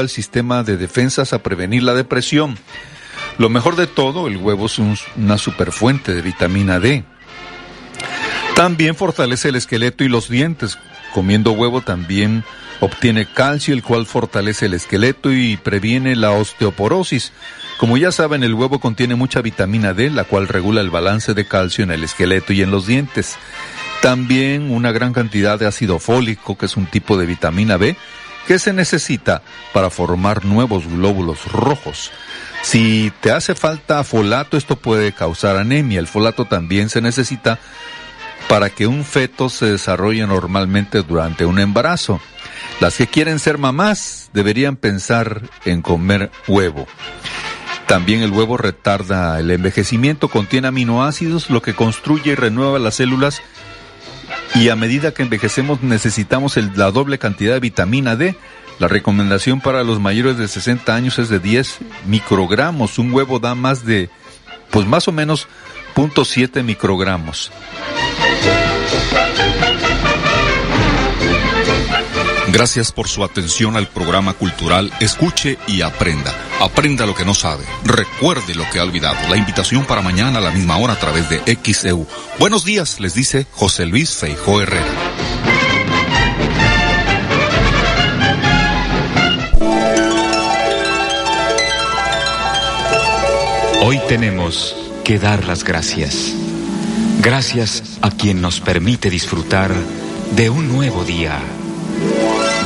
al sistema de defensas a prevenir la depresión. Lo mejor de todo, el huevo es una superfuente de vitamina D. También fortalece el esqueleto y los dientes. Comiendo huevo también obtiene calcio, el cual fortalece el esqueleto y previene la osteoporosis. Como ya saben, el huevo contiene mucha vitamina D, la cual regula el balance de calcio en el esqueleto y en los dientes. También una gran cantidad de ácido fólico, que es un tipo de vitamina B, que se necesita para formar nuevos glóbulos rojos. Si te hace falta folato, esto puede causar anemia. El folato también se necesita para que un feto se desarrolle normalmente durante un embarazo. Las que quieren ser mamás deberían pensar en comer huevo. También el huevo retarda el envejecimiento, contiene aminoácidos, lo que construye y renueva las células y a medida que envejecemos necesitamos la doble cantidad de vitamina D. La recomendación para los mayores de 60 años es de 10 microgramos. Un huevo da más de, pues más o menos, 0.7 microgramos. Gracias por su atención al programa cultural Escuche y Aprenda. Aprenda lo que no sabe. Recuerde lo que ha olvidado. La invitación para mañana a la misma hora a través de XEU. Buenos días, les dice José Luis Feijó Herrera. Hoy tenemos que dar las gracias. Gracias a quien nos permite disfrutar de un nuevo día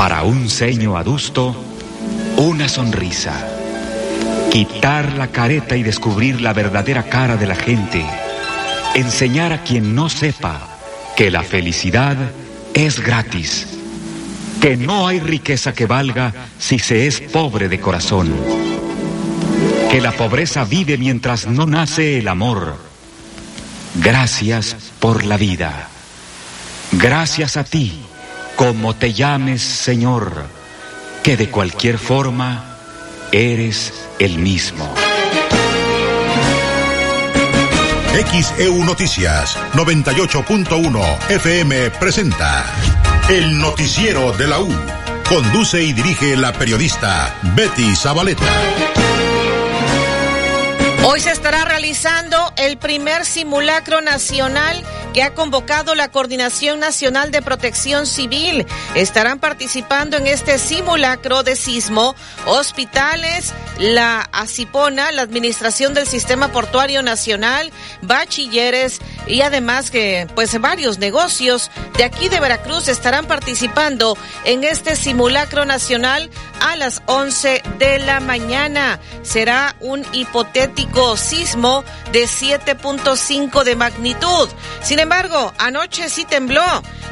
para un ceño adusto, una sonrisa. Quitar la careta y descubrir la verdadera cara de la gente. Enseñar a quien no sepa que la felicidad es gratis. Que no hay riqueza que valga si se es pobre de corazón. Que la pobreza vive mientras no nace el amor. Gracias por la vida. Gracias a ti como te llames, Señor, que de cualquier forma eres el mismo. XEU Noticias 98.1 FM presenta El Noticiero de la U. Conduce y dirige la periodista Betty Zabaleta. Hoy se estará realizando el primer simulacro nacional que ha convocado la Coordinación Nacional de Protección Civil. Estarán participando en este simulacro de sismo hospitales, la ACIPONA, la Administración del Sistema Portuario Nacional, bachilleres y además que pues varios negocios de aquí de Veracruz estarán participando en este simulacro nacional a las 11 de la mañana. Será un hipotético sismo de 7.5 de magnitud. Sin embargo, anoche sí tembló.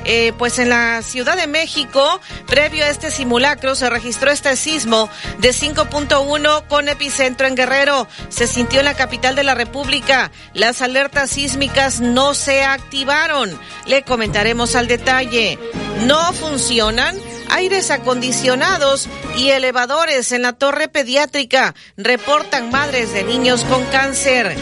Eh, pues en la Ciudad de México, previo a este simulacro, se registró este sismo de 5.1 con epicentro en Guerrero. Se sintió en la capital de la República. Las alertas sísmicas no se activaron. Le comentaremos al detalle. No funcionan aires acondicionados y elevadores en la torre pediátrica. Reportan madres de niños con cáncer.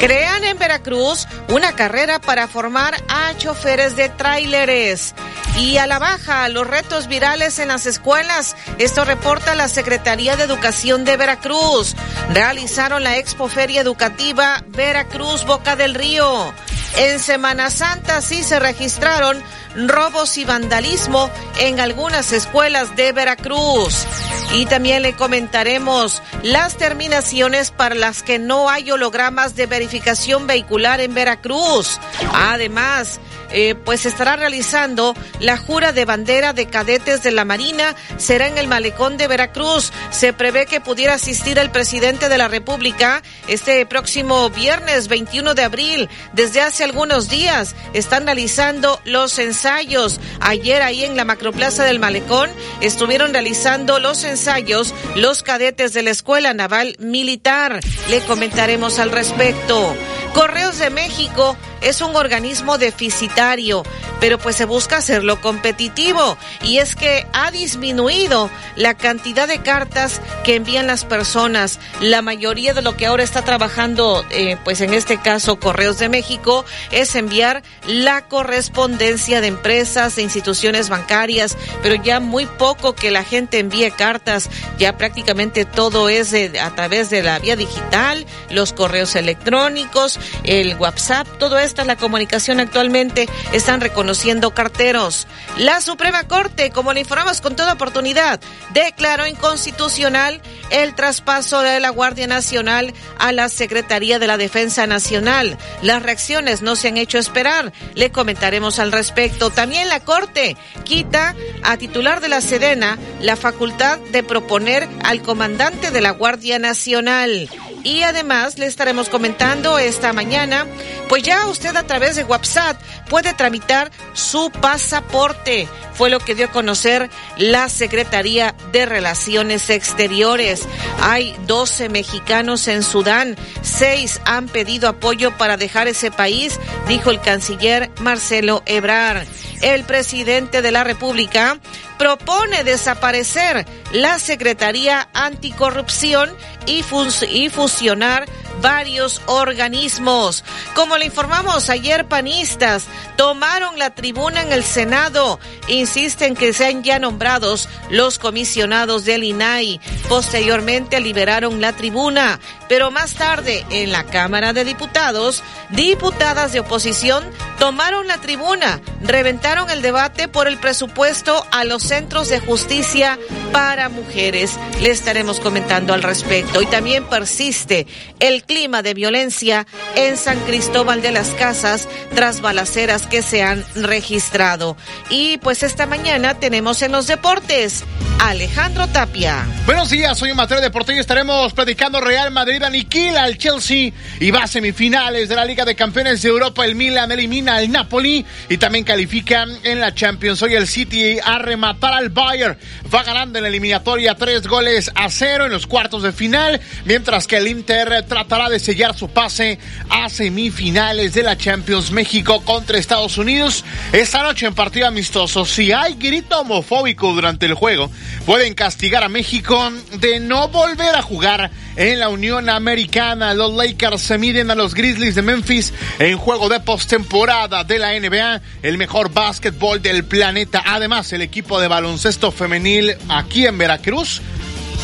Crean en Veracruz una carrera para formar a choferes de tráileres. Y a la baja, los retos virales en las escuelas. Esto reporta la Secretaría de Educación de Veracruz. Realizaron la Expo Feria Educativa Veracruz Boca del Río. En Semana Santa sí se registraron robos y vandalismo en algunas escuelas de Veracruz. Y también le comentaremos las terminaciones para las que no hay hologramas de verificación vehicular en Veracruz. Además, eh, pues estará realizando la jura de bandera de cadetes de la Marina. Será en el malecón de Veracruz. Se prevé que pudiera asistir el presidente de la República este próximo viernes 21 de abril. Desde hace algunos días están realizando los ensayos. Ayer ahí en la macroplaza del malecón estuvieron realizando los ensayos los cadetes de la Escuela Naval Militar. Le comentaremos al respecto. Correos de México es un organismo deficitario, pero pues se busca hacerlo competitivo y es que ha disminuido la cantidad de cartas que envían las personas. La mayoría de lo que ahora está trabajando, eh, pues en este caso Correos de México, es enviar la correspondencia de empresas, de instituciones bancarias, pero ya muy poco que la gente envíe cartas, ya prácticamente todo es a través de la vía digital, los correos electrónicos, el WhatsApp, todo esto esta es la comunicación actualmente, están reconociendo carteros. La Suprema Corte, como le informamos con toda oportunidad, declaró inconstitucional el traspaso de la Guardia Nacional a la Secretaría de la Defensa Nacional. Las reacciones no se han hecho esperar. Le comentaremos al respecto. También la Corte quita a titular de la Sedena la facultad de proponer al comandante de la Guardia Nacional. Y además le estaremos comentando esta mañana, pues ya usted a través de WhatsApp puede tramitar su pasaporte. Fue lo que dio a conocer la Secretaría de Relaciones Exteriores. Hay 12 mexicanos en Sudán, seis han pedido apoyo para dejar ese país, dijo el canciller Marcelo Ebrard. El presidente de la República propone desaparecer la Secretaría Anticorrupción y, fusionar varios organismos. Como le informamos ayer, panistas tomaron la tribuna en el Senado. Insisten que sean ya nombrados los comisionados del INAI. Posteriormente liberaron la tribuna, pero más tarde en la Cámara de Diputados, diputadas de oposición tomaron la tribuna, reventaron el debate por el presupuesto a los centros de justicia para mujeres. Le estaremos comentando al respecto. Y también persiste el clima de violencia en San Cristóbal de las Casas tras balaceras que se han registrado. Y pues esta mañana tenemos en los deportes Alejandro Tapia. Buenos días, soy Mateo Deportivo y estaremos predicando Real Madrid aniquila al Chelsea y va a semifinales de la Liga de Campeones de Europa. El Milan elimina al Napoli y también califica en la Champions. Hoy el City a rematar al Bayern. Va ganando en la eliminatoria tres goles a cero en los cuartos de final, mientras que el Inter tratará de sellar su pase a semifinales de la Champions México contra Estados Unidos esta noche en partido amistoso. Si hay grito homofóbico durante el juego, pueden castigar a México de no volver a jugar en la Unión Americana. Los Lakers se miden a los Grizzlies de Memphis en juego de postemporada de la NBA, el mejor básquetbol del planeta. Además, el equipo de baloncesto femenil aquí en Veracruz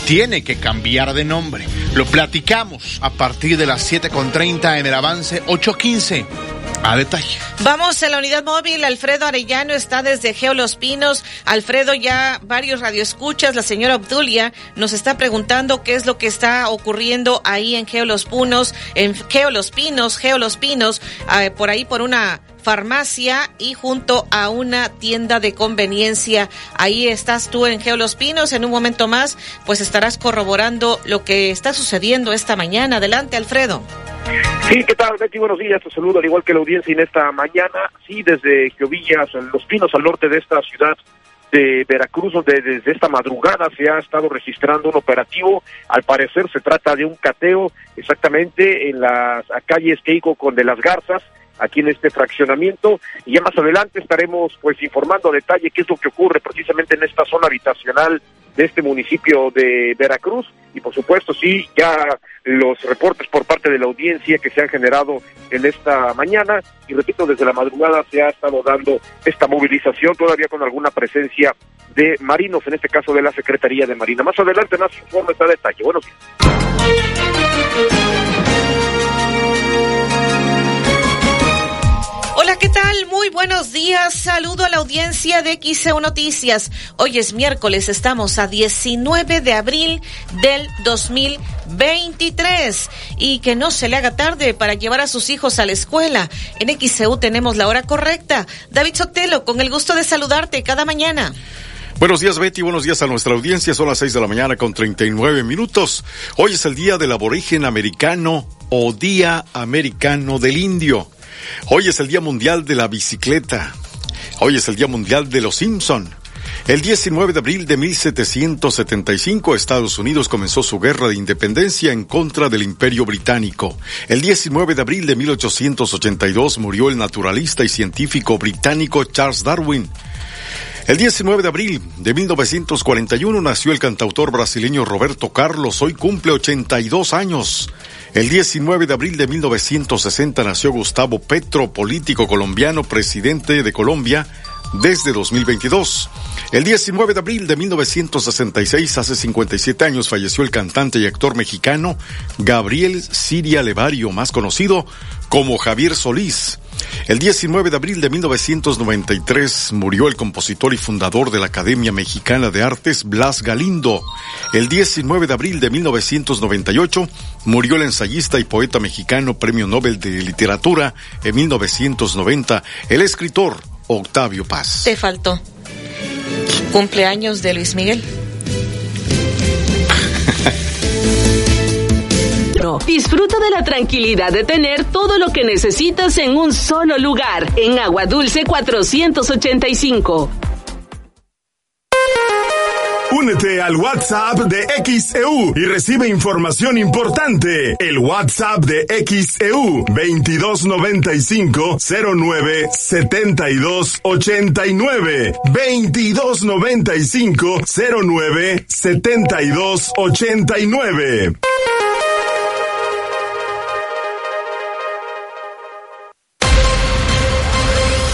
tiene que cambiar de nombre. Lo platicamos a partir de las 7.30 en el avance 8.15. A detalle. Vamos a la unidad móvil. Alfredo Arellano está desde Geo Los Pinos. Alfredo, ya varios radioescuchas. La señora Obdulia nos está preguntando qué es lo que está ocurriendo ahí en Geo Los Pinos, en Geo Los Pinos, Geo Los Pinos, eh, por ahí por una farmacia y junto a una tienda de conveniencia. Ahí estás tú en Geo Los Pinos. En un momento más, pues estarás corroborando lo que está sucediendo esta mañana. Adelante, Alfredo. Sí, ¿qué tal, Betty? Buenos días, te saludo al igual que la audiencia en esta mañana. Sí, desde Geovillas, en Los Pinos, al norte de esta ciudad de Veracruz, donde desde esta madrugada se ha estado registrando un operativo. Al parecer se trata de un cateo exactamente en las calles Keiko con de las Garzas, aquí en este fraccionamiento. Y ya más adelante estaremos pues informando a detalle qué es lo que ocurre precisamente en esta zona habitacional de este municipio de Veracruz. Y por supuesto sí ya los reportes por parte de la audiencia que se han generado en esta mañana. Y repito desde la madrugada se ha estado dando esta movilización todavía con alguna presencia de marinos en este caso de la Secretaría de Marina. Más adelante más informes a detalle. Buenos días ¿qué tal? Muy buenos días. Saludo a la audiencia de XEU Noticias. Hoy es miércoles, estamos a 19 de abril del 2023. Y que no se le haga tarde para llevar a sus hijos a la escuela. En XEU tenemos la hora correcta. David Sotelo, con el gusto de saludarte cada mañana. Buenos días, Betty. Buenos días a nuestra audiencia. Son las seis de la mañana con 39 minutos. Hoy es el Día del Aborigen Americano o Día Americano del Indio. Hoy es el Día Mundial de la Bicicleta. Hoy es el Día Mundial de los Simpson. El 19 de abril de 1775, Estados Unidos comenzó su guerra de independencia en contra del Imperio Británico. El 19 de abril de 1882 murió el naturalista y científico británico Charles Darwin. El 19 de abril de 1941 nació el cantautor brasileño Roberto Carlos, hoy cumple 82 años. El 19 de abril de 1960 nació Gustavo Petro, político colombiano, presidente de Colombia desde 2022. El 19 de abril de 1966, hace 57 años, falleció el cantante y actor mexicano Gabriel Siria Levario, más conocido como Javier Solís. El 19 de abril de 1993 murió el compositor y fundador de la Academia Mexicana de Artes, Blas Galindo. El 19 de abril de 1998 murió el ensayista y poeta mexicano Premio Nobel de Literatura en 1990, el escritor Octavio Paz. Te faltó. Cumpleaños de Luis Miguel. Disfruta de la tranquilidad de tener todo lo que necesitas en un solo lugar, en Agua Dulce 485. Únete al WhatsApp de XEU y recibe información importante. El WhatsApp de XEU 2295 09 72 89 2295 09 72 89.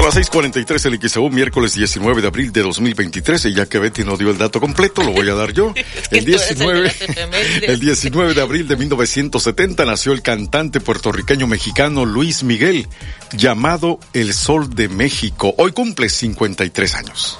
Son las 6:43 el XEU, miércoles 19 de abril de 2023. Y ya que Betty no dio el dato completo, lo voy a dar yo. el, 19, el 19 de abril de 1970 nació el cantante puertorriqueño mexicano Luis Miguel, llamado El Sol de México. Hoy cumple 53 años.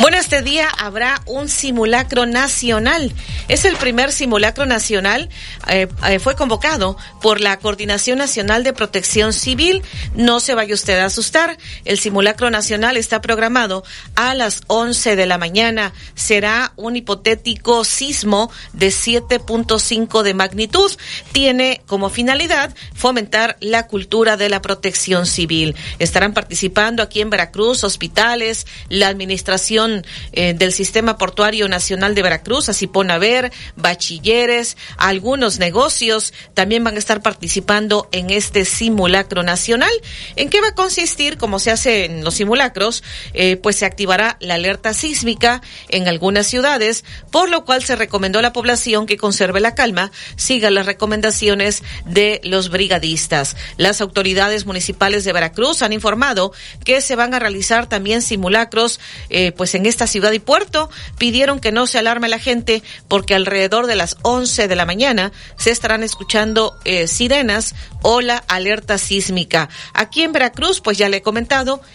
Bueno, este día habrá un simulacro nacional. Es el primer simulacro nacional. Eh, eh, fue convocado por la Coordinación Nacional de Protección Civil. No se vaya usted a asustar. El simulacro nacional está programado a las 11 de la mañana. Será un hipotético sismo de 7.5 de magnitud. Tiene como finalidad fomentar la cultura de la protección civil. Estarán participando aquí en Veracruz hospitales, la administración eh, del Sistema Portuario Nacional de Veracruz, así a ver, bachilleres, algunos negocios también van a estar participando en este simulacro nacional. ¿En qué va a consistir? Como se hace en los simulacros, eh, pues se activará la alerta sísmica en algunas ciudades, por lo cual se recomendó a la población que conserve la calma, siga las recomendaciones de los brigadistas. Las autoridades municipales de Veracruz han informado que se van a realizar también simulacros, eh, pues en esta ciudad y puerto pidieron que no se alarme la gente porque alrededor de las 11 de la mañana se estarán escuchando eh, sirenas o la alerta sísmica. Aquí en Veracruz, pues ya le he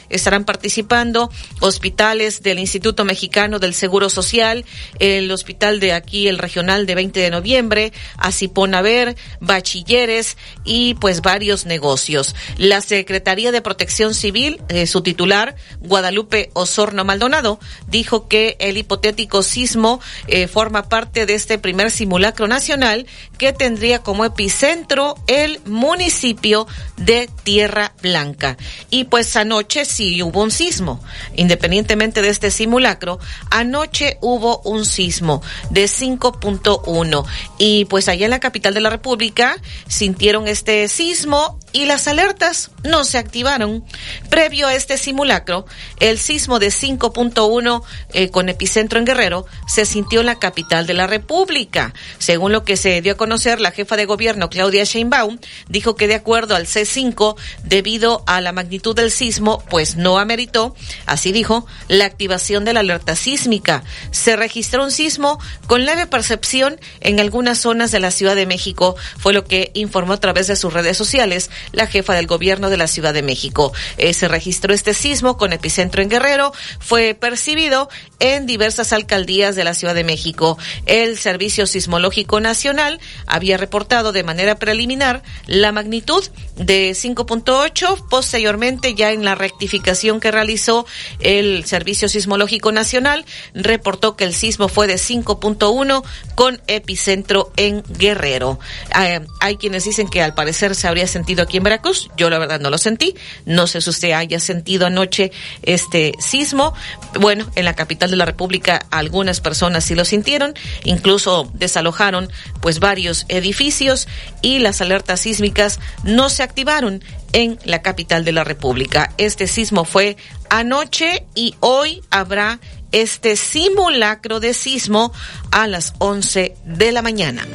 estarán participando hospitales del Instituto Mexicano del Seguro Social, el hospital de aquí, el regional de 20 de noviembre, Asiponaver, bachilleres y pues varios negocios. La Secretaría de Protección Civil, eh, su titular, Guadalupe Osorno Maldonado, dijo que el hipotético sismo eh, forma parte de este primer simulacro nacional que tendría como epicentro el municipio de Tierra Blanca. Y pues anoche sí hubo un sismo, independientemente de este simulacro, anoche hubo un sismo de 5.1 y pues allá en la capital de la República sintieron este sismo y las alertas no se activaron. Previo a este simulacro, el sismo de 5.1 eh, con epicentro en Guerrero se sintió en la capital de la República. Según lo que se dio a conocer, la jefa de gobierno Claudia Sheinbaum dijo que de acuerdo al C5, debido a la magnitud del sismo, pues no ameritó, así dijo, la activación de la alerta sísmica. Se registró un sismo con leve percepción en algunas zonas de la Ciudad de México, fue lo que informó a través de sus redes sociales la jefa del gobierno de la Ciudad de México. Eh, se registró este sismo con epicentro en Guerrero, fue percibido en diversas alcaldías de la Ciudad de México. El Servicio Sismológico Nacional había reportado de manera preliminar la magnitud de 5.8. Posteriormente, ya en la rectificación que realizó el Servicio Sismológico Nacional, reportó que el sismo fue de 5.1 con epicentro en Guerrero. Eh, hay quienes dicen que al parecer se habría sentido aquí en Veracruz. Yo la verdad no lo sentí. No sé si usted haya sentido anoche este sismo. Bueno, en la capital de la República algunas personas sí lo sintieron. Incluso desalojaron pues varios edificios y las alertas sísmicas no se activaron en la capital de la República. Este sismo fue anoche y hoy habrá este simulacro de sismo a las 11 de la mañana.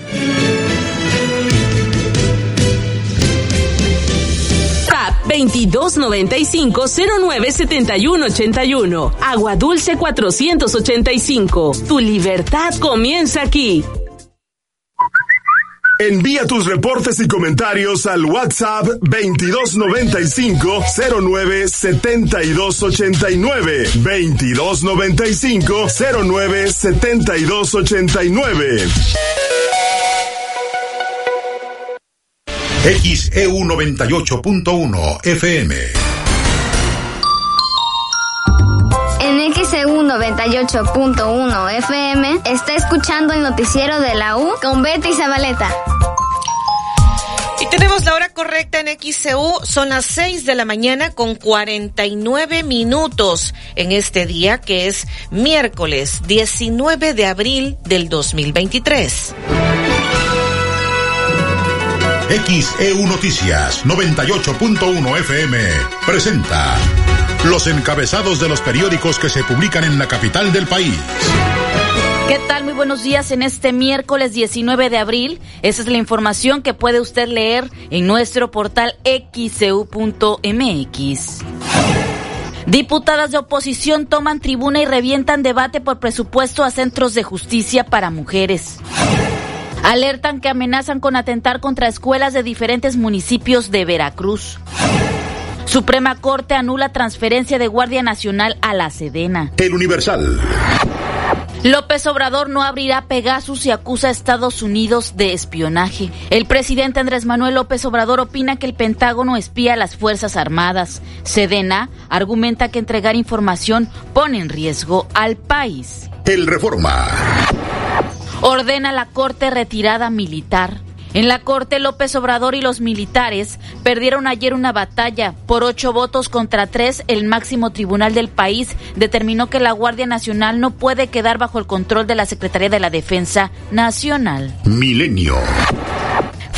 2295-097181. Agua Dulce 485. Tu libertad comienza aquí. Envía tus reportes y comentarios al WhatsApp 2295 09 7289 2295 09 7289 XEU 98.1 FM. En XEU 98.1 FM está escuchando el noticiero de la U con Betty Zabaleta. Y tenemos la hora correcta en XCU, son las 6 de la mañana con 49 minutos en este día que es miércoles 19 de abril del 2023. XEU Noticias 98.1 FM presenta los encabezados de los periódicos que se publican en la capital del país. ¿Qué tal? Muy buenos días en este miércoles 19 de abril. Esa es la información que puede usted leer en nuestro portal xcu.mx. Diputadas de oposición toman tribuna y revientan debate por presupuesto a centros de justicia para mujeres. Alertan que amenazan con atentar contra escuelas de diferentes municipios de Veracruz. Suprema Corte anula transferencia de Guardia Nacional a la Sedena. El Universal. López Obrador no abrirá Pegasus y acusa a Estados Unidos de espionaje. El presidente Andrés Manuel López Obrador opina que el Pentágono espía a las Fuerzas Armadas. Sedena argumenta que entregar información pone en riesgo al país. El Reforma. Ordena la Corte retirada militar. En la Corte, López Obrador y los militares perdieron ayer una batalla. Por ocho votos contra tres, el máximo tribunal del país determinó que la Guardia Nacional no puede quedar bajo el control de la Secretaría de la Defensa Nacional. Milenio.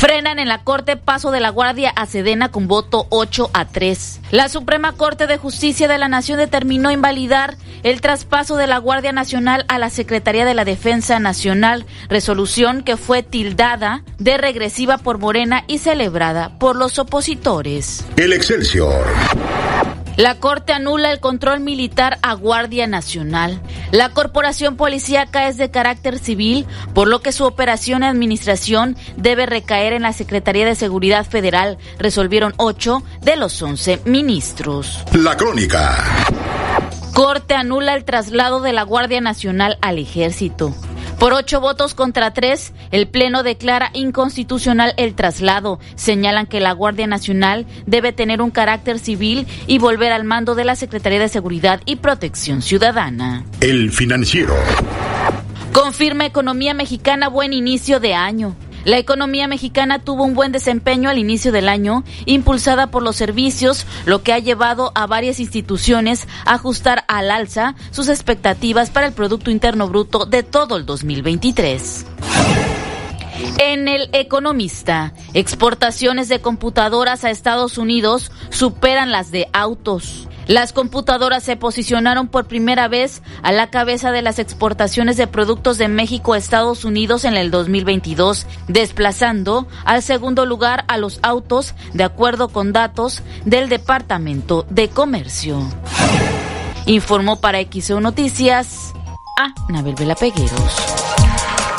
Frenan en la Corte paso de la Guardia a Sedena con voto 8 a 3. La Suprema Corte de Justicia de la Nación determinó invalidar el traspaso de la Guardia Nacional a la Secretaría de la Defensa Nacional, resolución que fue tildada de regresiva por Morena y celebrada por los opositores. El Excelsior. La Corte anula el control militar a Guardia Nacional. La corporación policíaca es de carácter civil, por lo que su operación y administración debe recaer en la Secretaría de Seguridad Federal. Resolvieron ocho de los once ministros. La Crónica. Corte anula el traslado de la Guardia Nacional al Ejército. Por ocho votos contra tres, el Pleno declara inconstitucional el traslado. Señalan que la Guardia Nacional debe tener un carácter civil y volver al mando de la Secretaría de Seguridad y Protección Ciudadana. El Financiero. Confirma Economía Mexicana buen inicio de año. La economía mexicana tuvo un buen desempeño al inicio del año, impulsada por los servicios, lo que ha llevado a varias instituciones a ajustar al alza sus expectativas para el Producto Interno Bruto de todo el 2023. En el Economista, exportaciones de computadoras a Estados Unidos superan las de autos. Las computadoras se posicionaron por primera vez a la cabeza de las exportaciones de productos de México a Estados Unidos en el 2022, desplazando al segundo lugar a los autos, de acuerdo con datos del Departamento de Comercio. Informó para XO Noticias a Nabel Vela Pegueros.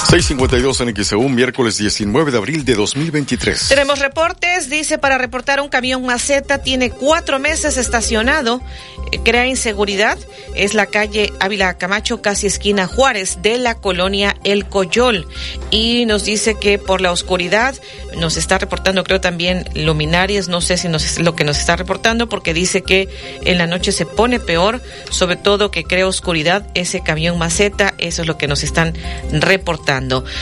652 en XEU, miércoles 19 de abril de 2023. Tenemos reportes, dice, para reportar un camión maceta, tiene cuatro meses estacionado, eh, crea inseguridad, es la calle Ávila Camacho, casi esquina Juárez, de la colonia El Coyol. Y nos dice que por la oscuridad, nos está reportando, creo también, luminarias, no sé si lo que nos está reportando, porque dice que en la noche se pone peor, sobre todo que crea oscuridad ese camión maceta, eso es lo que nos están reportando.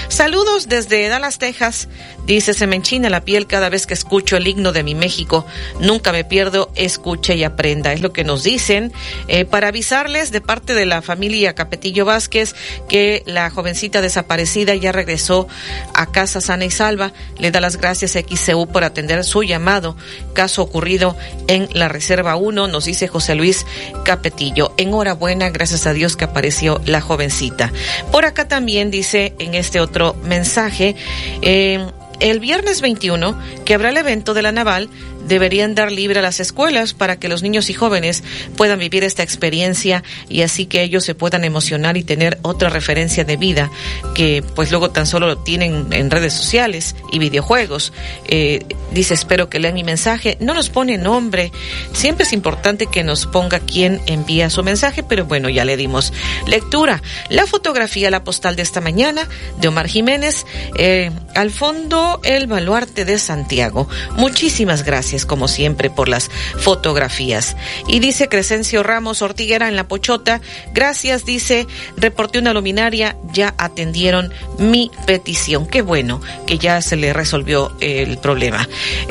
Saludos desde Dallas, Texas. Dice, se me enchina la piel cada vez que escucho el himno de mi México. Nunca me pierdo, escuche y aprenda. Es lo que nos dicen. Eh, para avisarles de parte de la familia Capetillo Vázquez que la jovencita desaparecida ya regresó a casa sana y salva. Le da las gracias a XCU por atender su llamado. Caso ocurrido en la Reserva 1, nos dice José Luis Capetillo. Enhorabuena, gracias a Dios que apareció la jovencita. Por acá también dice en este otro mensaje, eh, el viernes 21, que habrá el evento de la Naval, deberían dar libre a las escuelas para que los niños y jóvenes puedan vivir esta experiencia y así que ellos se puedan emocionar y tener otra referencia de vida que pues luego tan solo lo tienen en redes sociales y videojuegos. Eh, dice, espero que lean mi mensaje. No nos pone nombre. Siempre es importante que nos ponga quién envía su mensaje, pero bueno, ya le dimos lectura. La fotografía, la postal de esta mañana de Omar Jiménez. Eh, al fondo, el baluarte de Santiago. Muchísimas gracias como siempre por las fotografías. Y dice Crescencio Ramos Ortiguera en La Pochota, gracias, dice, reporté una luminaria, ya atendieron mi petición. Qué bueno que ya se le resolvió el problema.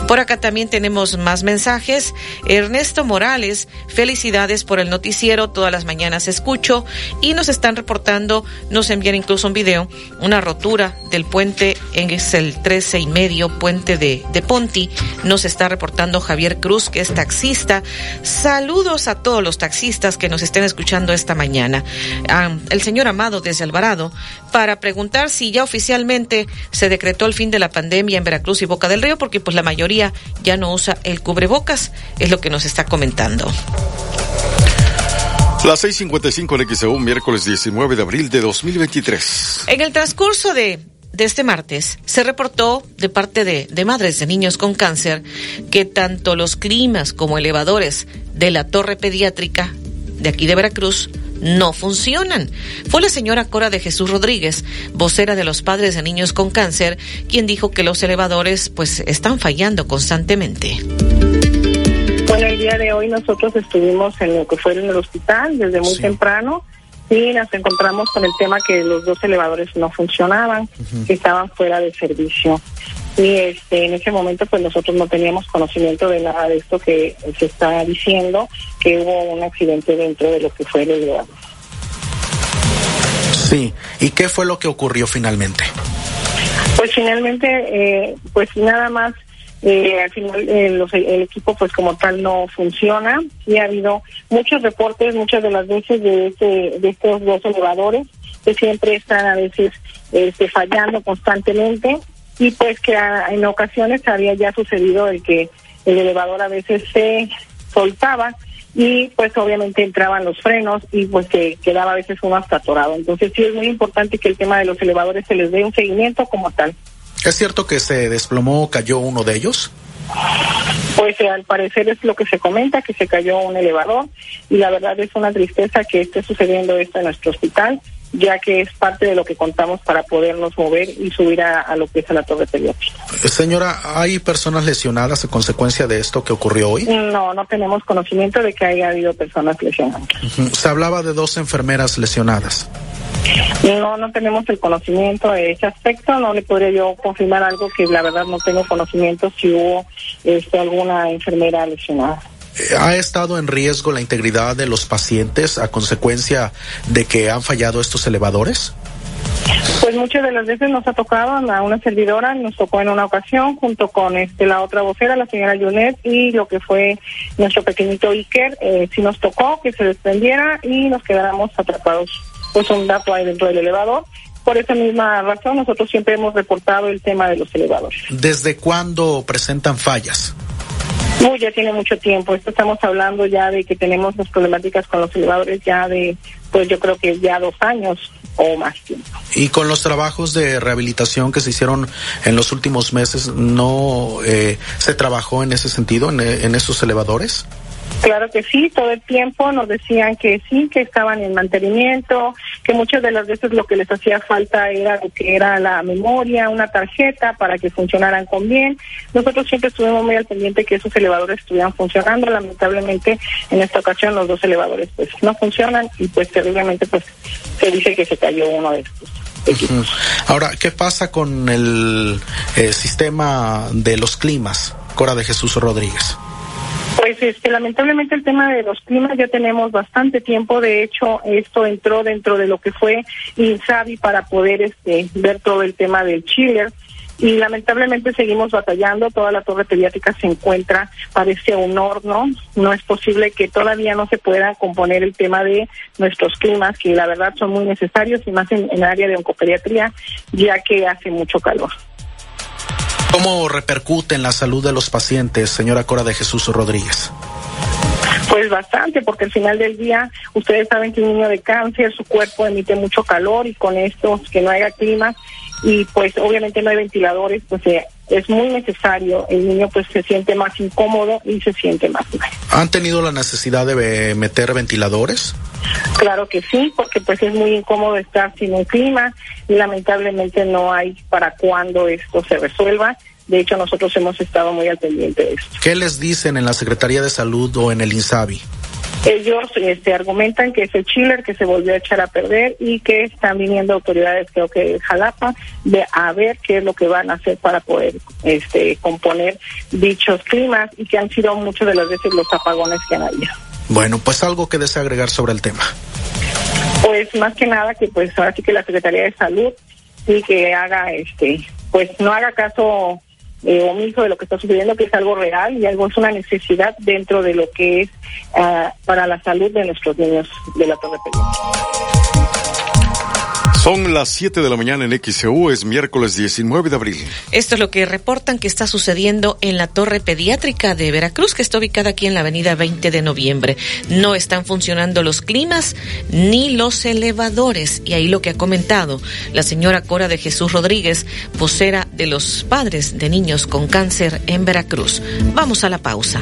Por acá también tenemos más mensajes. Ernesto Morales, felicidades por el noticiero, todas las mañanas escucho y nos están reportando, nos envían incluso un video, una rotura del puente en el 13 y medio, puente de, de Ponti, nos está reportando Javier Cruz, que es taxista. Saludos a todos los taxistas que nos estén escuchando esta mañana. el señor Amado desde Alvarado, para preguntar si ya oficialmente se decretó el fin de la pandemia en Veracruz y Boca del Río, porque pues la mayoría ya no usa el cubrebocas, es lo que nos está comentando. Las 6:55 en XEU, miércoles 19 de abril de 2023. En el transcurso de de este martes se reportó de parte de, de, madres de niños con cáncer que tanto los climas como elevadores de la torre pediátrica de aquí de Veracruz no funcionan. Fue la señora Cora de Jesús Rodríguez, vocera de los padres de niños con cáncer, quien dijo que los elevadores pues están fallando constantemente. Bueno, el día de hoy nosotros estuvimos en lo que fue en el hospital desde muy temprano Sí, nos encontramos con el tema que los dos elevadores no funcionaban, que estaban fuera de servicio. Y este, en ese momento pues nosotros no teníamos conocimiento de nada de esto que se está diciendo, que hubo un accidente dentro de lo que fue el elevador. Sí, ¿y qué fue lo que ocurrió finalmente? Pues finalmente, eh, pues nada más eh, al final eh, el equipo pues como tal no funciona y ha habido muchos reportes muchas de las veces de este, de estos dos elevadores que siempre están a veces este, fallando constantemente y pues que en ocasiones había ya sucedido el que el elevador a veces se soltaba y pues obviamente entraban los frenos y pues que quedaba a veces uno hasta atorado. Entonces sí es muy importante que el tema de los elevadores se les dé un seguimiento como tal. ¿Es cierto que se desplomó, cayó uno de ellos? Pues eh, al parecer es lo que se comenta, que se cayó un elevador y la verdad es una tristeza que esté sucediendo esto en nuestro hospital, ya que es parte de lo que contamos para podernos mover y subir a, lo que es a la torre pediátrica. Señora, ¿hay personas lesionadas a consecuencia de esto que ocurrió hoy? No, no tenemos conocimiento de que haya habido personas lesionadas. Se hablaba de dos enfermeras lesionadas. No, no tenemos el conocimiento de ese aspecto. No le podría yo confirmar algo que la verdad no tengo conocimiento si hubo este, alguna enfermera lesionada. ¿Ha estado en riesgo la integridad de los pacientes a consecuencia de que han fallado estos elevadores? Pues muchas de las veces nos ha tocado a una servidora, nos tocó en una ocasión junto con este la otra vocera, la señora Junet, y lo que fue nuestro pequeñito Iker, eh, sí nos tocó que se desprendiera y nos quedáramos atrapados, pues un dato ahí dentro del elevador. Por esa misma razón, nosotros siempre hemos reportado el tema de los elevadores. ¿Desde cuándo presentan fallas? Uy, ya tiene mucho tiempo. Esto estamos hablando ya de que tenemos las problemáticas con los elevadores ya de, pues yo creo que ya dos años o más tiempo. Y con los trabajos de rehabilitación que se hicieron en los últimos meses, ¿no eh, se trabajó en ese sentido, en, en esos elevadores? Claro que sí, todo el tiempo nos decían que sí, que estaban en mantenimiento, que muchas de las veces lo que les hacía falta era lo que era la memoria, una tarjeta para que funcionaran con bien. Nosotros siempre estuvimos muy al pendiente que esos elevadores estuvieran funcionando. Lamentablemente en esta ocasión los dos elevadores pues no funcionan y pues terriblemente pues se dice que se cayó uno de estos. Ahora, ¿qué pasa con el eh, sistema de los climas, Cora de Jesús Rodríguez? Pues este, lamentablemente el tema de los climas ya tenemos bastante tiempo. De hecho, esto entró dentro de lo que fue Insabi para poder este, ver todo el tema del chiller. Y lamentablemente seguimos batallando. Toda la torre pediátrica se encuentra, parece un horno. No es posible que todavía no se pueda componer el tema de nuestros climas, que la verdad son muy necesarios y más en, en el área de oncopediatría, ya que hace mucho calor. ¿Cómo repercute en la salud de los pacientes, señora Cora de Jesús Rodríguez? Pues bastante, porque al final del día ustedes saben que un niño de cáncer, su cuerpo emite mucho calor y con esto que no haya clima y pues obviamente no hay ventiladores, pues es muy necesario. El niño pues se siente más incómodo y se siente más mal. ¿Han tenido la necesidad de meter ventiladores? Claro que sí, porque pues es muy incómodo estar sin un clima y lamentablemente no hay para cuándo esto se resuelva. De hecho, nosotros hemos estado muy al pendiente de esto. ¿Qué les dicen en la Secretaría de Salud o en el INSABI? Ellos este, argumentan que es el chiller que se volvió a echar a perder y que están viniendo autoridades, creo que de Jalapa, de a ver qué es lo que van a hacer para poder este, componer dichos climas y que han sido muchas de las veces los apagones que han habido. Bueno, pues algo que desea agregar sobre el tema. Pues más que nada que pues ahora sí que la Secretaría de Salud sí que haga este, pues no haga caso eh, omiso de lo que está sucediendo, que es algo real y algo es una necesidad dentro de lo que es uh, para la salud de nuestros niños de la Torre Pelín. Son las 7 de la mañana en XEU, es miércoles 19 de abril. Esto es lo que reportan que está sucediendo en la Torre Pediátrica de Veracruz, que está ubicada aquí en la avenida 20 de noviembre. No están funcionando los climas ni los elevadores. Y ahí lo que ha comentado la señora Cora de Jesús Rodríguez, vocera de los padres de niños con cáncer en Veracruz. Vamos a la pausa.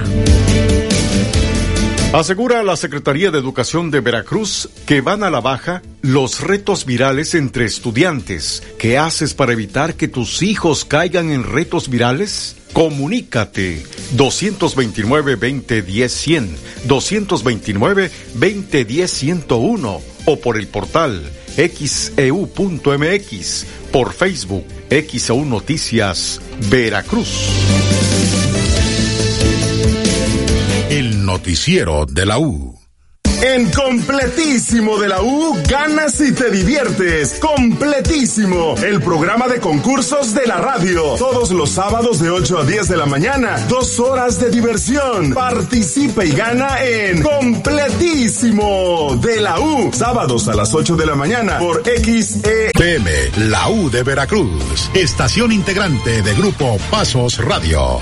Asegura la Secretaría de Educación de Veracruz que van a la baja los retos virales entre estudiantes. ¿Qué haces para evitar que tus hijos caigan en retos virales? Comunícate 229-2010-100, 229-2010-101 o por el portal xeu.mx, por Facebook XEU Noticias Veracruz. Noticiero de la U. En completísimo de la U, ganas y te diviertes. Completísimo, el programa de concursos de la radio. Todos los sábados de 8 a 10 de la mañana. Dos horas de diversión. Participa y gana en Completísimo de la U. Sábados a las 8 de la mañana por XEPM, la U de Veracruz. Estación integrante de Grupo Pasos Radio.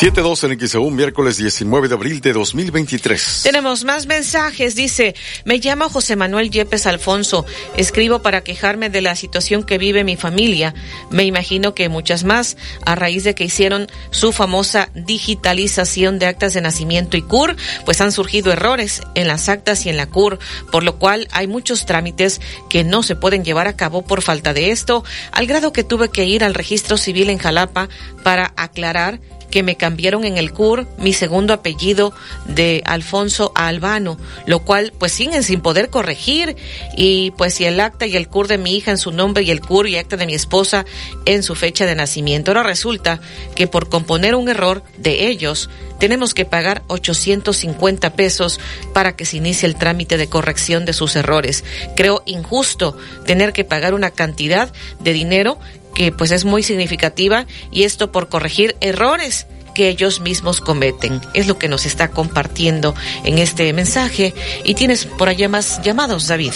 7-2 en XEU, miércoles 19 de abril de 2023. Tenemos más mensajes. Dice, me llamo José Manuel Yepes Alfonso. Escribo para quejarme de la situación que vive mi familia. Me imagino que muchas más, a raíz de que hicieron su famosa digitalización de actas de nacimiento y CUR, pues han surgido errores en las actas y en la CUR, por lo cual hay muchos trámites que no se pueden llevar a cabo por falta de esto, al grado que tuve que ir al registro civil en Jalapa para aclarar que me cambiaron en el CUR mi segundo apellido de Alfonso a Albano, lo cual pues siguen sin poder corregir y pues si el acta y el CUR de mi hija en su nombre y el CUR y acta de mi esposa en su fecha de nacimiento. Ahora resulta que por componer un error de ellos tenemos que pagar 850 pesos para que se inicie el trámite de corrección de sus errores. Creo injusto tener que pagar una cantidad de dinero que pues es muy significativa y esto por corregir errores que ellos mismos cometen. Es lo que nos está compartiendo en este mensaje. Y tienes por allá más llamados, David.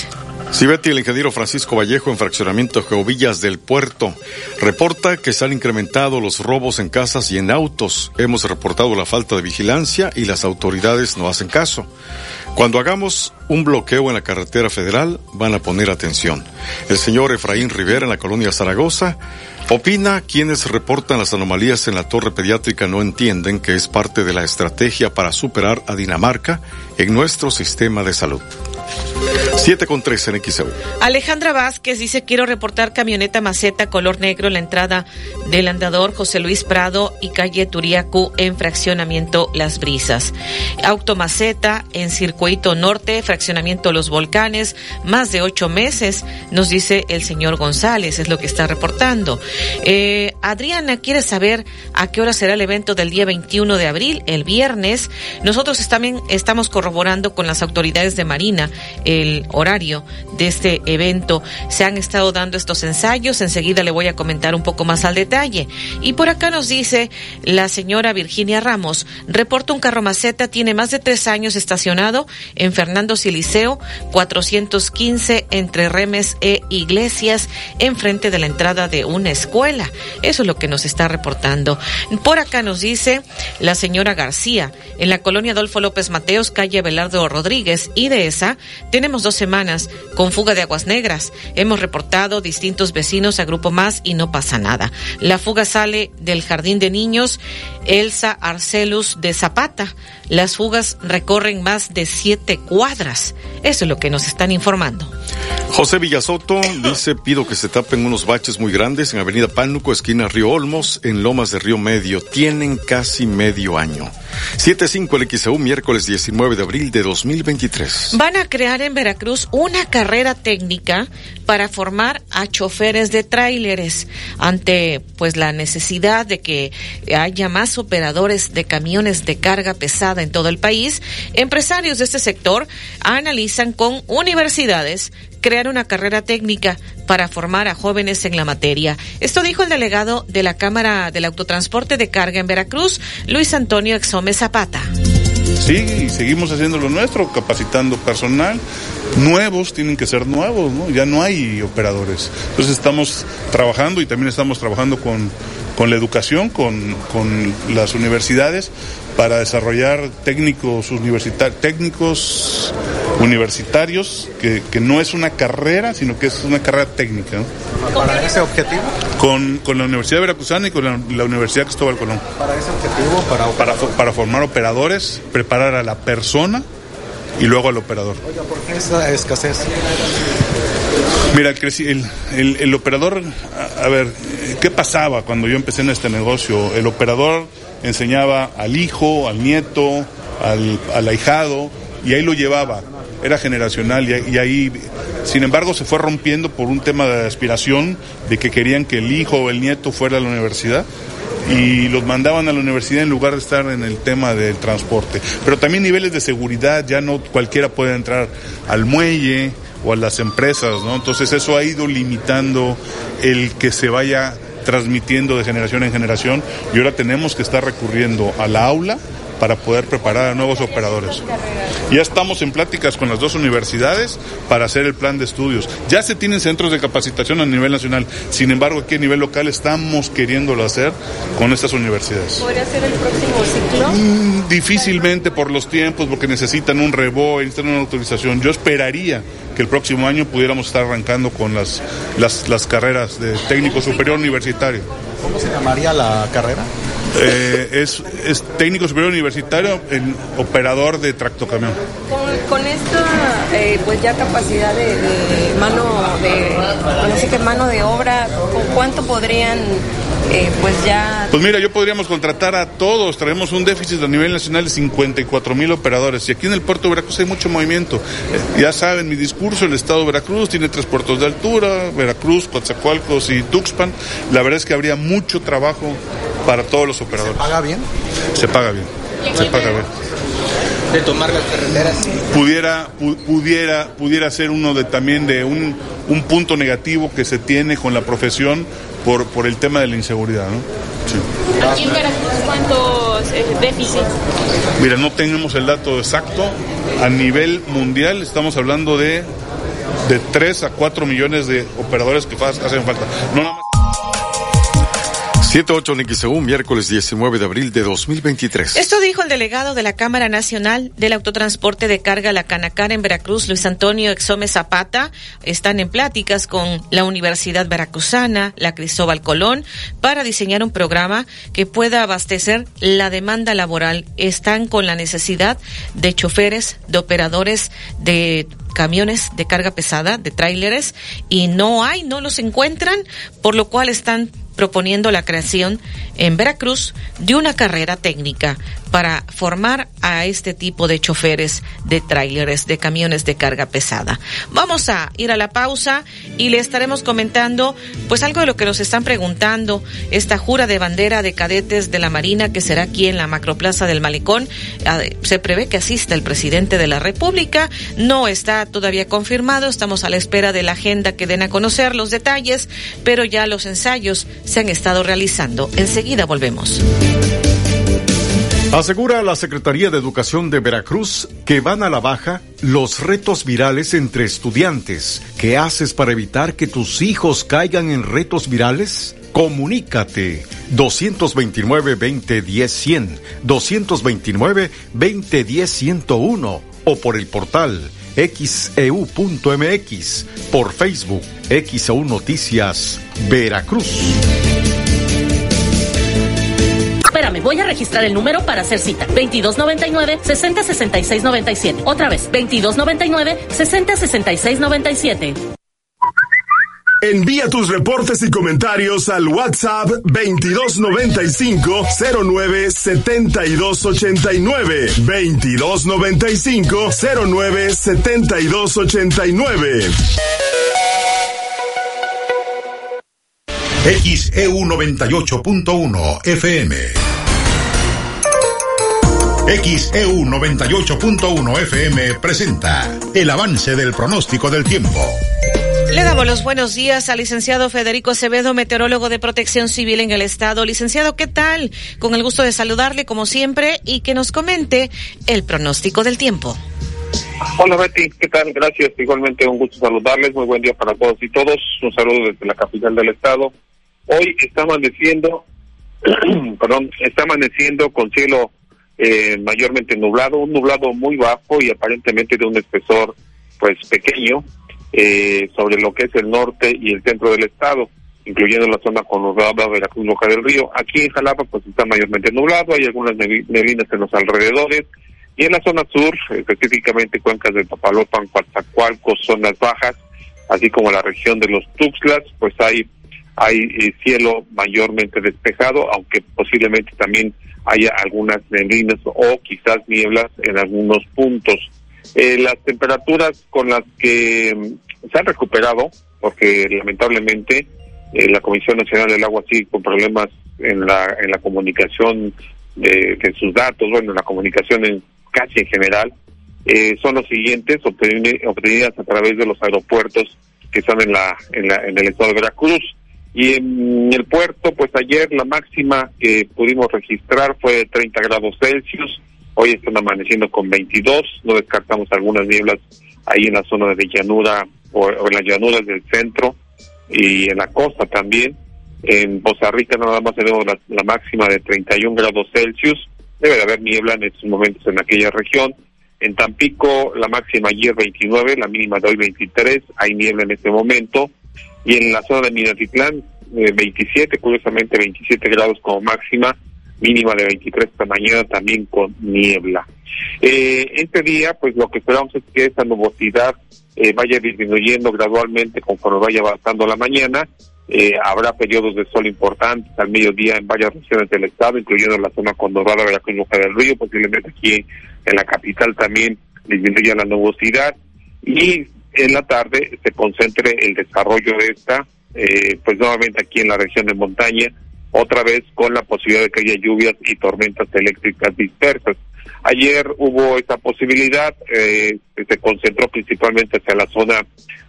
Betty, el ingeniero Francisco Vallejo en fraccionamiento Geovillas del Puerto reporta que se han incrementado los robos en casas y en autos. Hemos reportado la falta de vigilancia y las autoridades no hacen caso. Cuando hagamos un bloqueo en la carretera federal, van a poner atención. El señor Efraín Rivera en la colonia Zaragoza opina quienes reportan las anomalías en la torre pediátrica no entienden que es parte de la estrategia para superar a Dinamarca en nuestro sistema de salud. 7 con 3 en XEU. Alejandra Vázquez dice, quiero reportar camioneta maceta color negro en la entrada del andador José Luis Prado y calle Turiacu en fraccionamiento Las Brisas. Automaceta en circuito norte, fraccionamiento Los Volcanes, más de ocho meses, nos dice el señor González, es lo que está reportando. Eh, Adriana quiere saber a qué hora será el evento del día 21 de abril, el viernes. Nosotros también estamos corroborando con las autoridades de Marina el horario de este evento. Se han estado dando estos ensayos, enseguida le voy a comentar un poco más al detalle. Y por acá nos dice la señora Virginia Ramos, reporta un carro maceta, tiene más de tres años estacionado en Fernando Siliceo, 415 entre Remes e Iglesias, enfrente de la entrada de una escuela. Eso es lo que nos está reportando. Por acá nos dice la señora García, en la colonia Adolfo López Mateos, calle Belardo Rodríguez, y de esa tenemos dos semanas con fuga de aguas negras. Hemos reportado distintos vecinos a Grupo Más y no pasa nada. La fuga sale del Jardín de Niños Elsa Arcelus de Zapata. Las fugas recorren más de siete cuadras. Eso es lo que nos están informando. José Villasoto dice, pido que se tapen unos baches muy grandes en Avenida Pánuco, esquina Río Olmos, en Lomas de Río Medio. Tienen casi medio año. 7-5 el XEU, miércoles 19 de abril de 2023. Van a crear en Veracruz una carrera técnica para formar a choferes de tráileres ante pues la necesidad de que haya más operadores de camiones de carga pesada en todo el país. Empresarios de este sector analizan con universidades crear una carrera técnica para formar a jóvenes en la materia. Esto dijo el delegado de la Cámara del Autotransporte de Carga en Veracruz, Luis Antonio Exome Zapata. Sí, y seguimos haciendo lo nuestro, capacitando personal. Nuevos tienen que ser nuevos, ¿no? Ya no hay operadores. Entonces estamos trabajando y también estamos trabajando con, con la educación, con, con las universidades, para desarrollar técnicos universitarios, técnicos universitarios, que, que, no es una carrera, sino que es una carrera técnica. ¿no? ¿Para ese objetivo? Con, con, la Universidad de Veracruzana y con la, la, Universidad Cristóbal Colón. ¿Para ese objetivo? Para, para, para, formar operadores, preparar a la persona y luego al operador. Oiga, ¿por qué esa escasez? Mira, el, el, el, operador, a, ver, ¿qué pasaba cuando yo empecé en este negocio? El operador enseñaba al hijo, al nieto, al, al ahijado, y ahí lo llevaba. Era generacional y, y, ahí, sin embargo, se fue rompiendo por un tema de aspiración, de que querían que el hijo o el nieto fuera a la universidad y los mandaban a la universidad en lugar de estar en el tema del transporte. Pero también niveles de seguridad, ya no cualquiera puede entrar al muelle o a las empresas, ¿no? Entonces eso ha ido limitando el que se vaya transmitiendo de generación en generación y ahora tenemos que estar recurriendo a la aula para poder preparar a nuevos operadores. Ya estamos en pláticas con las dos universidades para hacer el plan de estudios. Ya se tienen centros de capacitación a nivel nacional. Sin embargo, aquí a nivel local estamos queriéndolo hacer con estas universidades. ¿Podría ser el próximo ciclo? Mm, difícilmente por los tiempos, porque necesitan un rebo, necesitan una autorización. Yo esperaría que el próximo año pudiéramos estar arrancando con las, las, las carreras de técnico superior universitario. ¿Cómo se llamaría la carrera? Eh, es, es, técnico superior universitario en operador de tractocamión. Con, con esta eh, pues ya capacidad de, de mano de no sé qué mano de obra, ¿con cuánto podrían eh, pues ya... Pues mira, yo podríamos contratar a todos, traemos un déficit a nivel nacional de 54 mil operadores y aquí en el puerto de Veracruz hay mucho movimiento. Eh, ya saben mi discurso, el estado de Veracruz tiene tres puertos de altura, Veracruz, Coatzacoalcos y Tuxpan. La verdad es que habría mucho trabajo para todos los operadores. ¿Se paga bien? Se paga bien, se paga bien de tomar las carreteras. Pudiera, pudiera, pudiera ser uno de también de un, un punto negativo que se tiene con la profesión por, por el tema de la inseguridad, ¿no? Sí. ¿Aquí en Veracruz cuántos eh, déficit? Mira, no tenemos el dato exacto. A nivel mundial estamos hablando de de 3 a 4 millones de operadores que hacen falta. No nada más 78 según miércoles 19 de abril de 2023. Esto dijo el delegado de la Cámara Nacional del Autotransporte de Carga La Canacar en Veracruz, Luis Antonio Exome Zapata. Están en pláticas con la Universidad Veracruzana, la Cristóbal Colón, para diseñar un programa que pueda abastecer la demanda laboral. Están con la necesidad de choferes, de operadores de camiones de carga pesada, de tráileres, y no hay, no los encuentran, por lo cual están proponiendo la creación en Veracruz de una carrera técnica para formar a este tipo de choferes de tráileres, de camiones de carga pesada. Vamos a ir a la pausa y le estaremos comentando pues algo de lo que nos están preguntando, esta jura de bandera de cadetes de la Marina que será aquí en la Macroplaza del Malecón. Ah, se prevé que asista el presidente de la República, no está todavía confirmado, estamos a la espera de la agenda que den a conocer los detalles, pero ya los ensayos se han estado realizando. Enseguida volvemos. Asegura la Secretaría de Educación de Veracruz que van a la baja los retos virales entre estudiantes. ¿Qué haces para evitar que tus hijos caigan en retos virales? Comunícate 229-2010-100, 229-2010-101 o por el portal xeu.mx, e por Facebook, XEU Noticias, Veracruz. Espérame, voy a registrar el número para hacer cita. 2299-606697. Otra vez, 2299-606697. Envía tus reportes y comentarios al WhatsApp 2295 09 7289 2295 09 7289 XEU 98.1 FM XEU 98.1 FM presenta el avance del pronóstico del tiempo. Le damos los buenos días al licenciado Federico Acevedo, meteorólogo de protección civil en el estado. Licenciado, ¿qué tal? Con el gusto de saludarle como siempre y que nos comente el pronóstico del tiempo. Hola Betty, ¿qué tal? Gracias. Igualmente un gusto saludarles. Muy buen día para todos y todos. Un saludo desde la capital del estado. Hoy está amaneciendo, perdón, está amaneciendo con cielo eh, mayormente nublado, un nublado muy bajo y aparentemente de un espesor pues pequeño eh, sobre lo que es el norte y el centro del estado, incluyendo la zona conurbada de la Cruz del Río. Aquí en Jalapa pues está mayormente nublado, hay algunas neblinas en los alrededores y en la zona sur, específicamente cuencas de Papalopan, Coatzacoalcos, zonas bajas, así como la región de los Tuxtlas, pues hay hay eh, cielo mayormente despejado, aunque posiblemente también haya algunas neblinas o quizás nieblas en algunos puntos. Eh, las temperaturas con las que mm, se han recuperado, porque lamentablemente eh, la Comisión Nacional del Agua sigue con problemas en la, en la comunicación de, sus datos, bueno, en la comunicación en, casi en general, eh, son los siguientes, obtenidas a través de los aeropuertos que están en, la, en, la, en el estado de Veracruz. Y en el puerto, pues ayer la máxima que pudimos registrar fue de 30 grados Celsius, hoy están amaneciendo con 22, no descartamos algunas nieblas ahí en la zona de llanura o, en las llanuras del centro y en la costa también. En Poza Rica nada más tenemos la, máxima de 31 grados Celsius, debe de haber niebla en estos momentos en aquella región. En Tampico la máxima ayer 29, la mínima de hoy 23, hay niebla en este momento y en la zona de Minatitlán eh, 27, curiosamente 27 grados como máxima, mínima de 23 esta mañana también con niebla. Eh, este día, pues lo que esperamos es que esta nubosidad eh, vaya disminuyendo gradualmente conforme vaya avanzando la mañana Eh, habrá periodos de sol importantes al mediodía en varias regiones del estado, incluyendo la zona condorada la Boca del Río, posiblemente aquí en la capital también disminuya la nubosidad y en la tarde se concentre el desarrollo de esta, eh, pues nuevamente aquí en la región de montaña, otra vez con la posibilidad de que haya lluvias y tormentas eléctricas dispersas. Ayer hubo esa posibilidad, eh, se concentró principalmente hacia la zona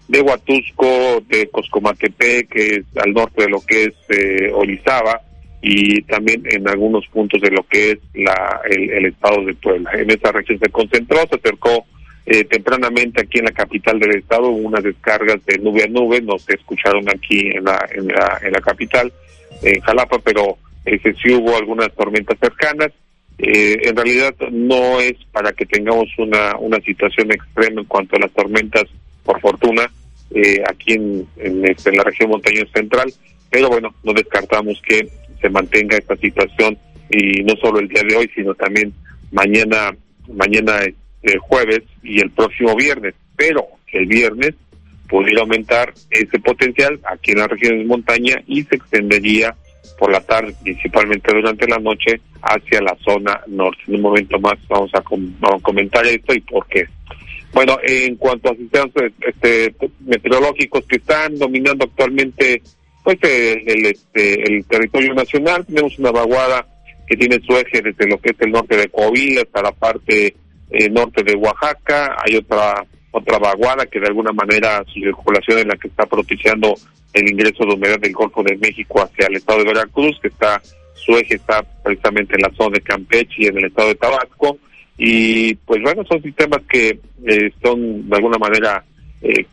de Huatusco, de Coscomatepec, que es al norte de lo que es eh, Orizaba, y también en algunos puntos de lo que es la, el, estado de Puebla. En esa región se concentró, se acercó eh, tempranamente aquí en la capital del estado unas descargas de nube a nube, no se escucharon aquí en la, en la, en la capital, en Jalapa, pero eh, sí hubo algunas tormentas cercanas. Eh, en realidad no es para que tengamos una, una situación extrema en cuanto a las tormentas, por fortuna, eh, aquí en, en, este, la región montañosa central, pero bueno, no descartamos que se mantenga esta situación y no solo el día de hoy, sino también mañana, mañana el jueves y el próximo viernes. Pero el viernes podría aumentar ese potencial aquí en las regiones de montaña y se extendería por la tarde, principalmente durante la noche, hacia la zona norte. En un momento más vamos a, comentar esto y por qué. Bueno, en cuanto a sistemas este, meteorológicos que están dominando actualmente pues el, este, el territorio nacional. Tenemos una vaguada que tiene su eje desde lo que es el norte de Coahuila hasta la parte eh, norte de Oaxaca. Hay otra otra vaguada que de alguna manera su circulación en la que está propiciando el ingreso de humedad del Golfo de México hacia el estado de Veracruz, que está su eje está precisamente en la zona de Campeche y en el estado de Tabasco. Y pues bueno, son sistemas que eh, son de alguna manera eh,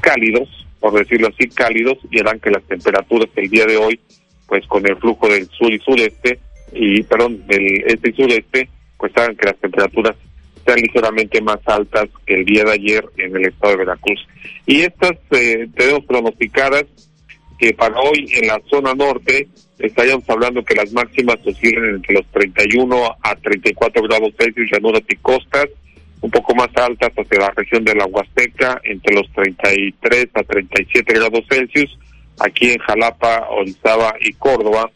cálidos, por decirlo así, cálidos y harán que las temperaturas el día de hoy, pues con el flujo del sur y sureste, y perdón, del este y sureste, hagan que las temperaturas sean ligeramente más altas que el día de ayer en el estado de Veracruz. Y estas eh, tenemos pronosticadas que para hoy en la zona norte estaríamos hablando que las máximas oscilan entre los 31 a 34 grados Celsius, llanuras y costas, un poco más altas hacia la región de la Huasteca, entre los 33 a 37 grados Celsius, aquí en Jalapa, Orizaba y Córdoba,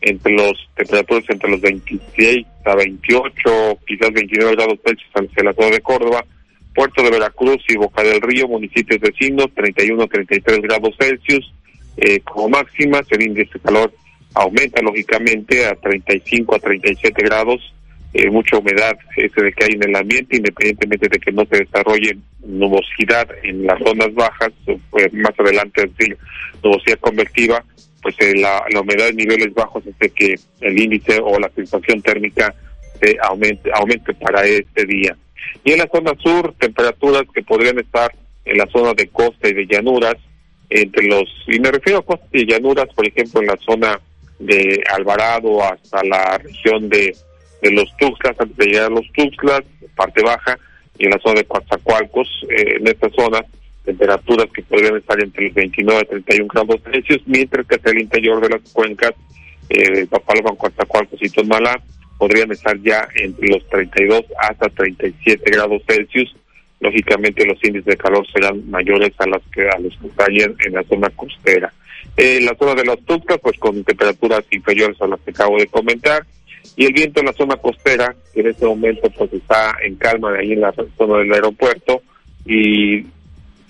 entre los temperaturas entre los 26 a 28, quizás 29 grados Celsius hacia la zona de Córdoba, Puerto de Veracruz y Boca del Río, municipios vecinos, 31 a 33 grados Celsius, eh, como máxima, el índice de calor aumenta lógicamente a 35 a 37 grados eh, mucha humedad ese de que hay en el ambiente, independientemente de que no se desarrolle nubosidad en las zonas bajas, pues más adelante decir nubosidad convectiva, pues eh, la, humedad en niveles bajos hace que el índice o la sensación térmica se aumente, aumente para este día. Y en la zona sur, temperaturas que podrían estar en la zona de costa y de llanuras, entre los, y me refiero a costa y llanuras, por ejemplo, en la zona de Alvarado hasta la región de de los Tuxtlas, antes de llegar a los Tuxtlas, parte baja, y en la zona de Coatzacoalcos, eh, en esta zona, temperaturas que podrían estar entre los 29 y 31 grados Celsius, mientras que hacia el interior de las cuencas, eh, Papaloma, Coatzacoalcos y Tonalá, podrían estar ya entre los 32 hasta 37 grados Celsius. Lógicamente los índices de calor serán mayores a los que a los que están en la zona costera. Eh, la zona de los Tuxtlas, pues con temperaturas inferiores a las que acabo de comentar, y el viento en la zona costera, que en este momento pues está en calma de ahí en la zona del aeropuerto y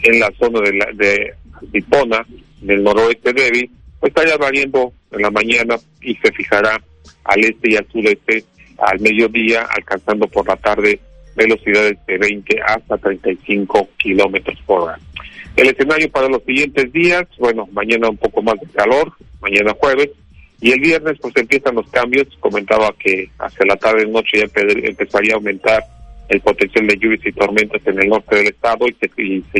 en la zona de, la, de Altipona, del noroeste débil, pues estaría variando en la mañana y se fijará al este y al sureste al mediodía, alcanzando por la tarde velocidades de 20 hasta 35 kilómetros por hora. El escenario para los siguientes días, bueno, mañana un poco más de calor, mañana jueves, y el viernes pues empiezan los cambios, comentaba que hacia la tarde noche ya empezaría a aumentar el potencial de lluvias y tormentas en el norte del estado y se,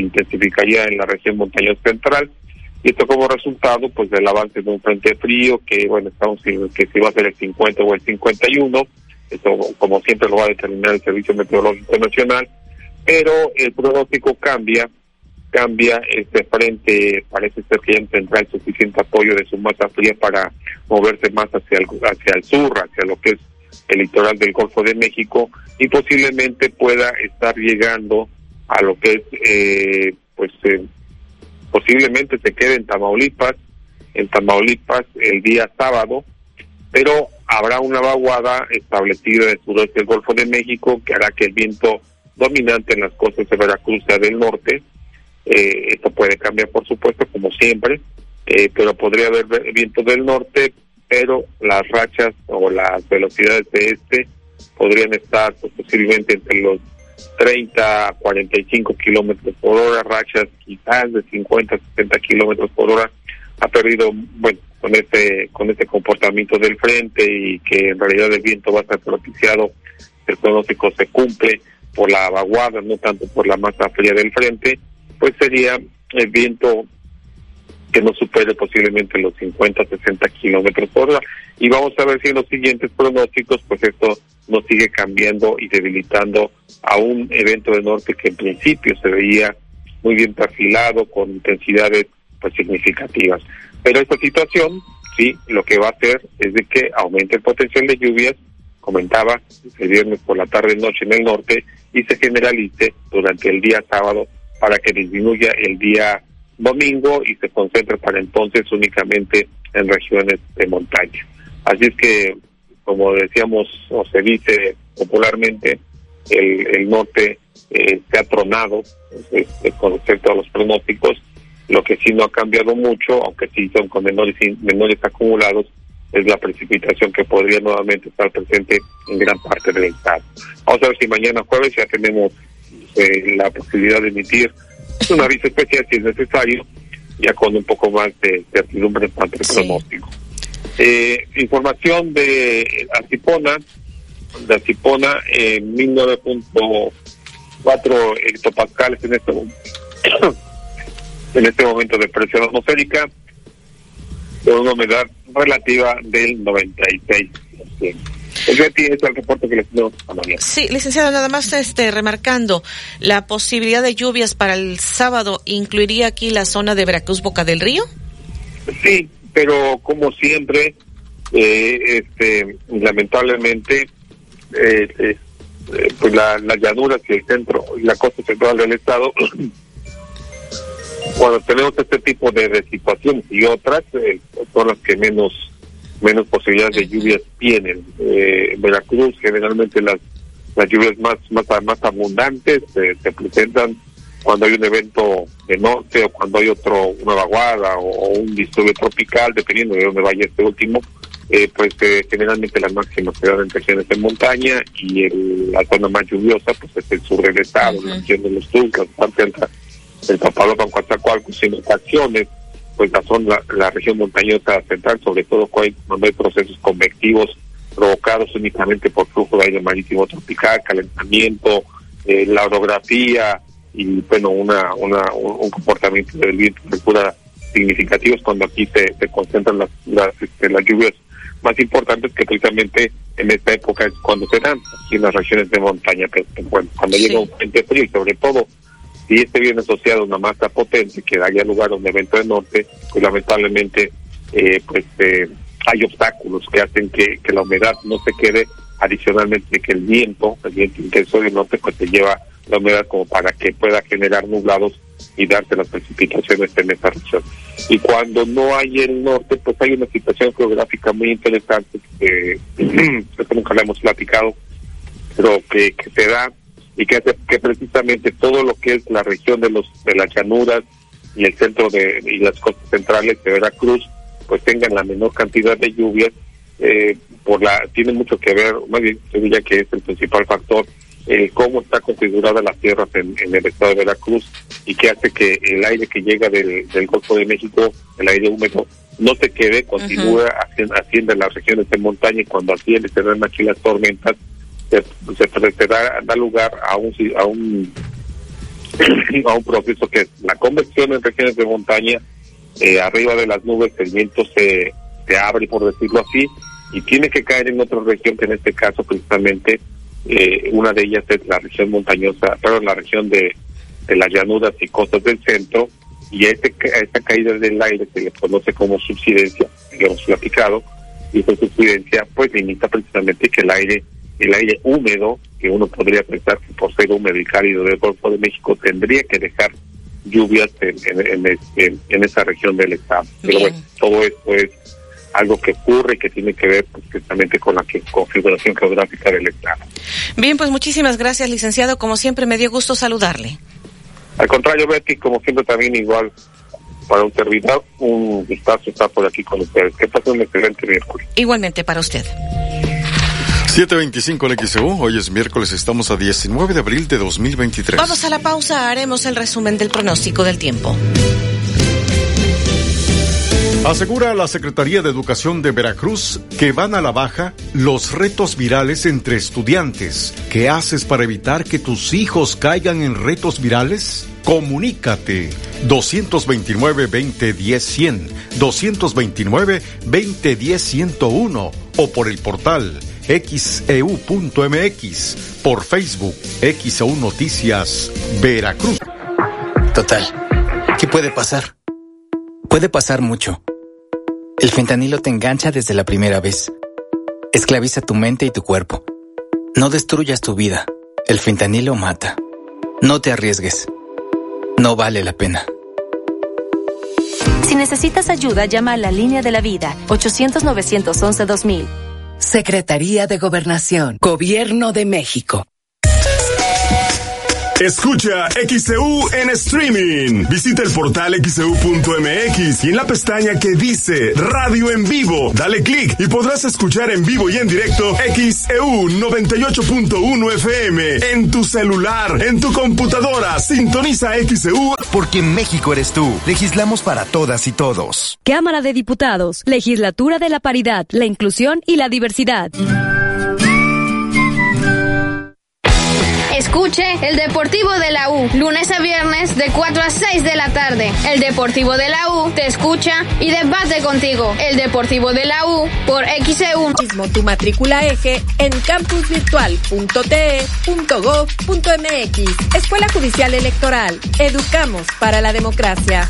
intensificaría en la región montañosa central. Y esto como resultado pues del avance de un frente frío que bueno estamos que si va a ser el 50 o el 51, esto como siempre lo va a determinar el Servicio Meteorológico Nacional, pero el pronóstico cambia cambia este frente, parece ser que ya tendrá el suficiente apoyo de su masa fría para moverse más hacia el, hacia el sur, hacia lo que es el litoral del Golfo de México y posiblemente pueda estar llegando a lo que es eh, pues eh, posiblemente se quede en Tamaulipas, en Tamaulipas el día sábado, pero habrá una vaguada establecida en el suroeste del Golfo de México que hará que el viento dominante en las costas de Veracruz sea del norte. Eh, esto puede cambiar, por supuesto, como siempre, eh, pero podría haber viento del norte, pero las rachas o las velocidades de este podrían estar pues, posiblemente entre los 30 a 45 kilómetros por hora, rachas quizás de 50 a 60 kilómetros por hora. Ha perdido, bueno, con este, con este comportamiento del frente y que en realidad el viento va a estar propiciado, el pronóstico se cumple por la vaguada, no tanto por la masa fría del frente, pues sería el viento que no supere posiblemente los 50, 60 kilómetros por hora. Y vamos a ver si en los siguientes pronósticos, pues esto nos sigue cambiando y debilitando a un evento de norte que en principio se veía muy bien perfilado, con intensidades pues significativas. Pero esta situación, sí, lo que va a hacer es de que aumente el potencial de lluvias, comentaba, el viernes por la tarde noche en el norte, y se generalice durante el día sábado para que disminuya el día domingo y se concentre para entonces únicamente en regiones de montaña. Así es que, como decíamos o se dice popularmente, el, norte eh, se ha tronado con respecto a los pronósticos. Lo que sí no ha cambiado mucho, aunque sí son con menores, menores acumulados, es la precipitación que podría nuevamente estar presente en gran parte del estado. Vamos a ver si mañana jueves ya tenemos eh, la posibilidad de emitir un aviso especial si es necesario, ya con un poco más de certidumbre en cuanto al pronóstico. Eh, información de Antipona, de Antipona, en 19.4 hectopascales en este, en este momento de presión atmosférica, con una humedad relativa del 96%. Es el reporte que les tengo Sí, licenciado, nada más este remarcando, la posibilidad de lluvias para el sábado incluiría aquí la zona de Veracruz Boca del Río? Sí, pero como siempre, eh, este, lamentablemente, eh, eh, pues la, las llanuras y el centro y la costa central del estado, cuando tenemos este tipo de, situaciones y otras, son las que menos menos posibilidades de lluvias tienen. en Veracruz generalmente las las lluvias más más más abundantes se presentan cuando hay un evento de norte o cuando hay otro, una vaguada o, un disturbio tropical, dependiendo de dónde vaya este último, eh, pues eh, generalmente las máximas se dan en regiones de montaña y el, la zona más lluviosa pues es el sur del estado, la región de los Tulcas, parte del el Papalopan, Coatzacoalcos, sin ocasiones, pues la zona, la, región montañosa central, sobre todo cuando hay procesos convectivos provocados únicamente por flujo de aire marítimo tropical, calentamiento, eh, la orografía, y bueno, una, una, un, comportamiento del viento de cura significativos cuando aquí se, se concentran las, las, este, las lluvias. Más importantes que precisamente en esta época es cuando se dan aquí en las regiones de montaña pero bueno cuando llega un frente frío y sobre todo si este viene asociado a una masa potente que haya lugar a un evento de norte pues lamentablemente eh, pues eh, hay obstáculos que hacen que, que la humedad no se quede adicionalmente que el viento el viento intenso del norte pues se lleva la humedad como para que pueda generar nublados y darse las precipitaciones en esta región. Y cuando no hay el norte, pues hay una situación geográfica muy interesante que, nunca la hemos platicado, pero que, que se da y que hace que precisamente todo lo que es la región de los de las llanuras y el centro de y las costas centrales de Veracruz pues tengan la menor cantidad de lluvias eh, por la tiene mucho que ver más bien yo diría que es el principal factor eh, cómo está configurada las tierras en, el estado de Veracruz y que hace que el aire que llega del, Golfo de México, el aire húmedo, no se quede, continúa haciendo, las regiones de montaña y cuando asciende se dan aquí las tormentas, se, se, da, lugar a un, a un a un proceso que es la convección en regiones de montaña, eh, arriba de las nubes el viento se, se abre, por decirlo así, y tiene que caer en otra región que en este caso precisamente eh, una de ellas es la región montañosa, perdón, la región de, las llanuras y costas del centro, y este, esta caída del aire se le conoce como subsidencia, que hemos platicado, y esa subsidencia pues limita precisamente que el aire, el aire húmedo, que uno podría pensar que por ser húmedo y cálido del Golfo de México tendría que dejar lluvias en, en, en, en esa región del estado. Pero bueno, todo esto es algo que ocurre y que tiene que ver precisamente con la que, configuración geográfica del estado. Bien, pues muchísimas gracias, licenciado. Como siempre, me dio gusto saludarle. Al contrario, Betty, como siempre también igual para un servidor, un gustazo estar por aquí con ustedes. Que pasen un excelente miércoles. Igualmente para usted. 725 en XEU, hoy es miércoles, estamos a 19 de abril de 2023. Vamos a la pausa, haremos el resumen del pronóstico del tiempo. Asegura la Secretaría de Educación de Veracruz que van a la baja los retos virales entre estudiantes. ¿Qué haces para evitar que tus hijos caigan en retos virales? Comunícate 229-2010-100, 229-2010-101 o por el portal xeu.mx, por Facebook XEU Noticias Veracruz. Total, ¿qué puede pasar? Puede pasar mucho. El fentanilo te engancha desde la primera vez. Esclaviza tu mente y tu cuerpo. No destruyas tu vida. El fentanilo mata. No te arriesgues. No vale la pena. Si necesitas ayuda, llama a la línea de la vida 800-911-2000. Secretaría de Gobernación, Gobierno de México. Escucha XCU en streaming. Visita el portal xcu.mx y en la pestaña que dice Radio en vivo, dale clic y podrás escuchar en vivo y en directo XEU 98.1 FM en tu celular, en tu computadora. Sintoniza XEU. Porque México eres tú. Legislamos para todas y todos. Cámara de Diputados, Legislatura de la Paridad, la Inclusión y la Diversidad. Escuche el Deportivo de la U, lunes a viernes de 4 a 6 de la tarde. El Deportivo de la U te escucha y debate contigo. El Deportivo de la U por XEU. Tu matrícula eje en campusvirtual.te.gov.mx. Escuela Judicial Electoral. Educamos para la democracia.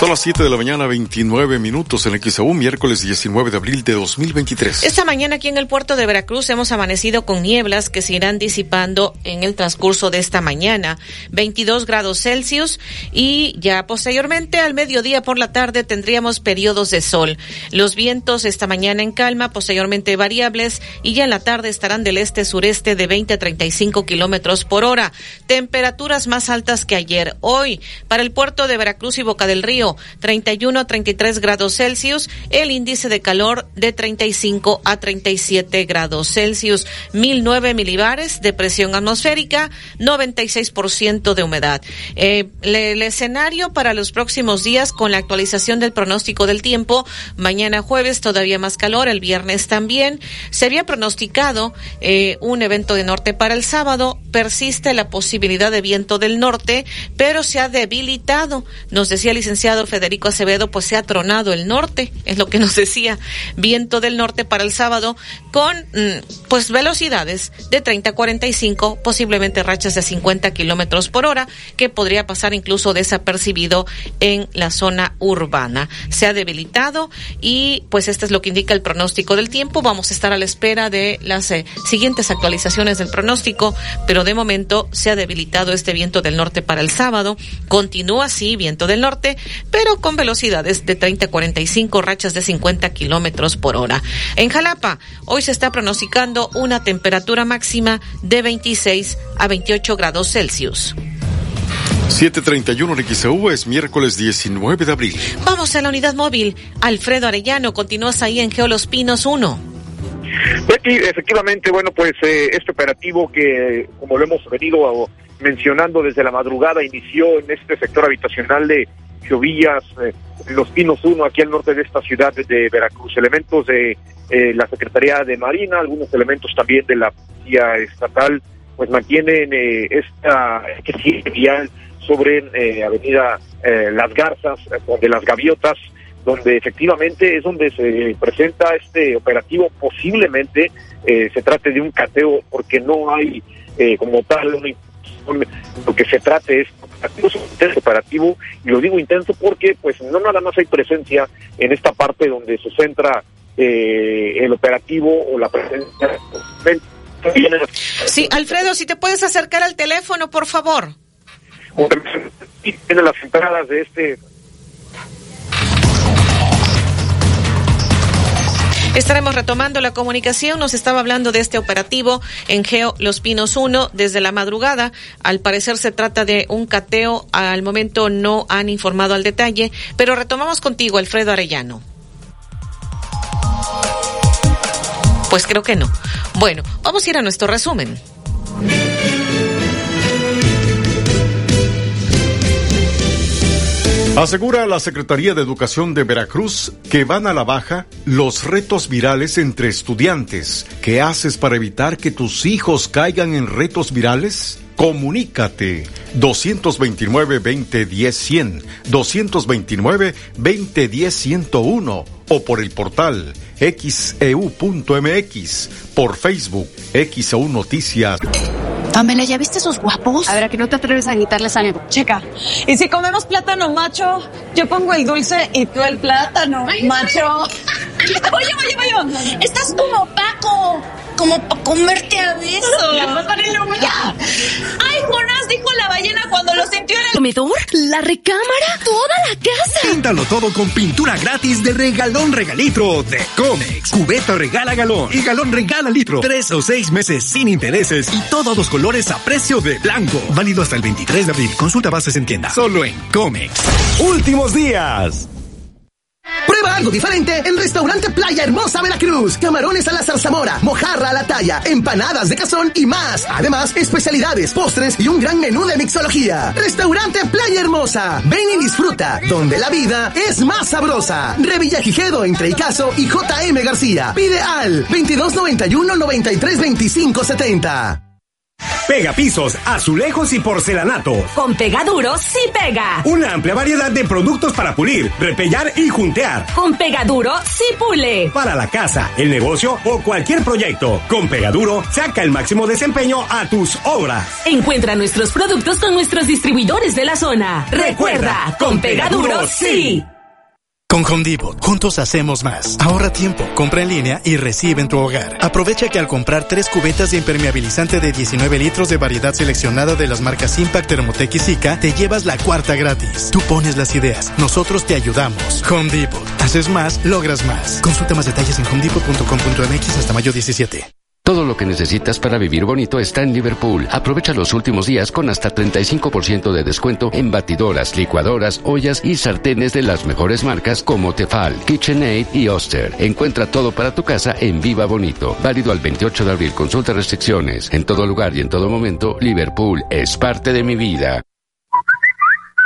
Son las 7 de la mañana, 29 minutos en XAU, miércoles 19 de abril de 2023. Esta mañana aquí en el puerto de Veracruz hemos amanecido con nieblas que se irán disipando en el transcurso de esta mañana. 22 grados Celsius y ya posteriormente al mediodía por la tarde tendríamos periodos de sol. Los vientos esta mañana en calma, posteriormente variables y ya en la tarde estarán del este-sureste de 20 a 35 kilómetros por hora. Temperaturas más altas que ayer. Hoy, para el puerto de Veracruz y Boca del Río, 31 a 33 grados Celsius, el índice de calor de 35 a 37 grados Celsius, 1009 milibares de presión atmosférica, 96% de humedad. Eh, el escenario para los próximos días con la actualización del pronóstico del tiempo, mañana jueves todavía más calor, el viernes también. Se había pronosticado eh, un evento de norte para el sábado, persiste la posibilidad de viento del norte, pero se ha debilitado, nos decía el licenciado Federico Acevedo, pues se ha tronado el norte, es lo que nos decía, viento del norte para el sábado con mm, pues velocidades de 30 a 45, posiblemente rachas de 50 kilómetros por hora, que podría pasar incluso desapercibido en la zona urbana. Se ha debilitado y pues este es lo que indica el pronóstico del tiempo. Vamos a estar a la espera de las eh, siguientes actualizaciones del pronóstico, pero de momento se ha debilitado este viento del norte para el sábado. Continúa así, viento del norte, pero con velocidades de 30 a 45, rachas de 50 kilómetros por hora. En Jalapa, hoy se está pronosticando una temperatura máxima de 26 a 28 grados Celsius. 731 en es miércoles 19 de abril. Vamos a la unidad móvil. Alfredo Arellano, continúas ahí en Geolos Pinos 1. Betty, efectivamente, bueno, pues eh, este operativo que, como lo hemos venido mencionando desde la madrugada, inició en este sector habitacional de Chovillas, eh, Los Pinos 1, aquí al norte de esta ciudad de Veracruz. Elementos de eh, la Secretaría de Marina, algunos elementos también de la Policía Estatal, pues mantienen eh, esta sigue vial sobre eh, Avenida eh, Las Garzas, de las Gaviotas, donde efectivamente es donde se presenta este operativo. Posiblemente se trate de un cateo porque no hay como tal una lo que se trate es intenso operativo y lo digo intenso porque pues no nada más hay presencia en esta parte donde se centra eh, el operativo o la presencia. Sí Alfredo si te puedes acercar al teléfono por favor. Tiene las entradas de este Estaremos retomando la comunicación. Nos estaba hablando de este operativo en Geo Los Pinos 1 desde la madrugada. Al parecer se trata de un cateo. Al momento no han informado al detalle, pero retomamos contigo, Alfredo Arellano. Pues creo que no. Bueno, vamos a ir a nuestro resumen. Asegura la Secretaría de Educación de Veracruz que van a la baja los retos virales entre estudiantes. ¿Qué haces para evitar que tus hijos caigan en retos virales? Comunícate 229-2010-100, 229-2010-101 o por el portal xeu.mx, e por Facebook, XEU Noticias. Pamela, ¿ya viste esos guapos? A ver, aquí no te atreves a quitarles algo. Checa. Y si comemos plátano macho, yo pongo el dulce y tú el plátano macho. oye, oye, oye, estás como Paco como para comerte a besos. Ya. Ay, Jonás dijo la ballena cuando lo sintió en el comedor, la recámara, toda la casa. Píntalo todo con pintura gratis de regalón regalitro de Comex. Cubeta regala galón y galón regala litro. Tres o seis meses sin intereses y todos los colores a precio de blanco. Válido hasta el 23 de abril. Consulta bases en tienda. Solo en Comex. Últimos días. Prueba algo diferente en Restaurante Playa Hermosa Veracruz. Camarones a la zarzamora, mojarra a la talla, empanadas de cazón y más. Además, especialidades, postres y un gran menú de mixología. Restaurante Playa Hermosa. Ven y disfruta, donde la vida es más sabrosa. Revilla Gijedo entre Icaso y JM García. Pide al 2291 932570. Pega pisos, azulejos y porcelanato. Con Pegaduro sí pega. Una amplia variedad de productos para pulir, repellar y juntear. Con Pegaduro sí pule. Para la casa, el negocio o cualquier proyecto. Con Pegaduro saca el máximo desempeño a tus obras. Encuentra nuestros productos con nuestros distribuidores de la zona. Recuerda, con Pegaduro sí. Con Home Depot, juntos hacemos más. Ahorra tiempo, compra en línea y recibe en tu hogar. Aprovecha que al comprar tres cubetas de impermeabilizante de 19 litros de variedad seleccionada de las marcas Impact, Thermotec y Zika, te llevas la cuarta gratis. Tú pones las ideas, nosotros te ayudamos. Home Depot. Haces más, logras más. Consulta más detalles en homedepot.com.mx hasta mayo 17. Todo lo que necesitas para vivir bonito está en Liverpool. Aprovecha los últimos días con hasta 35% de descuento en batidoras, licuadoras, ollas y sartenes de las mejores marcas como Tefal, KitchenAid y Oster. Encuentra todo para tu casa en Viva Bonito. Válido al 28 de abril. Consulta restricciones. En todo lugar y en todo momento, Liverpool es parte de mi vida.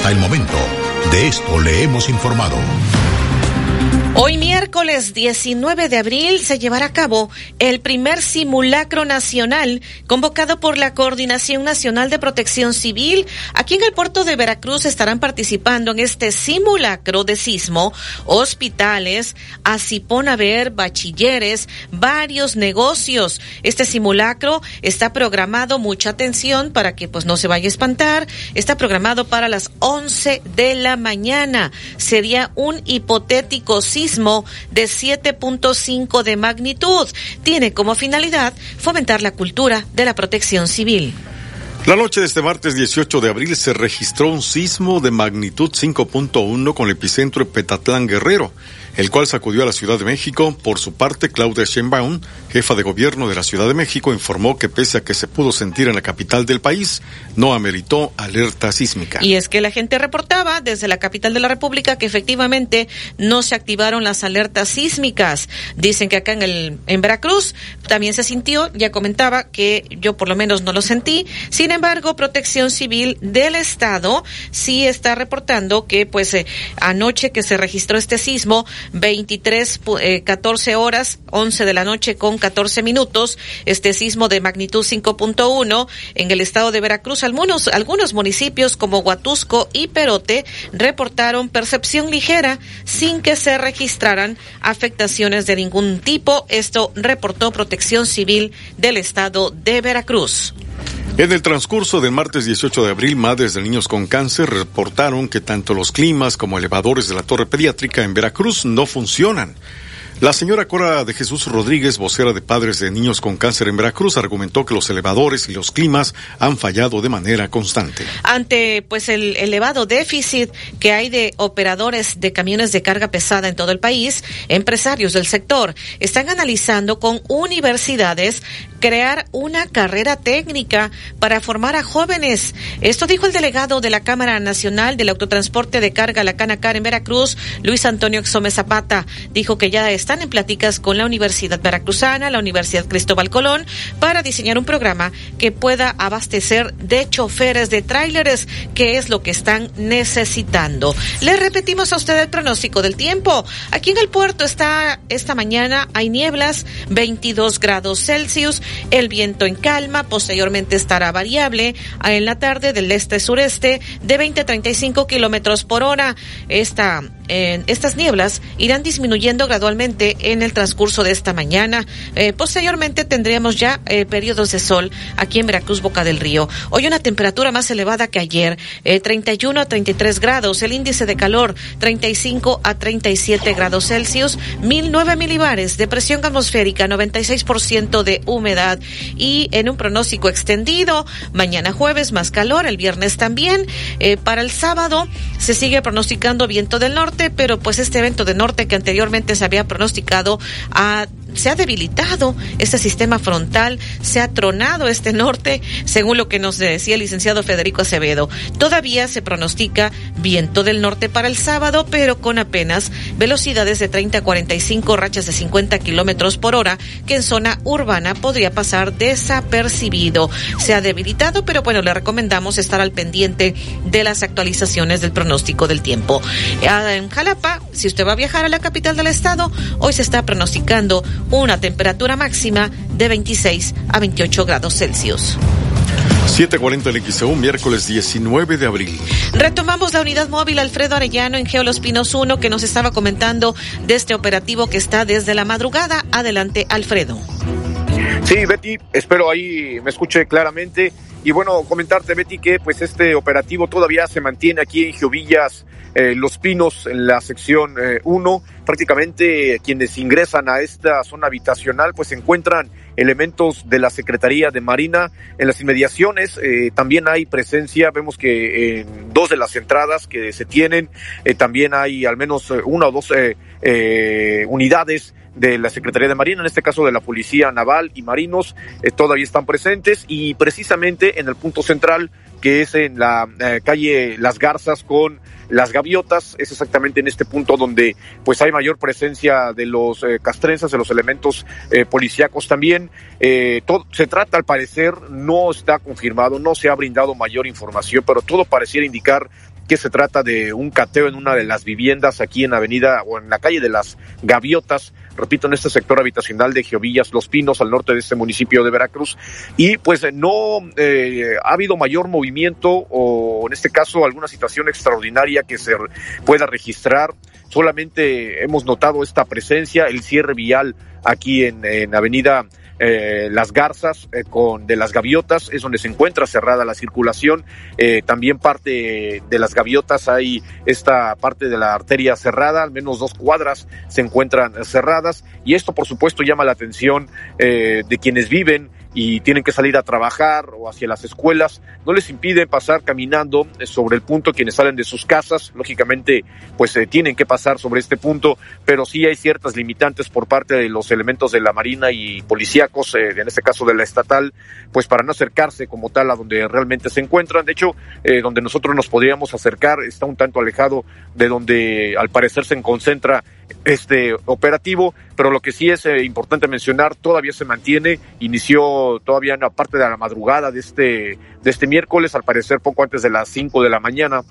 Hasta el momento, de esto le hemos informado. Hoy miércoles 19 de abril se llevará a cabo el primer simulacro nacional convocado por la Coordinación Nacional de Protección Civil. Aquí en el puerto de Veracruz estarán participando en este simulacro de sismo hospitales, ver bachilleres, varios negocios. Este simulacro está programado, mucha atención para que pues no se vaya a espantar, está programado para las 11 de la mañana. Sería un hipotético sismo de 7.5 de magnitud. Tiene como finalidad fomentar la cultura de la protección civil. La noche de este martes 18 de abril se registró un sismo de magnitud 5.1 con el epicentro en Petatlán Guerrero, el cual sacudió a la Ciudad de México. Por su parte, Claudia Sheinbaum jefa de gobierno de la Ciudad de México, informó que pese a que se pudo sentir en la capital del país, no ameritó alerta sísmica. Y es que la gente reportaba desde la capital de la República que efectivamente no se activaron las alertas sísmicas. Dicen que acá en el en Veracruz también se sintió, ya comentaba que yo por lo menos no lo sentí. Sin embargo, Protección Civil del Estado sí está reportando que pues eh, anoche que se registró este sismo, 23 eh, 14 horas, 11 de la noche con 14 minutos, este sismo de magnitud 5.1 en el estado de Veracruz, algunos algunos municipios como Huatusco y Perote reportaron percepción ligera sin que se registraran afectaciones de ningún tipo. Esto reportó Protección Civil del Estado de Veracruz. En el transcurso del martes 18 de abril, madres de niños con cáncer reportaron que tanto los climas como elevadores de la torre pediátrica en Veracruz no funcionan. La señora Cora de Jesús Rodríguez, vocera de padres de niños con cáncer en Veracruz, argumentó que los elevadores y los climas han fallado de manera constante. Ante pues el elevado déficit que hay de operadores de camiones de carga pesada en todo el país, empresarios del sector están analizando con universidades crear una carrera técnica para formar a jóvenes. Esto dijo el delegado de la Cámara Nacional del Autotransporte de Carga, la Canacar en Veracruz, Luis Antonio Exome Zapata. Dijo que ya están en pláticas con la Universidad Veracruzana, la Universidad Cristóbal Colón, para diseñar un programa que pueda abastecer de choferes de tráileres, que es lo que están necesitando. Le repetimos a usted el pronóstico del tiempo. Aquí en el puerto está esta mañana, hay nieblas, 22 grados Celsius, el viento en calma, posteriormente estará variable en la tarde del este-sureste de 20 a 35 kilómetros por hora. Esta eh, estas nieblas irán disminuyendo gradualmente en el transcurso de esta mañana. Eh, posteriormente tendremos ya eh, periodos de sol aquí en Veracruz, Boca del Río. Hoy una temperatura más elevada que ayer, 31 a 33 grados, el índice de calor 35 a 37 grados Celsius, 1009 milibares de presión atmosférica, 96% de humedad y en un pronóstico extendido, mañana jueves más calor, el viernes también. para el sábado se sigue pronosticando viento del norte pero pues este evento de norte que anteriormente se había pronosticado a se ha debilitado este sistema frontal, se ha tronado este norte, según lo que nos decía el licenciado Federico Acevedo. Todavía se pronostica viento del norte para el sábado, pero con apenas velocidades de 30 a 45 rachas de 50 kilómetros por hora, que en zona urbana podría pasar desapercibido. Se ha debilitado, pero bueno, le recomendamos estar al pendiente de las actualizaciones del pronóstico del tiempo. Ah, en Jalapa, si usted va a viajar a la capital del estado, hoy se está pronosticando una temperatura máxima de 26 a 28 grados Celsius. 740 el XEU, miércoles 19 de abril. Retomamos la unidad móvil Alfredo Arellano en Geolos Pinos 1 que nos estaba comentando de este operativo que está desde la madrugada. Adelante, Alfredo. Sí, Betty, espero ahí me escuche claramente. Y bueno, comentarte, Betty, que pues este operativo todavía se mantiene aquí en Geovillas eh, Los Pinos, en la sección 1. Eh, Prácticamente quienes ingresan a esta zona habitacional pues encuentran elementos de la Secretaría de Marina en las inmediaciones. Eh, también hay presencia, vemos que en dos de las entradas que se tienen, también hay al menos una o dos unidades de la Secretaría de Marina, en este caso de la Policía Naval y Marinos, todavía están presentes y precisamente en el punto central que es en la calle Las Garzas con las gaviotas es exactamente en este punto donde pues hay mayor presencia de los eh, de los elementos eh, policíacos también. Eh, se trata al parecer, no está confirmado, no se ha brindado mayor información, pero todo pareciera indicar que se trata de un cateo en una de las viviendas aquí en Avenida o en la calle de las Gaviotas, repito, en este sector habitacional de Geovillas, Los Pinos, al norte de este municipio de Veracruz. Y pues no eh, ha habido mayor movimiento o en este caso alguna situación extraordinaria que se pueda registrar. Solamente hemos notado esta presencia, el cierre vial aquí en, en Avenida eh, las Garzas eh, con de las Gaviotas, es donde se encuentra cerrada la circulación. Eh, también parte de las Gaviotas hay esta parte de la arteria cerrada, al menos dos cuadras se encuentran cerradas y esto por supuesto llama la atención de quienes viven y tienen que salir a trabajar o hacia las escuelas, no les impide pasar caminando sobre el punto quienes salen de sus casas, lógicamente pues eh, tienen que pasar sobre este punto, pero sí hay ciertas limitantes por parte de los elementos de la Marina y policíacos, eh, en este caso de la estatal, pues para no acercarse como tal a donde realmente se encuentran. De hecho, eh, donde nosotros nos podríamos acercar está un tanto alejado de donde al parecer se concentra este operativo, pero lo que sí es eh, importante mencionar, todavía se mantiene, inició todavía en la parte de la madrugada de este, de este miércoles, al parecer poco antes de las 5 de la mañana,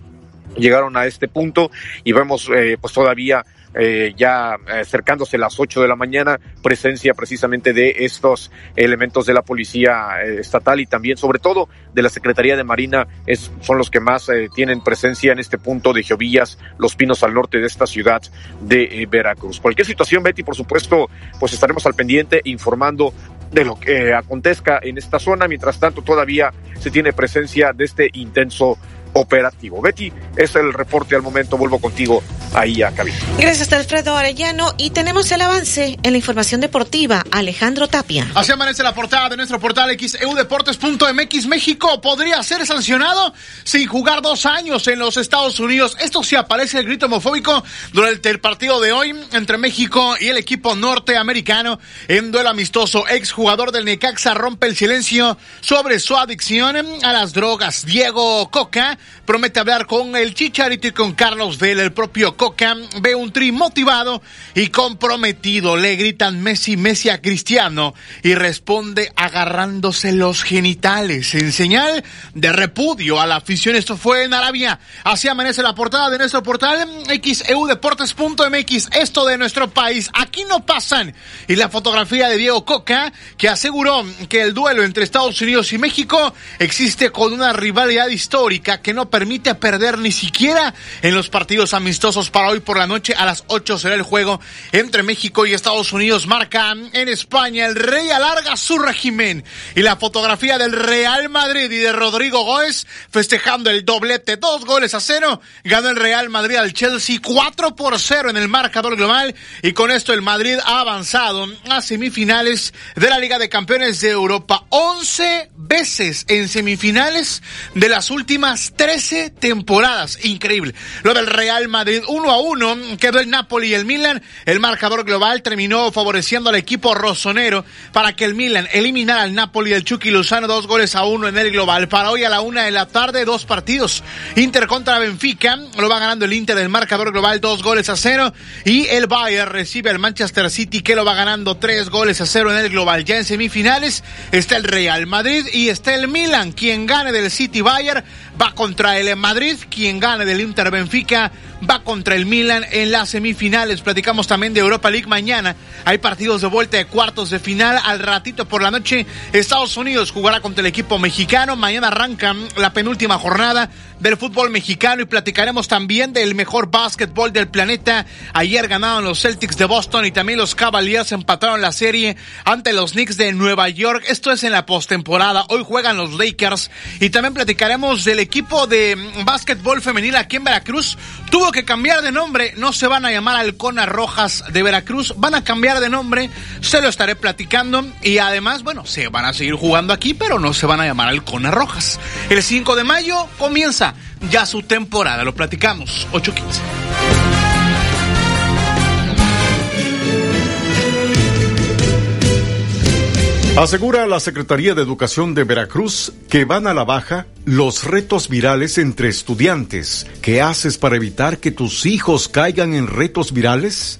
llegaron a este punto y vemos eh, pues todavía eh, ya eh, acercándose las 8 de la mañana, presencia precisamente de estos elementos de la policía eh, estatal y también, sobre todo, de la Secretaría de Marina, es, son los que más eh, tienen presencia en este punto de Giovillas, Los Pinos al norte de esta ciudad de Veracruz. Cualquier situación, Betty, por supuesto, pues estaremos al pendiente informando de lo que acontezca en esta zona. Mientras tanto, todavía se tiene presencia de este intenso operativo. Betty, es el reporte al momento. Vuelvo contigo ahí a cabina. Gracias, Alfredo Arellano. Y tenemos el avance en la información deportiva. Alejandro Tapia. Así amanece la portada de nuestro portal xeudeportes.mx. México podría ser sancionado sin jugar dos años en los Estados Unidos. Esto sí aparece el grito homofóbico durante el partido de hoy entre México y el equipo norteamericano en duelo amistoso. Exjugador del Necaxa rompe el silencio sobre su adicción a las drogas. Diego Coca promete hablar con el Chicharito y con Carlos Vela. El propio Coca ve un tri motivado y comprometido. Le gritan Messi, Messi a Cristiano y responde agarrándose los genitales en señal de repudio a la afición. Esto fue en Arabia. Así amanece la portada de nuestro portal xeudeportes.mx. Esto de nuestro país. Aquí no pasan. Y la fotografía de Diego Coca que aseguró que el duelo entre Estados Unidos y México existe con una rivalidad histórica que no permite perder ni siquiera en los partidos amistosos para hoy por la noche a las 8 será el juego entre México y Estados Unidos. Marca en España el Rey alarga su régimen y la fotografía del Real Madrid y de Rodrigo Góez festejando el doblete, dos goles a cero. Ganó el Real Madrid al Chelsea 4 por 0 en el marcador global y con esto el Madrid ha avanzado a semifinales de la Liga de Campeones de Europa 11 veces en semifinales de las últimas 13 temporadas. Increíble. Lo del Real Madrid 1 a 1 quedó el Napoli y el Milan. El marcador global terminó favoreciendo al equipo rosonero para que el Milan eliminara al Napoli del Chucky Luzano dos goles a uno en el global. Para hoy a la una de la tarde, dos partidos. Inter contra Benfica. Lo va ganando el Inter del marcador global dos goles a cero. Y el Bayern recibe al Manchester City que lo va ganando tres goles a cero en el global. Ya en semifinales está el Real Madrid y está el Milan. Quien gane del City Bayern va contra el Madrid. Quien gane del Inter Benfica va contra el Milan en las semifinales. Platicamos también de Europa League mañana. Hay partidos de vuelta de cuartos de final. Al ratito por la noche, Estados Unidos jugará contra el equipo mexicano. Mañana arranca la penúltima jornada del fútbol mexicano y platicaremos también del mejor básquetbol del planeta. Ayer ganaron los Celtics de Boston y también los Cavaliers empataron la serie ante los Knicks de Nueva York. Esto es en la postemporada. Hoy juegan los Lakers y también platicaremos del equipo de básquetbol femenil aquí en Veracruz. Tuvo que cambiar de nombre. No se van a llamar Halcona Rojas de Veracruz. Van a cambiar de nombre. Se lo estaré platicando. Y además, bueno, se van a seguir jugando aquí, pero no se van a llamar Halcona Rojas. El 5 de mayo comienza ya su temporada. Lo platicamos. 8.15. Asegura la Secretaría de Educación de Veracruz que van a la baja los retos virales entre estudiantes. ¿Qué haces para evitar que tus hijos caigan en retos virales?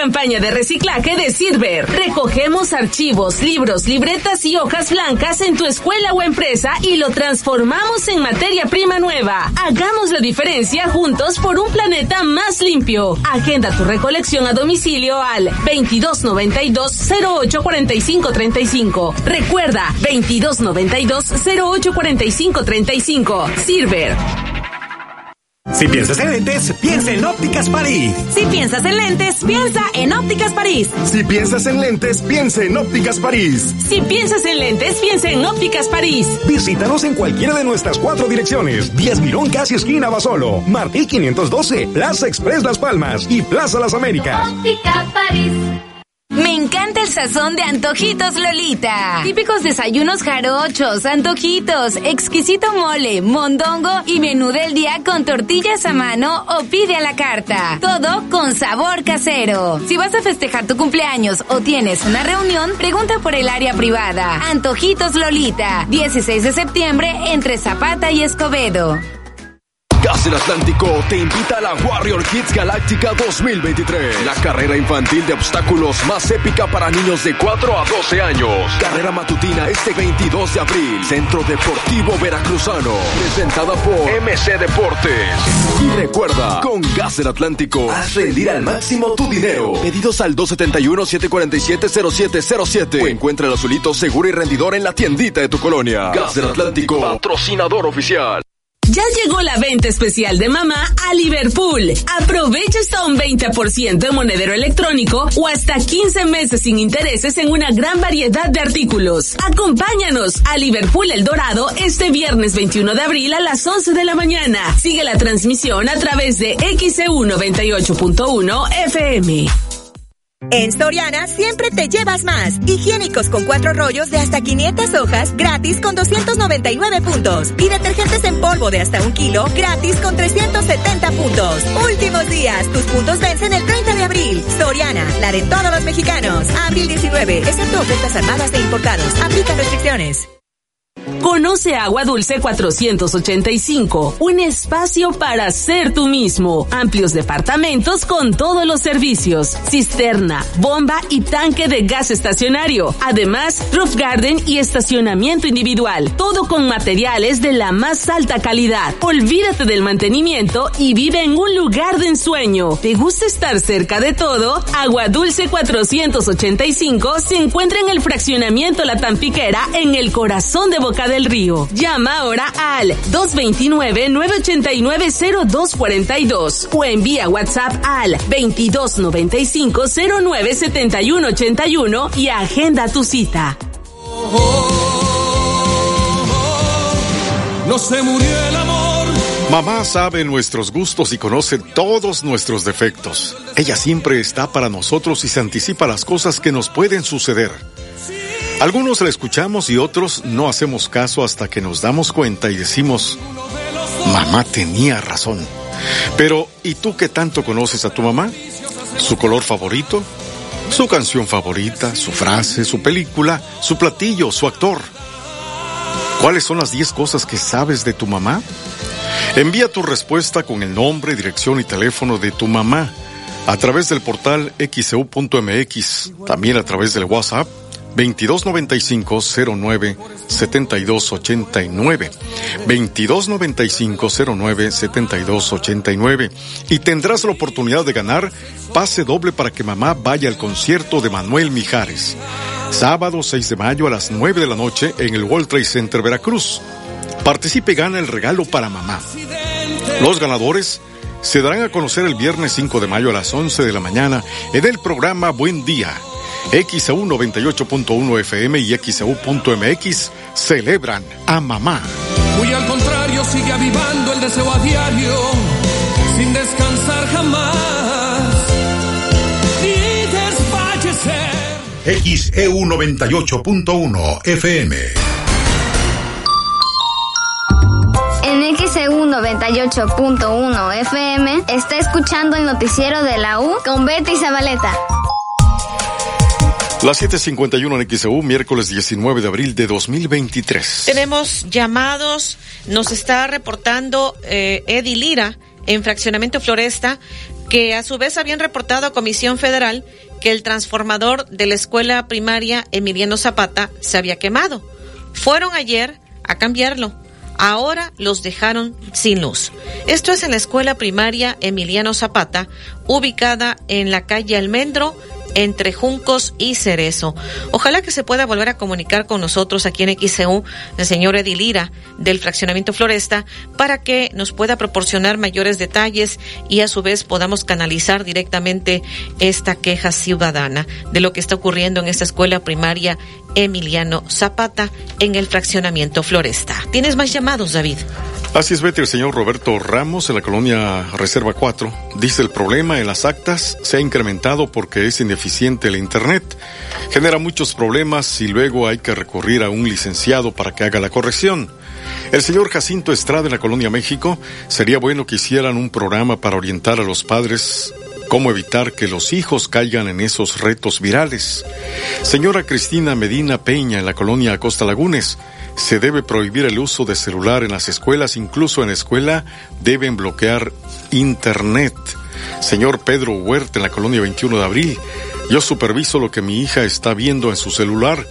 Campaña de reciclaje de Silver. Recogemos archivos, libros, libretas y hojas blancas en tu escuela o empresa y lo transformamos en materia prima nueva. Hagamos la diferencia juntos por un planeta más limpio. Agenda tu recolección a domicilio al 2292 0845 35. Recuerda 2292 0845 35. Silver. Si piensas en lentes, piensa en Ópticas París. Si piensas en lentes, piensa en Ópticas París. Si piensas en lentes, piensa en Ópticas París. Si piensas en lentes, piensa en Ópticas París. Visítanos en cualquiera de nuestras cuatro direcciones. 10 Mirón, casi esquina Basolo. Martí 512, Plaza Express Las Palmas y Plaza Las Américas. Óptica París. Me encanta el sazón de Antojitos Lolita. Típicos desayunos jarochos, antojitos, exquisito mole, mondongo y menú del día con tortillas a mano o pide a la carta. Todo con sabor casero. Si vas a festejar tu cumpleaños o tienes una reunión, pregunta por el área privada. Antojitos Lolita, 16 de septiembre entre Zapata y Escobedo. Gas del Atlántico te invita a la Warrior Kids Galáctica 2023, la carrera infantil de obstáculos más épica para niños de 4 a 12 años. Carrera matutina este 22 de abril, Centro Deportivo Veracruzano, presentada por MC Deportes. Y recuerda, con Gas del Atlántico, haz rendir al máximo tu dinero. Pedidos al 271-747-0707 o encuentra el azulito seguro y rendidor en la tiendita de tu colonia. Gas del Atlántico, patrocinador oficial. Ya llegó la venta especial de mamá a Liverpool. Aprovecha hasta un 20% en monedero electrónico o hasta 15 meses sin intereses en una gran variedad de artículos. Acompáñanos a Liverpool El Dorado este viernes 21 de abril a las 11 de la mañana. Sigue la transmisión a través de XEU 98.1 FM. En Soriana siempre te llevas más. Higiénicos con cuatro rollos de hasta 500 hojas, gratis con 299 puntos. Y detergentes en polvo de hasta un kilo, gratis con 370 puntos. Últimos días, tus puntos vencen el 30 de abril. Soriana, la de todos los mexicanos. Abril 19, excepto ofertas armadas de importados. Aplica restricciones. Conoce Agua Dulce 485, un espacio para ser tú mismo. Amplios departamentos con todos los servicios, cisterna, bomba y tanque de gas estacionario. Además, roof garden y estacionamiento individual. Todo con materiales de la más alta calidad. Olvídate del mantenimiento y vive en un lugar de ensueño. ¿Te gusta estar cerca de todo? Agua Dulce 485 se encuentra en el fraccionamiento La Tampiquera en el corazón de Boca del Río. Llama ahora al 229-989-0242 o envía WhatsApp al 2295-097181 y agenda tu cita. No se murió el amor. Mamá sabe nuestros gustos y conoce todos nuestros defectos. Ella siempre está para nosotros y se anticipa las cosas que nos pueden suceder. Algunos la escuchamos y otros no hacemos caso hasta que nos damos cuenta y decimos, mamá tenía razón. Pero, ¿y tú qué tanto conoces a tu mamá? ¿Su color favorito? ¿Su canción favorita? ¿Su frase? ¿Su película? ¿Su platillo? ¿Su actor? ¿Cuáles son las 10 cosas que sabes de tu mamá? Envía tu respuesta con el nombre, dirección y teléfono de tu mamá a través del portal xeu.mx, también a través del WhatsApp 2295-09 7289 2295-09 7289 y tendrás la oportunidad de ganar pase doble para que mamá vaya al concierto de Manuel Mijares. Sábado 6 de mayo a las 9 de la noche en el World Trade Center Veracruz. Participe y gana el regalo para mamá. Los ganadores se darán a conocer el viernes 5 de mayo a las 11 de la mañana en el programa Buen Día XAU 98.1 FM y XAU.mx celebran a mamá. Muy al contrario, sigue avivando el deseo a diario, sin descansar jamás, ni desfallecer. XEU 98.1 FM. En XEU 98.1 FM está escuchando el noticiero de la U con Betty Zabaleta. Las 7:51 en XEU, miércoles 19 de abril de 2023. Tenemos llamados, nos está reportando eh, Eddie Lira en Fraccionamiento Floresta. que a su vez habían reportado a Comisión Federal que el transformador de la escuela primaria Emiliano Zapata se había quemado. Fueron ayer a cambiarlo. Ahora los dejaron sin luz. Esto es en la escuela primaria Emiliano Zapata, ubicada en la calle Almendro, entre Juncos y Cerezo. Ojalá que se pueda volver a comunicar con nosotros aquí en XCU el señor Edilira del fraccionamiento Floresta para que nos pueda proporcionar mayores detalles y a su vez podamos canalizar directamente esta queja ciudadana de lo que está ocurriendo en esta escuela primaria Emiliano Zapata en el fraccionamiento Floresta. ¿Tienes más llamados, David? Así es, Betty, el señor Roberto Ramos en la colonia Reserva 4 dice el problema en las actas se ha incrementado porque es ineficiente el Internet. Genera muchos problemas y luego hay que recurrir a un licenciado para que haga la corrección. El señor Jacinto Estrada en la colonia México sería bueno que hicieran un programa para orientar a los padres cómo evitar que los hijos caigan en esos retos virales. Señora Cristina Medina Peña en la colonia Costa Lagunes se debe prohibir el uso de celular en las escuelas, incluso en la escuela deben bloquear Internet. Señor Pedro Huerta en la colonia 21 de abril, yo superviso lo que mi hija está viendo en su celular,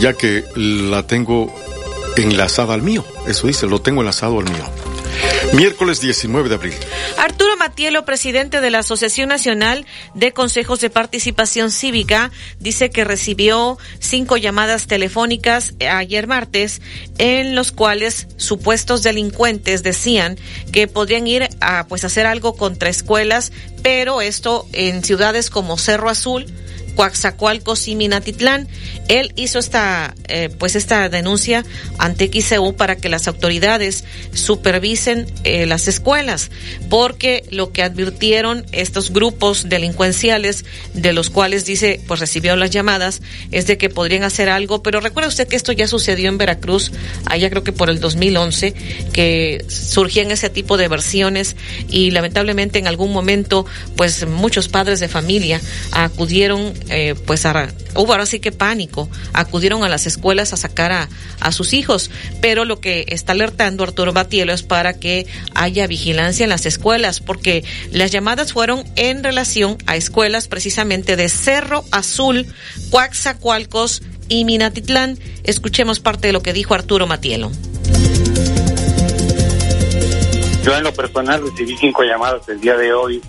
ya que la tengo enlazada al mío. Eso dice, lo tengo enlazado al mío. Miércoles 19 de abril. Arturo Matielo, presidente de la Asociación Nacional de Consejos de Participación Cívica, dice que recibió cinco llamadas telefónicas ayer martes en los cuales supuestos delincuentes decían que podrían ir a pues hacer algo contra escuelas, pero esto en ciudades como Cerro Azul, Coaxacualcos y Minatitlán. Él hizo esta, eh, pues esta denuncia ante XCU para que las autoridades supervisen eh, las escuelas, porque lo que advirtieron estos grupos delincuenciales, de los cuales dice, pues recibió las llamadas, es de que podrían hacer algo, pero recuerda usted que esto ya sucedió en Veracruz, allá creo que por el 2011, que surgían ese tipo de versiones y lamentablemente en algún momento, pues muchos padres de familia acudieron eh, pues hubo ahora sí que pánico, acudieron a las escuelas a sacar a, a sus hijos, pero lo que está alertando Arturo Batielo es para que haya vigilancia en las escuelas, porque las llamadas fueron en relación a escuelas precisamente de Cerro Azul, Coaxacualcos y Minatitlán. Escuchemos parte de lo que dijo Arturo Matielo. Yo en lo personal recibí cinco llamadas el día de hoy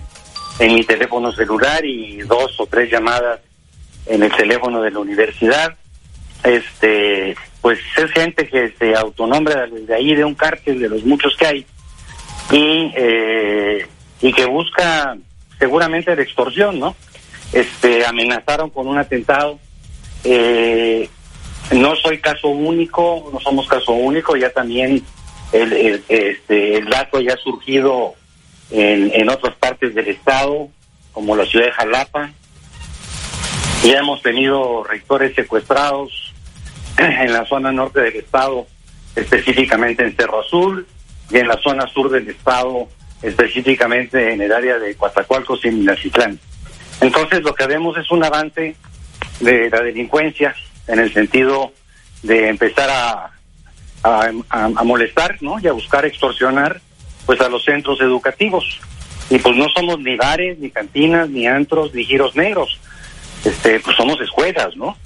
en mi teléfono celular y dos o tres llamadas en el teléfono de la universidad. Este, pues es gente que se autonombra desde ahí de un cártel de los muchos que hay y eh, y que busca seguramente de extorsión, ¿no? Este, amenazaron con un atentado. Eh, no soy caso único, no somos caso único, ya también el, este, el dato ya ha surgido en, en otras partes del estado, como la ciudad de Jalapa, ya hemos tenido rectores secuestrados en la zona norte del estado, específicamente en Cerro Azul, y en la zona sur del estado, específicamente en el área de Coatzacoalcos y Minacitlán. Entonces lo que vemos es un avance de la delincuencia en el sentido de empezar a, a, a molestar, ¿no? Y a buscar extorsionar, pues a los centros educativos. Y pues no somos ni bares, ni cantinas, ni antros, ni giros negros este, pues somos escuelas, ¿no?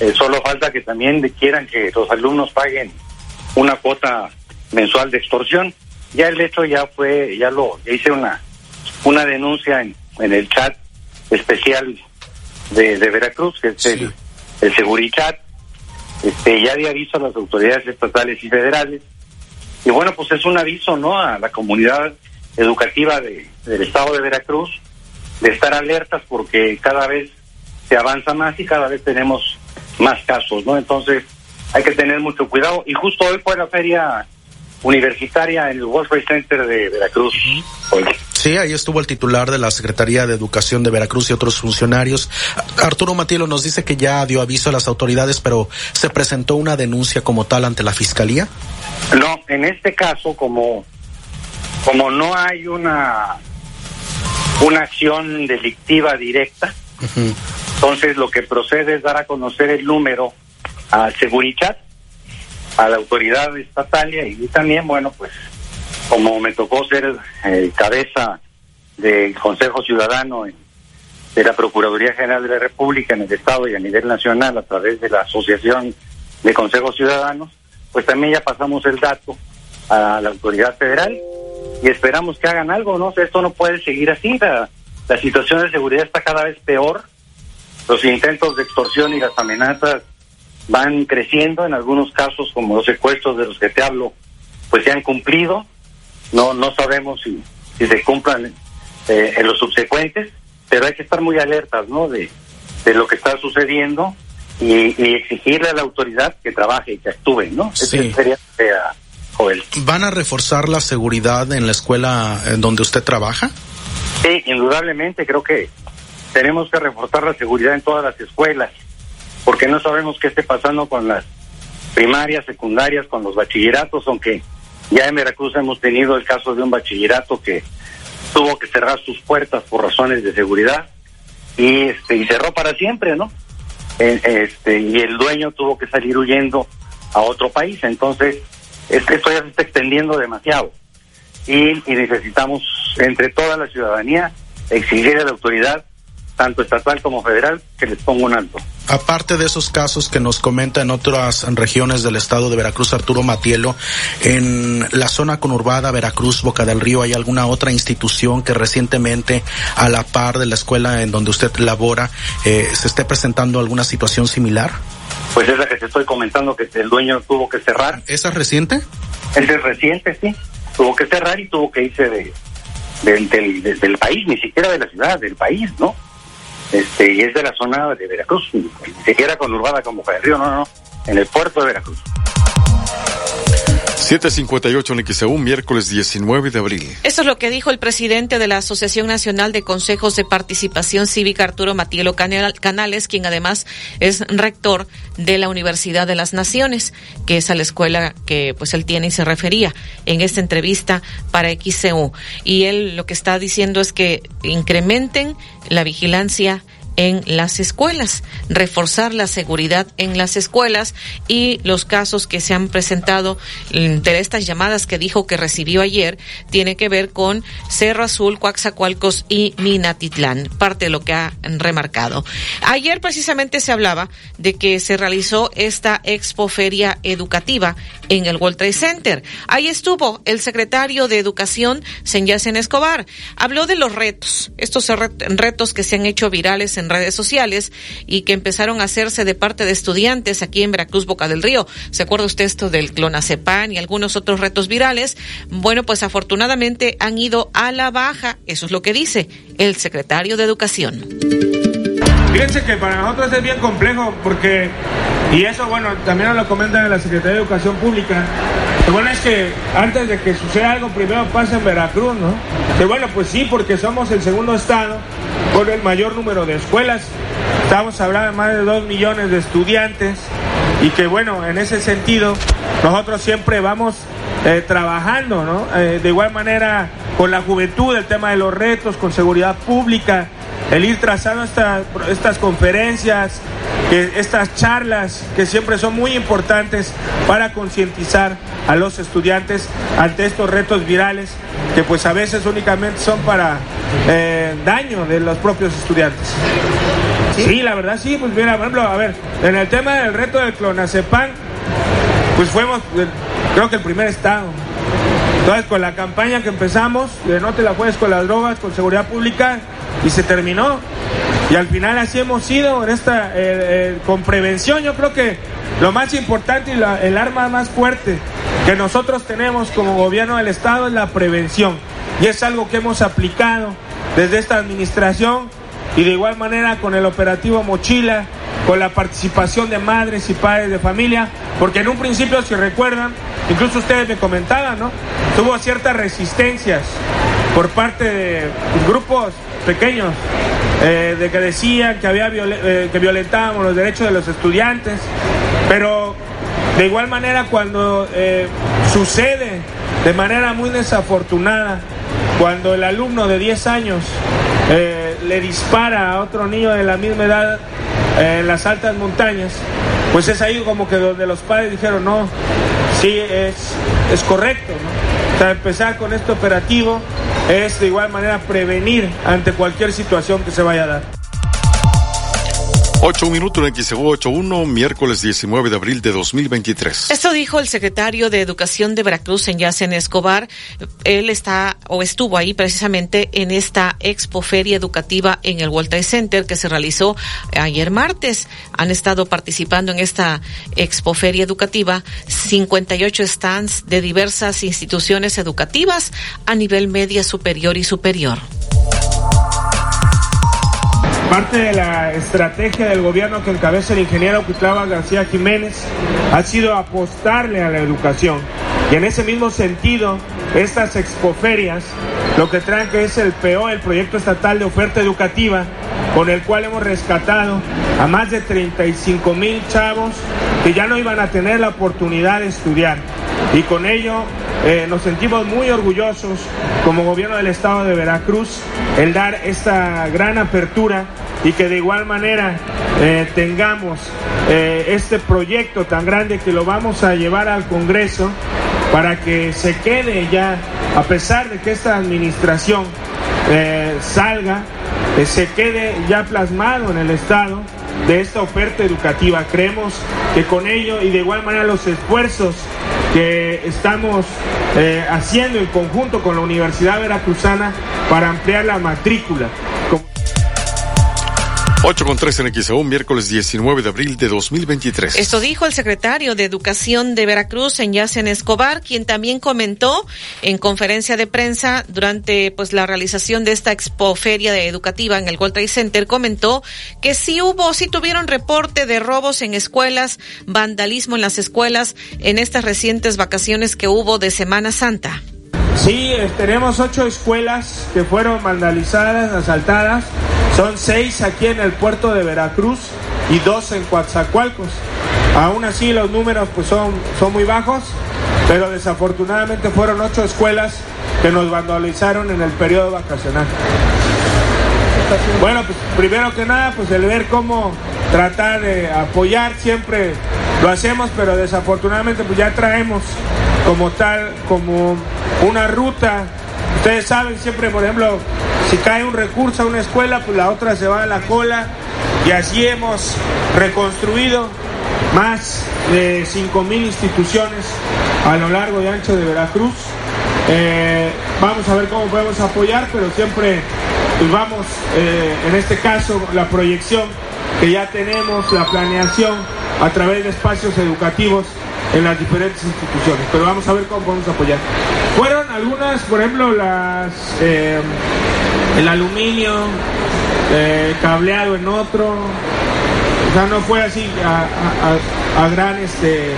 Eh, solo falta que también quieran que los alumnos paguen una cuota mensual de extorsión. Ya el hecho ya fue, ya lo ya hice una una denuncia en, en el chat especial de, de Veracruz, que es el, el Segurichat. Este, ya di aviso a las autoridades estatales y federales. Y bueno, pues es un aviso, ¿no? A la comunidad educativa de, del estado de Veracruz de estar alertas porque cada vez se avanza más y cada vez tenemos más casos, ¿no? Entonces hay que tener mucho cuidado. Y justo hoy fue la feria universitaria en el World Trade Center de Veracruz. Sí, ahí estuvo el titular de la Secretaría de Educación de Veracruz y otros funcionarios. Arturo Matielo nos dice que ya dio aviso a las autoridades, pero ¿se presentó una denuncia como tal ante la Fiscalía? No, en este caso, como, como no hay una, una acción delictiva directa, entonces lo que procede es dar a conocer el número a Segurichat, a la autoridad estatal y también, bueno, pues como me tocó ser eh, cabeza del Consejo Ciudadano de la Procuraduría General de la República en el Estado y a nivel nacional a través de la Asociación de Consejos Ciudadanos, pues también ya pasamos el dato a la autoridad federal y esperamos que hagan algo, ¿no? esto no puede seguir así, la, la situación de seguridad está cada vez peor, los intentos de extorsión y las amenazas van creciendo, en algunos casos como los secuestros de los que te hablo, pues se han cumplido, no no sabemos si, si se cumplan eh, en los subsecuentes, pero hay que estar muy alertas, ¿no? De, de lo que está sucediendo y, y, exigirle a la autoridad que trabaje y que actúe, ¿no? Sí. Sería, Joel. ¿Van a reforzar la seguridad en la escuela en donde usted trabaja? Sí, indudablemente creo que tenemos que reforzar la seguridad en todas las escuelas, porque no sabemos qué esté pasando con las primarias, secundarias, con los bachilleratos, aunque ya en Veracruz hemos tenido el caso de un bachillerato que tuvo que cerrar sus puertas por razones de seguridad y este y cerró para siempre, ¿no? Eh, Este y el dueño tuvo que salir huyendo a otro país, entonces esto ya se está extendiendo demasiado y, y necesitamos entre toda la ciudadanía exigir a la autoridad tanto estatal como federal que les ponga un alto. Aparte de esos casos que nos comenta en otras regiones del estado de Veracruz, Arturo Matielo, en la zona conurbada Veracruz, Boca del Río, ¿hay alguna otra institución que recientemente, a la par de la escuela en donde usted labora, eh, se esté presentando alguna situación similar? Pues es la que te estoy comentando que el dueño tuvo que cerrar. ¿Esa es reciente? Esa es reciente, sí. Tuvo que cerrar y tuvo que irse de, del, del, del, del país, ni siquiera de la ciudad, del país, ¿no? Este, y es de la zona de Veracruz, ni siquiera conurbada como Río, no, no, en el puerto de Veracruz. 758 en XEU, miércoles 19 de abril. Eso es lo que dijo el presidente de la Asociación Nacional de Consejos de Participación Cívica, Arturo Matielo Canales, quien además es rector de la Universidad de las Naciones, que es a la escuela que pues él tiene y se refería en esta entrevista para XEU. Y él lo que está diciendo es que incrementen la vigilancia en las escuelas, reforzar la seguridad en las escuelas y los casos que se han presentado de estas llamadas que dijo que recibió ayer tiene que ver con Cerro Azul, Coaxacualcos y Minatitlán, parte de lo que ha remarcado. Ayer precisamente se hablaba de que se realizó esta expoferia educativa en el World Trade Center. Ahí estuvo el secretario de Educación, Senyacen Escobar. Habló de los retos, estos retos que se han hecho virales en redes sociales y que empezaron a hacerse de parte de estudiantes aquí en Veracruz, Boca del Río. ¿Se acuerda usted esto del clonazepam y algunos otros retos virales? Bueno, pues afortunadamente han ido a la baja. Eso es lo que dice el secretario de Educación. Fíjense que para nosotros es bien complejo porque, y eso bueno, también nos lo comentan en la Secretaría de Educación Pública, lo bueno es que antes de que suceda algo, primero pasa en Veracruz, ¿no? Que bueno, pues sí, porque somos el segundo estado con el mayor número de escuelas. Estamos hablando de más de dos millones de estudiantes y que bueno, en ese sentido, nosotros siempre vamos eh, trabajando, ¿no? Eh, de igual manera con la juventud, el tema de los retos, con seguridad pública, el ir trazando esta, estas conferencias, estas charlas que siempre son muy importantes para concientizar a los estudiantes ante estos retos virales que pues a veces únicamente son para eh, daño de los propios estudiantes. ¿Sí? ¿Sí? la verdad sí, pues mira, por ejemplo, a ver, en el tema del reto del clonazepam, pues fuimos, creo que el primer estado. Entonces, con la campaña que empezamos, de no te la juegues con las drogas, con seguridad pública, y se terminó. Y al final así hemos sido en esta, eh, eh, con prevención. Yo creo que lo más importante y la, el arma más fuerte que nosotros tenemos como gobierno del Estado es la prevención. Y es algo que hemos aplicado desde esta administración y de igual manera con el operativo Mochila, con la participación de madres y padres de familia, porque en un principio, si recuerdan, incluso ustedes me comentaban, ¿no? Tuvo ciertas resistencias por parte de grupos pequeños eh, de que decían que había viol eh, que violentábamos los derechos de los estudiantes, pero de igual manera cuando eh, sucede de manera muy desafortunada, cuando el alumno de 10 años le dispara a otro niño de la misma edad en las altas montañas, pues es ahí como que donde los padres dijeron, no, sí, es, es correcto, ¿no? Empezar con este operativo es de igual manera prevenir ante cualquier situación que se vaya a dar. 8 minutos en XEU 81, miércoles 19 de abril de 2023. Esto dijo el secretario de Educación de Veracruz, en Yacen Escobar. Él está o estuvo ahí precisamente en esta expoferia educativa en el World Center que se realizó ayer martes. Han estado participando en esta expoferia educativa 58 stands de diversas instituciones educativas a nivel media superior y superior. Parte de la estrategia del gobierno que encabeza el ingeniero Cuitlava García Jiménez ha sido apostarle a la educación. Y en ese mismo sentido, estas expoferias lo que traen que es el PO, el Proyecto Estatal de Oferta Educativa, con el cual hemos rescatado a más de 35 mil chavos que ya no iban a tener la oportunidad de estudiar. Y con ello eh, nos sentimos muy orgullosos como gobierno del estado de Veracruz el dar esta gran apertura y que de igual manera eh, tengamos eh, este proyecto tan grande que lo vamos a llevar al Congreso para que se quede ya, a pesar de que esta administración salga, se quede ya plasmado en el Estado de esta oferta educativa. Creemos que con ello y de igual manera los esfuerzos que estamos haciendo en conjunto con la Universidad Veracruzana para ampliar la matrícula 8 con 3 en XEU, miércoles 19 de abril de 2023. Esto dijo el secretario de Educación de Veracruz, en Yacen Escobar, quien también comentó en conferencia de prensa durante pues la realización de esta expoferia educativa en el World Trade Center, comentó que sí hubo, sí tuvieron reporte de robos en escuelas, vandalismo en las escuelas en estas recientes vacaciones que hubo de Semana Santa. Sí, tenemos ocho escuelas que fueron vandalizadas, asaltadas. Son seis aquí en el puerto de Veracruz y dos en Coatzacoalcos. Aún así los números pues son, son muy bajos, pero desafortunadamente fueron ocho escuelas que nos vandalizaron en el periodo vacacional. Bueno, pues primero que nada, pues el ver cómo tratar de apoyar siempre lo hacemos, pero desafortunadamente pues ya traemos como tal, como una ruta. Ustedes saben siempre, por ejemplo, si cae un recurso a una escuela, pues la otra se va a la cola y así hemos reconstruido más de 5.000 instituciones a lo largo y ancho de Veracruz. Eh, vamos a ver cómo podemos apoyar, pero siempre pues vamos, eh, en este caso, la proyección que ya tenemos, la planeación a través de espacios educativos en las diferentes instituciones. Pero vamos a ver cómo podemos apoyar. Fueron algunas, por ejemplo, las eh, el aluminio eh, cableado en otro. O sea, no fue así a, gran este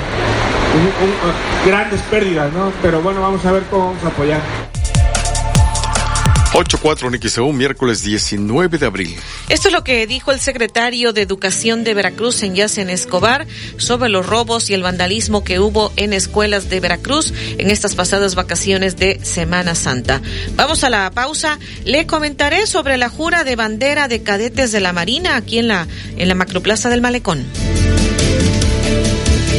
grandes pérdidas, ¿no? Pero bueno, vamos a ver cómo vamos a apoyar. 8-4 en XEU, miércoles 19 de abril. Esto es lo que dijo el secretario de Educación de Veracruz en Yacen Escobar sobre los robos y el vandalismo que hubo en escuelas de Veracruz en estas pasadas vacaciones de Semana Santa. Vamos a la pausa. Le comentaré sobre la jura de bandera de cadetes de la Marina aquí en la, en la Macroplaza del Malecón.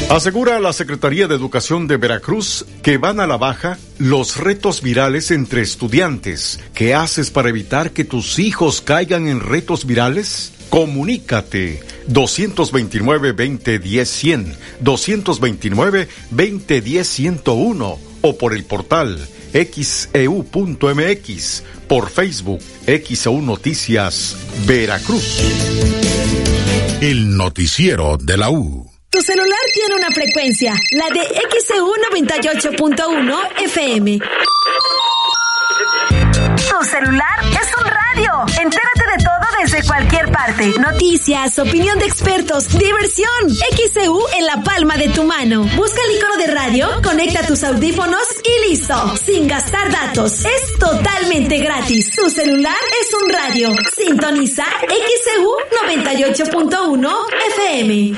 Asegura la Secretaría de Educación de Veracruz que van a la baja los retos virales entre estudiantes. ¿Qué haces para evitar que tus hijos caigan en retos virales? Comunícate 229-2010-100, 229-2010-101 o por el portal xeu.mx, e por Facebook XEU Noticias Veracruz. El noticiero de la U. Tu celular tiene una frecuencia, la de XEU 98.1 FM. Tu celular es un radio. Entérate de todo desde cualquier parte. Noticias, opinión de expertos, diversión. XEU en la palma de tu mano. Busca el icono de radio, conecta tus audífonos y listo. Sin gastar datos. Es totalmente gratis. Tu celular es un radio. Sintoniza XEU 98.1 FM.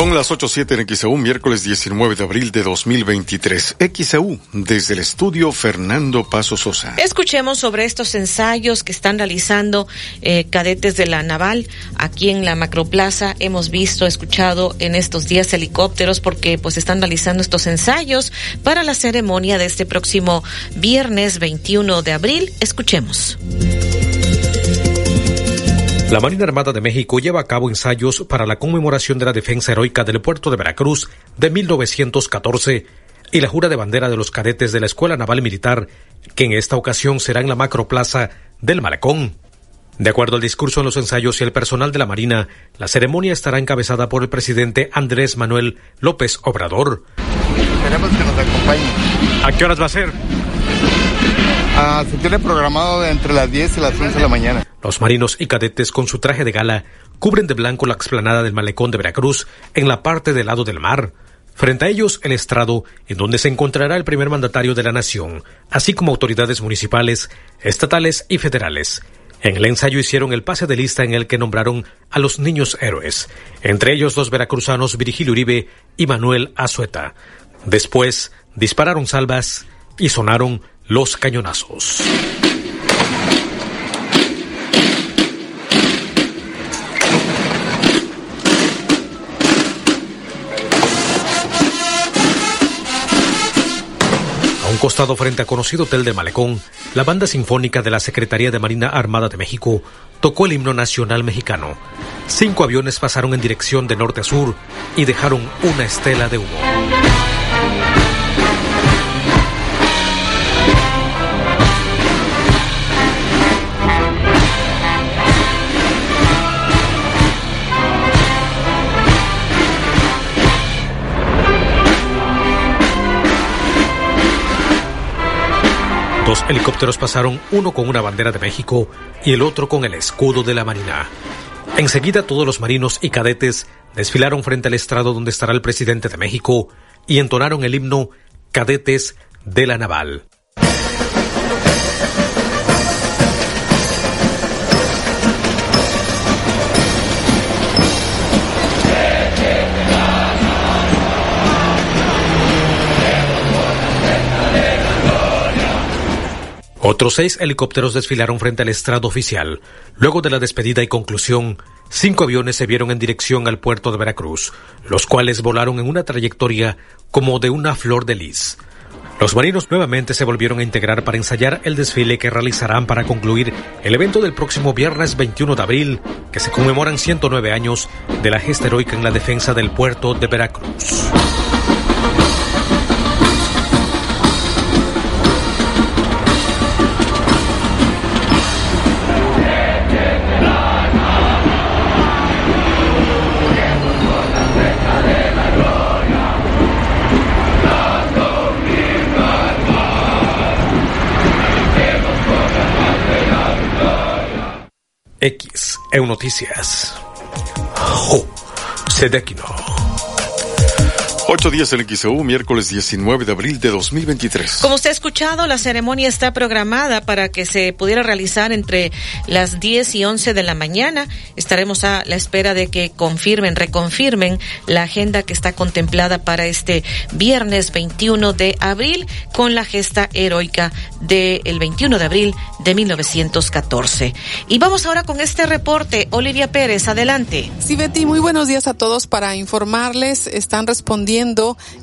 Son las 8.07 en XEU, miércoles 19 de abril de 2023. XEU, desde el estudio Fernando Paso Sosa. Escuchemos sobre estos ensayos que están realizando eh, cadetes de la Naval aquí en la Macroplaza. Hemos visto, escuchado en estos días helicópteros porque pues están realizando estos ensayos para la ceremonia de este próximo viernes 21 de abril. Escuchemos. La Marina Armada de México lleva a cabo ensayos para la conmemoración de la defensa heroica del puerto de Veracruz de 1914 y la jura de bandera de los cadetes de la Escuela Naval Militar, que en esta ocasión será en la macroplaza del Malecón. De acuerdo al discurso en los ensayos y el personal de la Marina, la ceremonia estará encabezada por el presidente Andrés Manuel López Obrador. Queremos que nos acompañe. ¿A qué horas va a ser? Ah, se tiene programado entre las 10 y las 11 de la mañana. Los marinos y cadetes con su traje de gala cubren de blanco la explanada del malecón de Veracruz en la parte del lado del mar. Frente a ellos el estrado, en donde se encontrará el primer mandatario de la nación, así como autoridades municipales, estatales y federales. En el ensayo hicieron el pase de lista en el que nombraron a los niños héroes, entre ellos los veracruzanos Virgilio Uribe y Manuel Azueta. Después dispararon salvas y sonaron los cañonazos. A un costado frente a conocido hotel de Malecón, la banda sinfónica de la Secretaría de Marina Armada de México tocó el himno nacional mexicano. Cinco aviones pasaron en dirección de norte a sur y dejaron una estela de humo. Dos helicópteros pasaron, uno con una bandera de México y el otro con el escudo de la Marina. Enseguida todos los marinos y cadetes desfilaron frente al estrado donde estará el presidente de México y entonaron el himno Cadetes de la Naval. Otros seis helicópteros desfilaron frente al estrado oficial. Luego de la despedida y conclusión, cinco aviones se vieron en dirección al puerto de Veracruz, los cuales volaron en una trayectoria como de una flor de lis. Los marinos nuevamente se volvieron a integrar para ensayar el desfile que realizarán para concluir el evento del próximo viernes 21 de abril, que se conmemoran 109 años de la gesta heroica en la defensa del puerto de Veracruz. X, EU Noticias. Oh, Sedequino. Ocho días en XEU, miércoles 19 de abril de 2023. Como usted ha escuchado, la ceremonia está programada para que se pudiera realizar entre las 10 y 11 de la mañana. Estaremos a la espera de que confirmen, reconfirmen la agenda que está contemplada para este viernes 21 de abril con la gesta heroica del 21 de abril de 1914. Y vamos ahora con este reporte. Olivia Pérez, adelante. Sí, Betty, muy buenos días a todos para informarles. Están respondiendo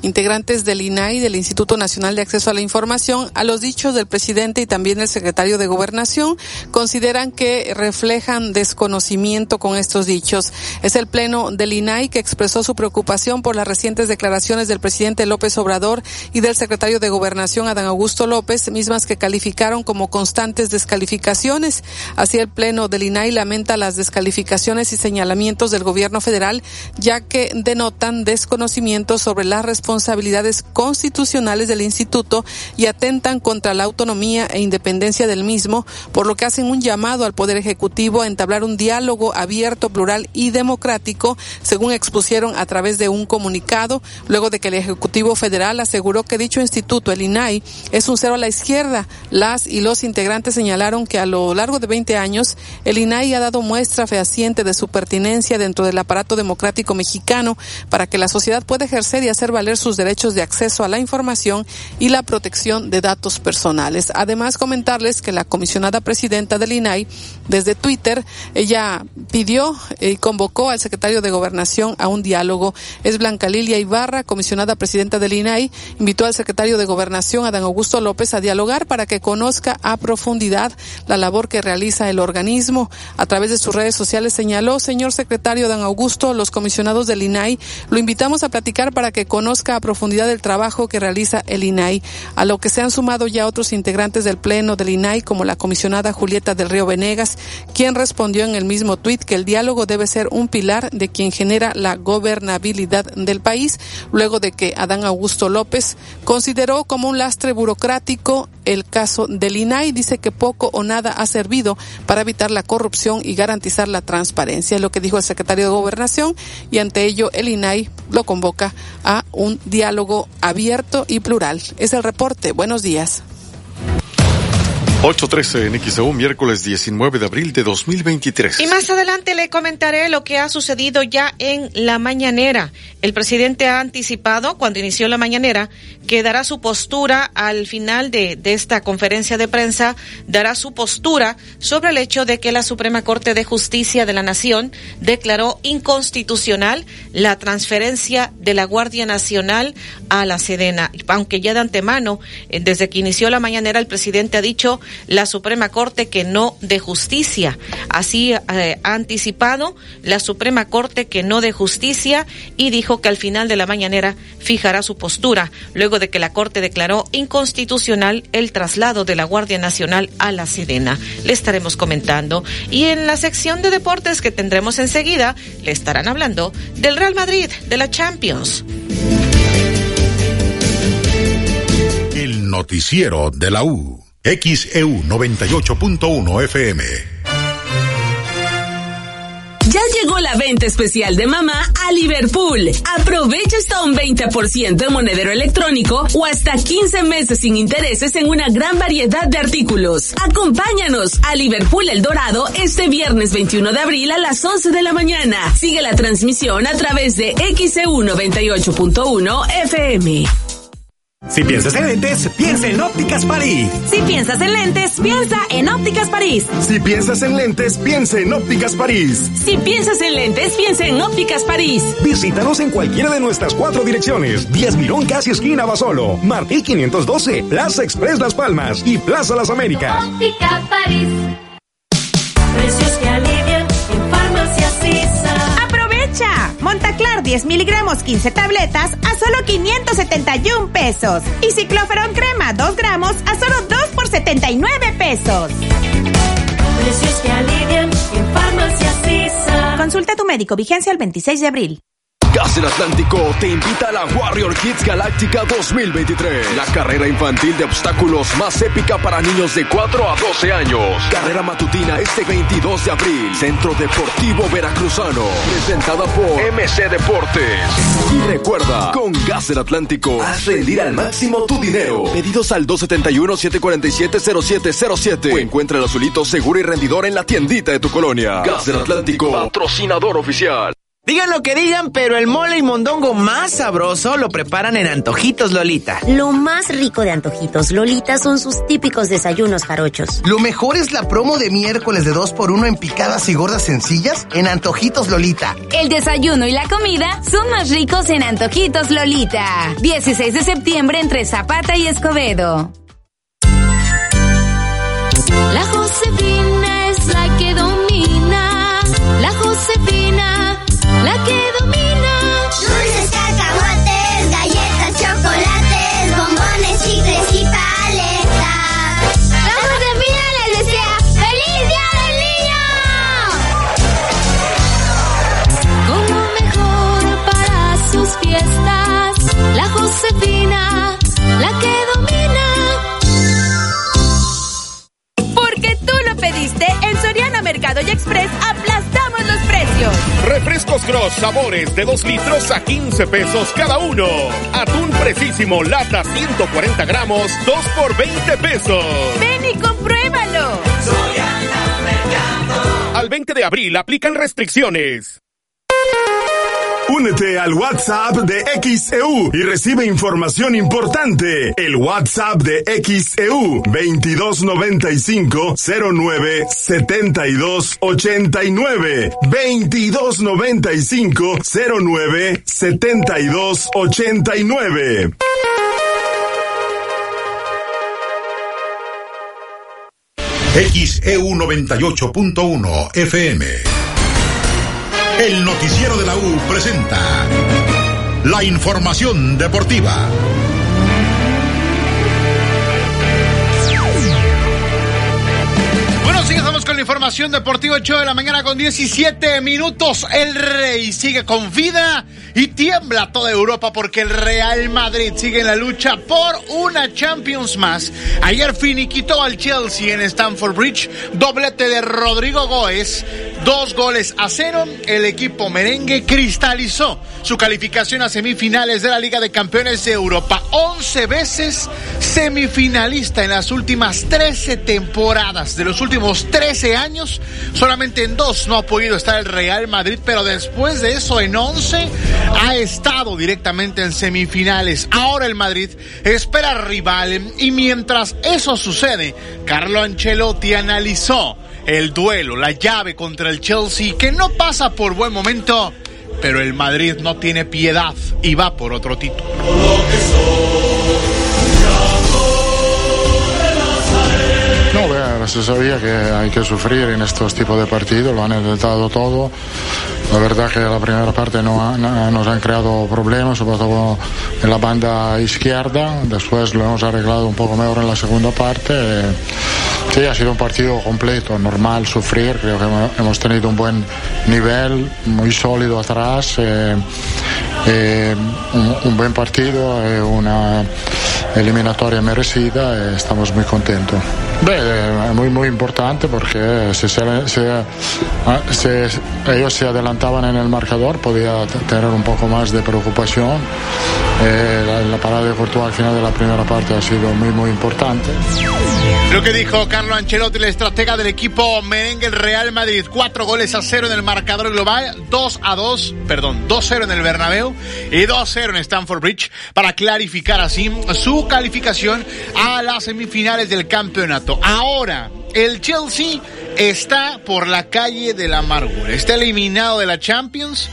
integrantes del INAI, del Instituto Nacional de Acceso a la Información, a los dichos del presidente y también del secretario de Gobernación, consideran que reflejan desconocimiento con estos dichos. Es el pleno del INAI que expresó su preocupación por las recientes declaraciones del presidente López Obrador y del secretario de Gobernación Adán Augusto López, mismas que calificaron como constantes descalificaciones. Así el pleno del INAI lamenta las descalificaciones y señalamientos del gobierno federal, ya que denotan desconocimiento sobre las responsabilidades constitucionales del instituto y atentan contra la autonomía e independencia del mismo, por lo que hacen un llamado al Poder Ejecutivo a entablar un diálogo abierto, plural y democrático, según expusieron a través de un comunicado, luego de que el Ejecutivo Federal aseguró que dicho instituto, el INAI, es un cero a la izquierda. Las y los integrantes señalaron que a lo largo de 20 años, el INAI ha dado muestra fehaciente de su pertinencia dentro del aparato democrático mexicano para que la sociedad pueda ejercer y hacer valer sus derechos de acceso a la información y la protección de datos personales. Además, comentarles que la comisionada presidenta del INAI, desde Twitter, ella pidió y convocó al secretario de Gobernación a un diálogo. Es Blanca Lilia Ibarra, comisionada presidenta del INAI, invitó al secretario de Gobernación, Adán Augusto López, a dialogar para que conozca a profundidad la labor que realiza el organismo. A través de sus redes sociales señaló, señor secretario Adán Augusto, los comisionados del INAI, lo invitamos a platicar para que conozca a profundidad el trabajo que realiza el INAI, a lo que se han sumado ya otros integrantes del Pleno del INAI, como la comisionada Julieta del Río Venegas, quien respondió en el mismo tuit que el diálogo debe ser un pilar de quien genera la gobernabilidad del país, luego de que Adán Augusto López consideró como un lastre burocrático el caso del INAI, dice que poco o nada ha servido para evitar la corrupción y garantizar la transparencia, es lo que dijo el secretario de Gobernación, y ante ello el INAI lo convoca a un diálogo abierto y plural. Es el reporte. Buenos días. 8.13 en XEU, miércoles 19 de abril de 2023. Y más adelante le comentaré lo que ha sucedido ya en la mañanera. El presidente ha anticipado, cuando inició la mañanera, que dará su postura al final de, de esta conferencia de prensa, dará su postura sobre el hecho de que la Suprema Corte de Justicia de la Nación declaró inconstitucional la transferencia de la Guardia Nacional a la Sedena. Aunque ya de antemano, eh, desde que inició la mañanera, el presidente ha dicho la Suprema Corte que no de justicia. Así eh, ha anticipado la Suprema Corte que no de justicia y dijo que al final de la mañanera fijará su postura luego de que la Corte declaró inconstitucional el traslado de la Guardia Nacional a la Sedena. Le estaremos comentando. Y en la sección de deportes que tendremos enseguida, le estarán hablando del Real Madrid, de la Champions. El noticiero de la U. XEU 98.1 FM. Ya llegó la venta especial de mamá a Liverpool. Aprovecha hasta un 20% en monedero electrónico o hasta 15 meses sin intereses en una gran variedad de artículos. Acompáñanos a Liverpool El Dorado este viernes 21 de abril a las 11 de la mañana. Sigue la transmisión a través de XEU 98.1 FM. Si piensas en lentes, piensa en Ópticas París. Si piensas en lentes, piensa en Ópticas París. Si piensas en lentes, piensa en Ópticas París. Si piensas en lentes, piensa en Ópticas París. Visítanos en cualquiera de nuestras cuatro direcciones. 10 Mirón, casi esquina Basolo. Martí 512, Plaza Express Las Palmas y Plaza Las Américas. Óptica París. Precios que alivian en farmacias ¡Aprovecha! Montaclar 10 miligramos 15 tabletas a solo 571 pesos. Y cicloferón crema 2 gramos a solo 2 por 79 pesos. Precios que alivian en farmacias Sisa. Consulta a tu médico. Vigencia el 26 de abril. Gas del Atlántico te invita a la Warrior Kids Galáctica 2023. La carrera infantil de obstáculos más épica para niños de 4 a 12 años. Carrera matutina este 22 de abril. Centro Deportivo Veracruzano. Presentada por MC Deportes. Y recuerda, con Gas del Atlántico, haz rendir al máximo tu dinero. Pedidos al 271-747-0707. O encuentra el azulito seguro y rendidor en la tiendita de tu colonia. Gas del Atlántico, patrocinador oficial. Digan lo que digan, pero el mole y mondongo más sabroso lo preparan en Antojitos Lolita. Lo más rico de Antojitos Lolita son sus típicos desayunos jarochos. Lo mejor es la promo de miércoles de 2 por 1 en picadas y gordas sencillas en Antojitos Lolita. El desayuno y la comida son más ricos en Antojitos Lolita. 16 de septiembre entre Zapata y Escobedo. La Josefina Express aplastamos los precios. Refrescos Cross sabores de 2 litros a 15 pesos cada uno. Atún precisísimo lata 140 gramos 2 por 20 pesos. Ven y compruébalo. Al 20 de abril aplican restricciones. Únete al WhatsApp de XEU y recibe información importante. El WhatsApp de XEU 2295 09 72 89 2295 09 72 89. XEU 98.1 FM. El noticiero de la U presenta la información deportiva. Información deportiva 8 de la mañana con 17 minutos. El Rey sigue con vida y tiembla toda Europa porque el Real Madrid sigue en la lucha por una Champions más. Ayer finiquitó al Chelsea en Stamford Bridge, doblete de Rodrigo Goes, dos goles a cero. El equipo merengue cristalizó su calificación a semifinales de la Liga de Campeones de Europa. 11 veces semifinalista en las últimas 13 temporadas. De los últimos 13 años, solamente en dos no ha podido estar el Real Madrid, pero después de eso en 11 ha estado directamente en semifinales. Ahora el Madrid espera rival y mientras eso sucede, Carlo Ancelotti analizó el duelo, la llave contra el Chelsea, que no pasa por buen momento, pero el Madrid no tiene piedad y va por otro título. Se sabía que hay que sufrir en estos tipos de partidos, lo han intentado todo. La verdad que la primera parte no, ha- no- nos han creado problemas, sobre todo en la banda izquierda. Después lo hemos arreglado un poco mejor en la segunda parte. Eh, Sí, ha sido un partido completo, normal sufrir. Creo que hemo- hemos tenido un buen nivel, muy sólido atrás. eh, eh, un, un buen partido, eh, una eliminatoria merecida e estamos muy contentos. Beh, è muy, muy importante porque si, se, se- ah, se ellos se adelantaban en el marcador podía tener un poco más de preocupación. Eh, la, la parada de Courtois al final de la primera parte ha sido muy, muy importante. Lo que dijo Carlo Ancelotti, el estratega del equipo merengue el Real Madrid, cuatro goles a cero en el marcador global, 2 a 2, perdón, 2-0 en el Bernabéu y 2-0 en Stamford Bridge para clarificar así su calificación a las semifinales del campeonato. Ahora, el Chelsea está por la calle de la amargura, está eliminado de la Champions.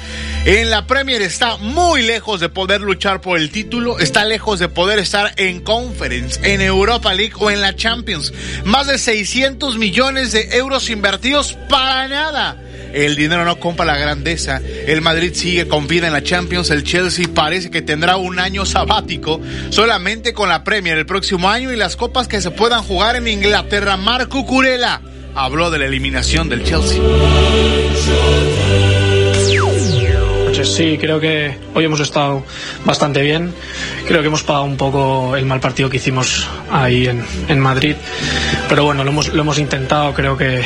En la Premier está muy lejos de poder luchar por el título, está lejos de poder estar en Conference, en Europa League o en la Champions. Más de 600 millones de euros invertidos para nada. El dinero no compra la grandeza. El Madrid sigue con vida en la Champions. El Chelsea parece que tendrá un año sabático solamente con la Premier el próximo año y las copas que se puedan jugar en Inglaterra. Marco Curela habló de la eliminación del Chelsea. Sí, creo que hoy hemos estado bastante bien. Creo que hemos pagado un poco el mal partido que hicimos ahí en, en Madrid. Pero bueno, lo hemos, lo hemos intentado. Creo que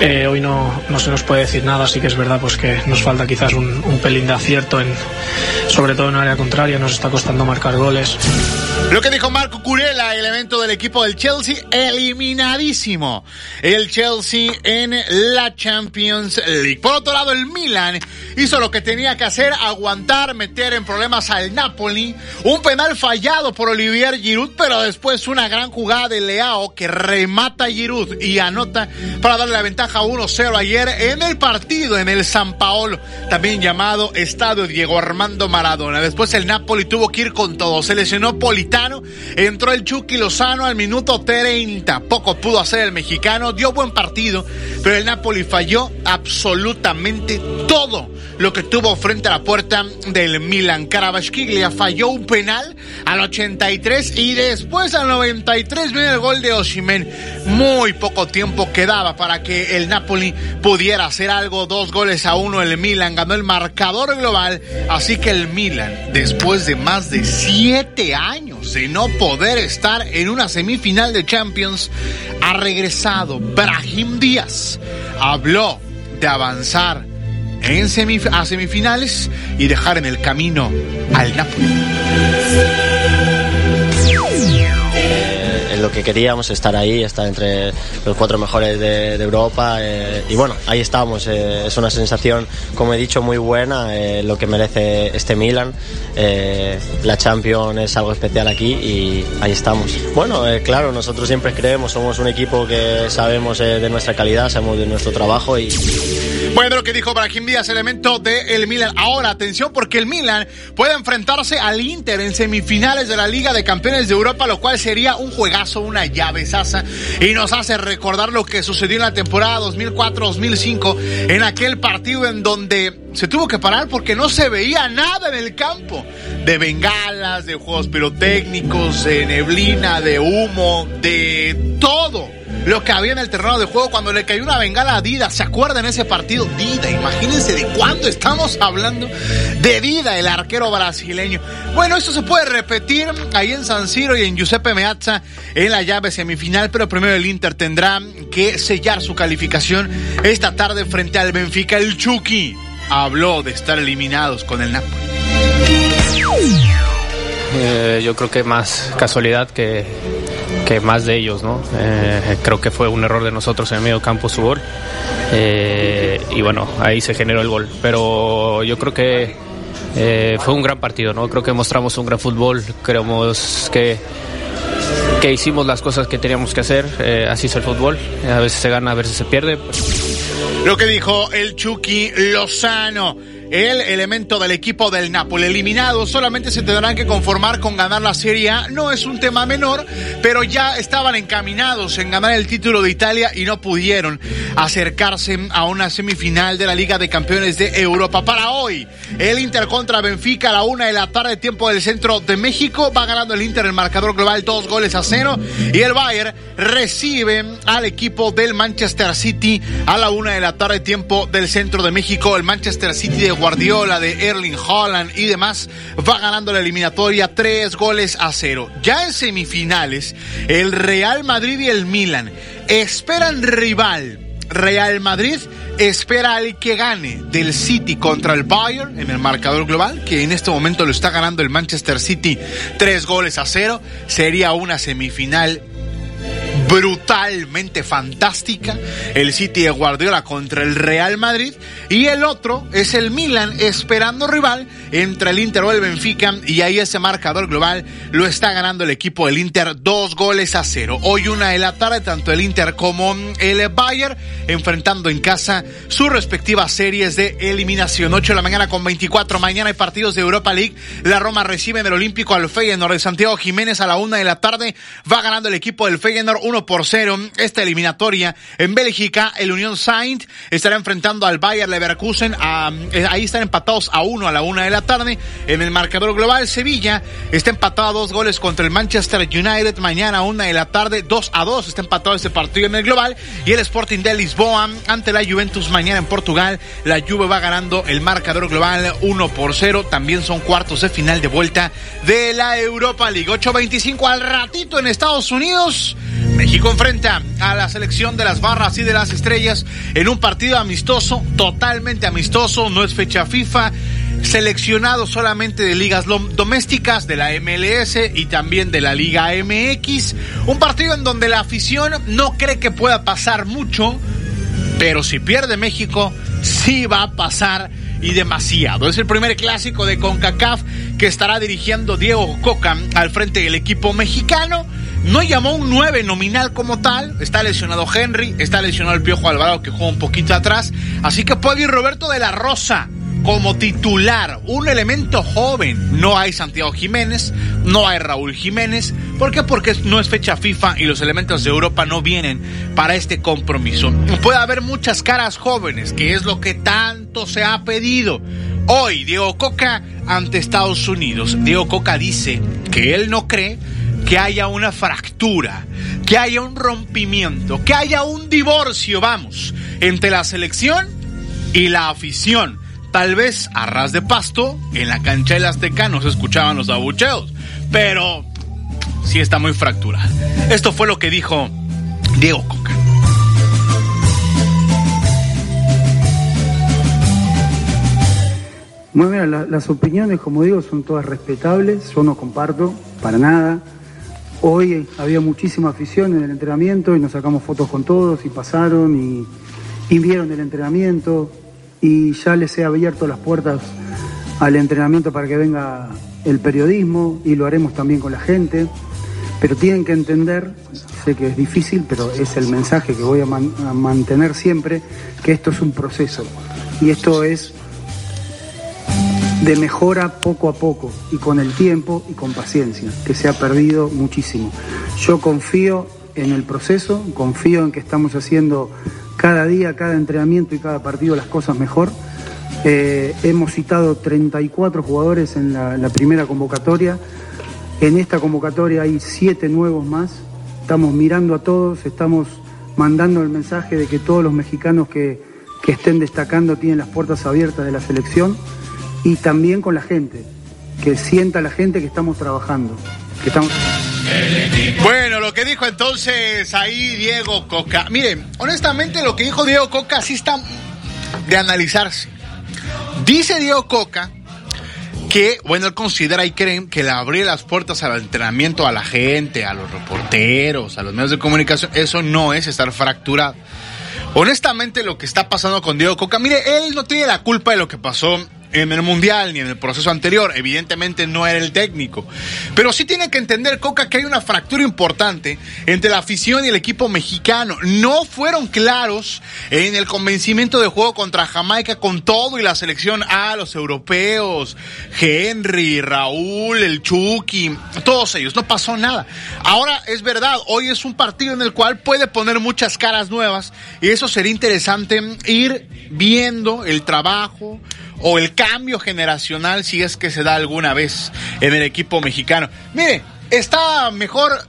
eh, hoy no, no se nos puede decir nada. Sí que es verdad pues que nos falta quizás un, un pelín de acierto en, sobre todo en área contraria, nos está costando marcar goles. Lo que dijo Marco Curella, elemento del equipo del Chelsea, eliminadísimo. El Chelsea en la Champions League. Por otro lado, el Milan hizo lo que tenía que hacer, aguantar, meter en problemas al Napoli. Un penal fallado por Olivier Giroud, pero después una gran jugada de Leao que remata a Giroud y anota para darle la ventaja 1-0 ayer en el partido en el San Paolo, también llamado Estadio Diego Armando Maradona. Después el Napoli tuvo que ir con todo. Se lesionó Entró el Chucky Lozano al minuto 30. Poco pudo hacer el mexicano, dio buen partido, pero el Napoli falló absolutamente todo lo que tuvo frente a la puerta del Milan. Carabasquiglia falló un penal al 83 y después al 93 viene el gol de Oshimen. Muy poco tiempo quedaba para que el Napoli pudiera hacer algo. Dos goles a uno el Milan ganó el marcador global. Así que el Milan, después de más de siete años de no poder estar en una semifinal de Champions, ha regresado. Brahim Díaz habló de avanzar en a semifinales y dejar en el camino al Napoli. Eh, lo que queríamos, estar ahí, estar entre los cuatro mejores de, Europa. Eh, y bueno, ahí estamos. Eh, es una sensación, como he dicho, muy buena, lo que merece este Milan. la Champions es algo especial aquí y ahí estamos. Bueno, claro, nosotros siempre creemos, somos un equipo que sabemos de nuestra calidad, sabemos de nuestro trabajo y bueno, lo que dijo Brahim Díaz, elemento del Milan. Ahora, atención, porque el Milan puede enfrentarse al Inter en semifinales de la Liga de Campeones de Europa, lo cual sería un juegazo, una llave sasa, y nos hace recordar lo que sucedió en la temporada 2004-2005, en aquel partido en donde se tuvo que parar porque no se veía nada en el campo. De bengalas, de juegos pirotécnicos, de neblina, de humo, de todo lo que había en el terreno de juego cuando le cayó una bengala a Dida. ¿Se acuerdan ese partido? Dida, imagínense de cuándo estamos hablando de Dida, el arquero brasileño. Bueno, esto se puede repetir ahí en San Siro y en Giuseppe Meazza en la llave semifinal, pero primero el Inter tendrá que sellar su calificación esta tarde frente al Benfica. El Chucky habló de estar eliminados con el Napoli. Eh, yo creo que más casualidad que, que más de ellos, ¿no? Eh, creo que fue un error de nosotros en el medio campo su gol. Eh, y bueno, ahí se generó el gol. Pero yo creo que fue un gran partido, ¿no? Creo que mostramos un gran fútbol. Creemos que, que hicimos las cosas que teníamos que hacer. así es el fútbol. A veces se gana, a veces se pierde. Lo que dijo el Chucky Lozano el elemento del equipo del Napoli. Eliminado, solamente se tendrán que conformar con ganar la Serie A. No es un tema menor, pero ya estaban encaminados en ganar el título de Italia y no pudieron acercarse a una semifinal de la Liga de Campeones de Europa. Para hoy, el Inter contra Benfica a la una de la tarde, tiempo del centro de México. Va ganando el Inter el marcador global, dos goles a cero. Y el Bayern recibe al equipo del Manchester City a la una de la tarde, tiempo del centro de México. El Manchester City de Guardiola, de Erling Holland y demás, va ganando la eliminatoria tres goles a cero. Ya en semifinales, el Real Madrid y el Milan esperan rival. Real Madrid espera al que gane del City contra el Bayern en el marcador global, que en este momento lo está ganando el Manchester City tres goles a cero. Sería una semifinal brutalmente fantástica, el City de Guardiola contra el Real Madrid, y el otro es el Milan esperando rival entre el Inter o el Benfica, y ahí ese marcador global lo está ganando el equipo del Inter. Dos goles a cero. Hoy una de la tarde, tanto el Inter como el Bayern enfrentando en casa sus respectivas series de eliminación. 8 de la mañana con 24, mañana hay partidos de Europa League, la Roma recibe en el Olímpico al Feyenoord de Santiago Jiménez. A la una de la tarde, va ganando el equipo del Feyenoord 1 por 0 esta eliminatoria. En Bélgica, el Unión Saint estará enfrentando al Bayer Leverkusen. Eh, ahí están empatados a 1 a la 1 de la tarde. En el marcador global, Sevilla está empatado a dos goles contra el Manchester United. Mañana a 1 de la tarde, 2 a 2 está empatado este partido en el global. Y el Sporting de Lisboa ante la Juventus mañana en Portugal. La Juve va ganando el marcador global 1 por 0. También son cuartos de final de vuelta de la Europa League. 8.25 al ratito en Estados Unidos. Enfrenta a la selección de las barras y de las estrellas en un partido amistoso, totalmente amistoso, no es fecha FIFA. seleccionado solamente de ligas domésticas, de la MLS y también de la Liga MX. Un partido en donde la afición no cree que pueda pasar mucho, pero si pierde México, sí va a pasar y demasiado. Es el primer clásico de CONCACAF que estará dirigiendo Diego Coca al frente del equipo mexicano. No llamó un 9 nominal como tal. Está lesionado Henry, está lesionado el Piojo Alvarado que juega un poquito atrás. Así que puede ir Roberto de la Rosa como titular, un elemento joven. No hay Santiago Jiménez, no hay Raúl Jiménez. ¿Por qué? Porque no es fecha FIFA y los elementos de Europa no vienen para este compromiso. Puede haber muchas caras jóvenes, que es lo que tanto se ha pedido. Hoy, Diego Coca ante Estados Unidos. Diego Coca dice que él no cree que haya una fractura, que haya un rompimiento, que haya un divorcio, vamos, entre la selección y la afición Tal vez a ras de pasto, en la cancha del Azteca no se escuchaban los abucheos, pero sí está muy fracturada. Esto fue lo que dijo Diego Coca. Muy bien, las opiniones, como digo, son todas respetables, yo no comparto para nada. Hoy había muchísima afición en el entrenamiento y nos sacamos fotos con todos y pasaron y, vieron el entrenamiento y ya les he abierto las puertas al entrenamiento para que venga el periodismo y lo haremos también con la gente. Pero tienen que entender, sé que es difícil, pero es el mensaje que voy a, mantener siempre, que esto es un proceso y esto es de mejora poco a poco y con el tiempo y con paciencia, que se ha perdido muchísimo. Yo confío en el proceso, confío en que estamos haciendo cada día, cada entrenamiento y cada partido las cosas mejor. Eh, hemos citado 34 jugadores en la, primera convocatoria. En esta convocatoria hay siete nuevos más. Estamos mirando a todos, estamos mandando el mensaje de que todos los mexicanos que, que estén destacando tienen las puertas abiertas de la selección y también con la gente, que sienta la gente que estamos trabajando, que estamos... Bueno, lo que dijo entonces ahí Diego Coca. Miren, honestamente lo que dijo Diego Coca sí está de analizarse. Dice Diego Coca que, bueno, él considera y creen que le abrir las puertas al entrenamiento a la gente, a los reporteros, a los medios de comunicación, eso no es estar fracturado. Honestamente, lo que está pasando con Diego Coca, mire, él no tiene la culpa de lo que pasó en el Mundial ni en el proceso anterior. Evidentemente no era el técnico. Pero sí tiene que entender, Coca, que hay una fractura importante entre la afición y el equipo mexicano. No fueron claros en el convencimiento de juego contra Jamaica con todo y la selección A, los europeos, Henry, Raúl, el Chucky, todos ellos. No pasó nada. Ahora es verdad, hoy es un partido en el cual puede poner muchas caras nuevas y eso sería interesante ir viendo el trabajo o el cambio generacional si es que se da alguna vez en el equipo mexicano. Mire, está mejor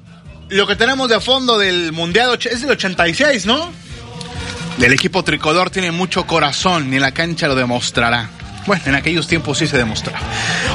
lo que tenemos de fondo del Mundial, es del 86, ¿no? Del equipo tricolor tiene mucho corazón, en la cancha lo demostrará. Bueno, en aquellos tiempos sí se demostraba.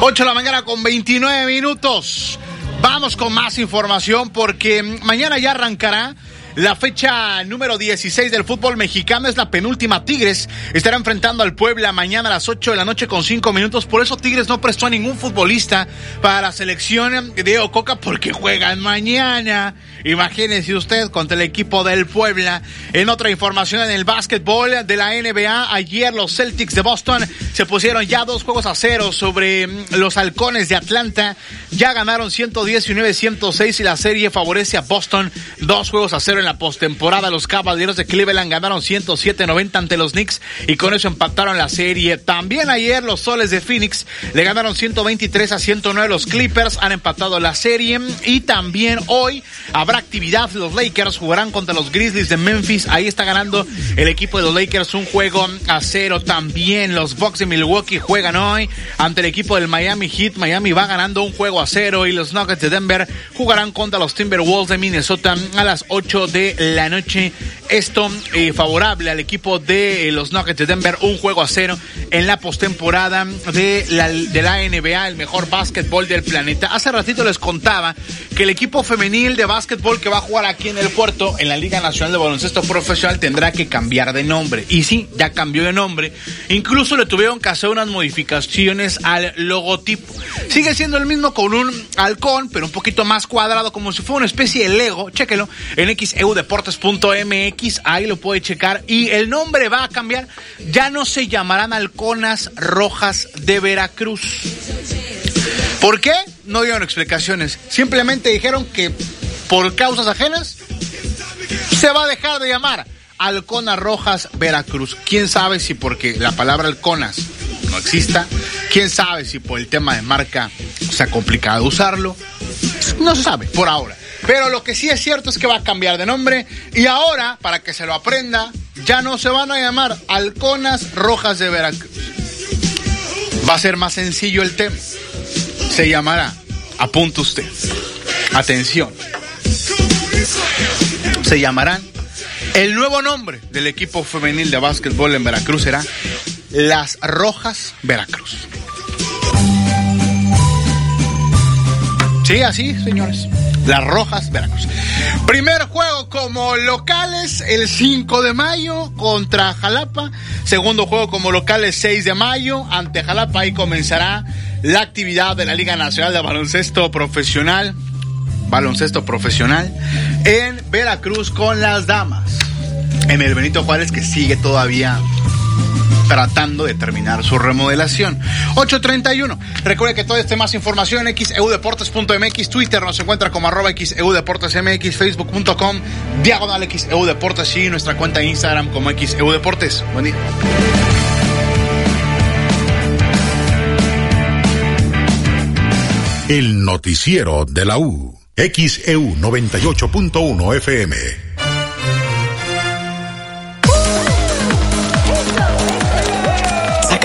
8 de la mañana con 29 minutos. Vamos con más información porque mañana ya arrancará la fecha número 16 del fútbol mexicano es la penúltima. Tigres estará enfrentando al Puebla mañana a las 8 de la noche con 5 minutos. Por eso Tigres no prestó a ningún futbolista para la selección de Ococa porque juegan mañana. Imagínese usted contra el equipo del Puebla. En otra información en el básquetbol de la NBA, ayer los Celtics de Boston se pusieron ya dos juegos a cero sobre mm, los halcones de Atlanta. Ya ganaron 119-106 y la serie favorece a Boston. Dos juegos a cero la postemporada. Los Caballeros de Cleveland ganaron 107-90 ante los Knicks y con eso empataron la serie. También ayer los Soles de Phoenix le ganaron 123 a 109. Los Clippers han empatado la serie y también hoy habrá actividad. Los Lakers jugarán contra los Grizzlies de Memphis. Ahí está ganando el equipo de los Lakers un juego a cero. También los Bucks de Milwaukee juegan hoy ante el equipo del Miami Heat. Miami va ganando un juego a cero y los Nuggets de Denver jugarán contra los Timberwolves de Minnesota a las 8 de la noche esto eh, favorable al equipo de eh, los Nuggets de Denver, un juego a cero en la postemporada de la, de la NBA, el mejor básquetbol del planeta. Hace ratito les contaba que el equipo femenil de básquetbol que va a jugar aquí en el puerto, en la Liga Nacional de Baloncesto Profesional, tendrá que cambiar de nombre. Y sí, ya cambió de nombre. Incluso le tuvieron que hacer unas modificaciones al logotipo. Sigue siendo el mismo con un halcón, pero un poquito más cuadrado, como si fuera una especie de Lego. Chéquelo en xeudeportes.mx, ahí lo puede checar. Y el nombre va a cambiar. Ya no se llamarán halconas rojas de Veracruz. ¿Por qué? No dieron explicaciones. Simplemente dijeron que por causas ajenas se va a dejar de llamar Halconas Rojas Veracruz. ¿Quién sabe si porque la palabra halconas no exista? ¿Quién sabe si por el tema de marca sea complicado usarlo? No se sabe por ahora. Pero lo que sí es cierto es que va a cambiar de nombre y ahora, para que se lo aprenda, ya no se van a llamar Halconas Rojas de Veracruz. Va a ser más sencillo el tema. Se llamará, apunta usted, atención, se llamarán, el nuevo nombre del equipo femenil de básquetbol en Veracruz será Las Rojas Veracruz. Sí, así, señores. Las Rojas Veracruz. Primer juego como locales el 5 de mayo contra Jalapa. Segundo juego como locales 6 de mayo ante Jalapa. Ahí comenzará la actividad de la Liga Nacional de Baloncesto Profesional. Baloncesto Profesional en Veracruz con las damas. En el Benito Juárez que sigue todavía tratando de terminar su remodelación. 831. Recuerde que todo este más información en xeudeportes.mx, Twitter nos encuentra como arroba xeudeportesmx, facebook.com, diagonal xeudeportes y nuestra cuenta de Instagram como xeudeportes. Buen día. El noticiero de la U. XEU 98.1 FM.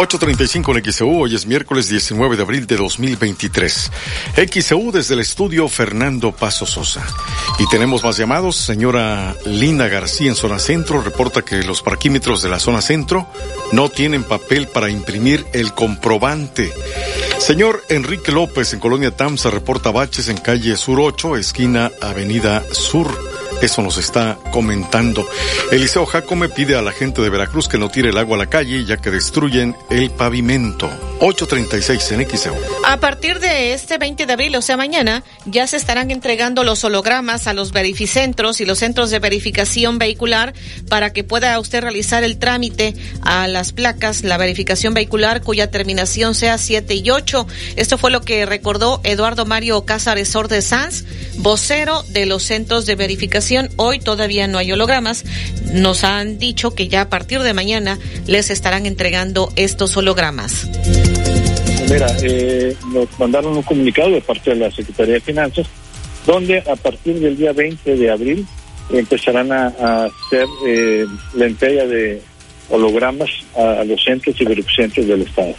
8.35 en XEU, hoy es miércoles 19 de abril de 2023. XEU desde el estudio Fernando Paso Sosa. Y tenemos más llamados. Señora Linda García en zona centro reporta que los parquímetros de la zona centro no tienen papel para imprimir el comprobante. Señor Enrique López en Colonia Tamsa reporta baches en calle Sur 8, esquina Avenida Sur. Eso nos está comentando. Eliseo Jacome pide a la gente de Veracruz que no tire el agua a la calle ya que destruyen el pavimento. 836 en XEU. A partir de este 20 de abril, o sea mañana, ya se estarán entregando los hologramas a los verificentros y los centros de verificación vehicular para que pueda usted realizar el trámite a las placas, la verificación vehicular cuya terminación sea 7 y 8. Esto fue lo que recordó Eduardo Mario Cázares de Sanz, vocero de los centros de verificación Hoy todavía no hay hologramas. Nos han dicho que ya a partir de mañana les estarán entregando estos hologramas. Mira, eh, nos mandaron un comunicado de parte de la Secretaría de Finanzas, donde a partir del día 20 de abril empezarán a, hacer eh, la entrega de hologramas a, los centros y verificentes del Estado.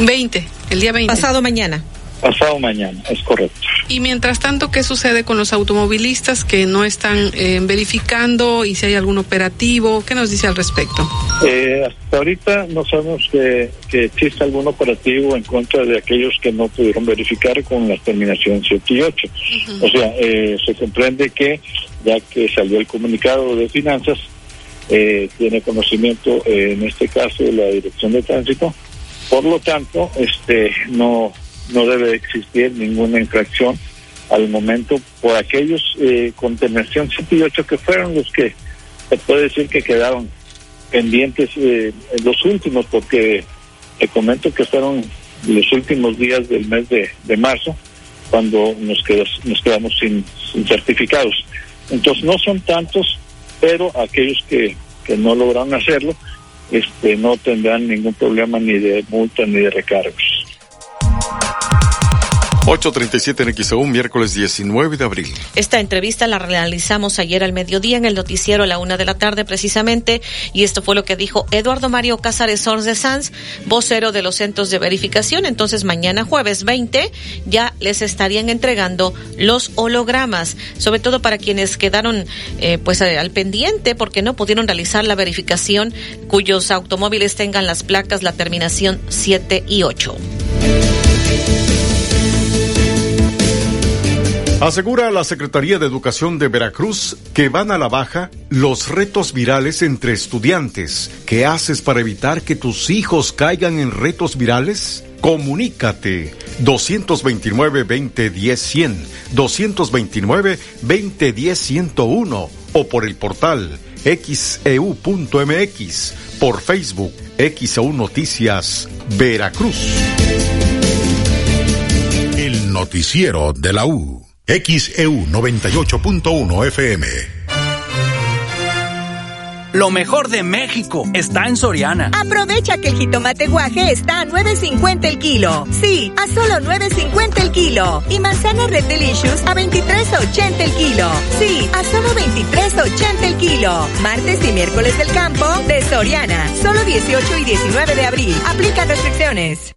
20, el día 20. Pasado mañana. Pasado mañana, es correcto. Y mientras tanto, ¿qué sucede con los automovilistas que no están eh, verificando y si hay algún operativo? ¿Qué nos dice al respecto? Eh, hasta ahorita no sabemos que, que existe algún operativo en contra de aquellos que no pudieron verificar con la terminación 7 y 8. O sea, eh, se comprende que ya que salió el comunicado de finanzas, tiene conocimiento en este caso de la Dirección de Tránsito. Por lo tanto, este no no debe existir ninguna infracción al momento por aquellos eh, con terminación 7 y 8 que fueron los que se puede decir que quedaron pendientes eh, los últimos, porque te comento que fueron los últimos días del mes de, marzo cuando nos, nos quedamos sin, certificados. Entonces no son tantos, pero aquellos que, que no lograron hacerlo, este, no tendrán ningún problema ni de multa ni de recargos. 8.37 en XEU, miércoles 19 de abril. Esta entrevista la realizamos ayer al mediodía en el noticiero a la una de la tarde precisamente y esto fue lo que dijo Eduardo Mario Cázares Sors de Sanz, vocero de los centros de verificación. Entonces mañana jueves 20 ya les estarían entregando los hologramas, sobre todo para quienes quedaron eh, pues eh, al pendiente porque no pudieron realizar la verificación cuyos automóviles tengan las placas, la terminación 7 y 8. Asegura la Secretaría de Educación de Veracruz que van a la baja los retos virales entre estudiantes. ¿Qué haces para evitar que tus hijos caigan en retos virales? Comunícate 229-2010-100, 229-2010-101 o por el portal xeu.mx, e por Facebook XEU Noticias Veracruz. El noticiero de la U. XEU 98.1 FM. Lo mejor de México está en Soriana. Aprovecha que el jitomate guaje está a 9.50 el kilo. Sí, a solo 9.50 el kilo. Y manzana Red Delicious a 23.80 el kilo. Sí, a solo 23.80 el kilo. Martes y miércoles del campo de Soriana. Solo 18 y 19 de abril. Aplica restricciones.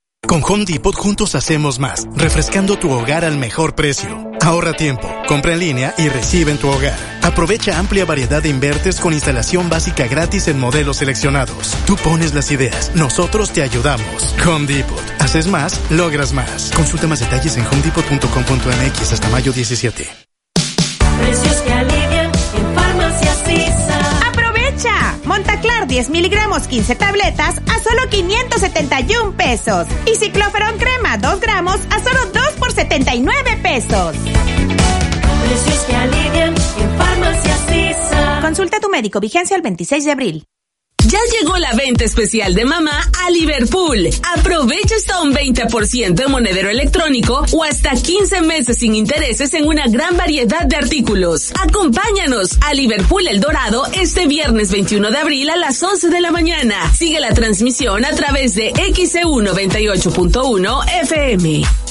Con Home Depot juntos hacemos más, refrescando tu hogar al mejor precio. Ahorra tiempo, compra en línea y recibe en tu hogar. Aprovecha amplia variedad de invertes con instalación básica gratis en modelos seleccionados. Tú pones las ideas, nosotros te ayudamos. Home Depot. Haces más, logras más. Consulta más detalles en homedepot.com.mx hasta mayo 17. Precios Montaclar 10 miligramos 15 tabletas a solo 571 pesos. Y cicloferón crema 2 gramos a solo 2 por 79 pesos. Precios que alivian en Farmacias Consulta a tu médico, vigencia el 26 de abril. Ya llegó la venta especial de mamá a Liverpool. Aprovecha hasta un 20% de monedero electrónico o hasta 15 meses sin intereses en una gran variedad de artículos. Acompáñanos a Liverpool El Dorado este viernes 21 de abril a las 11 de la mañana. Sigue la transmisión a través de XEU 98.1 FM.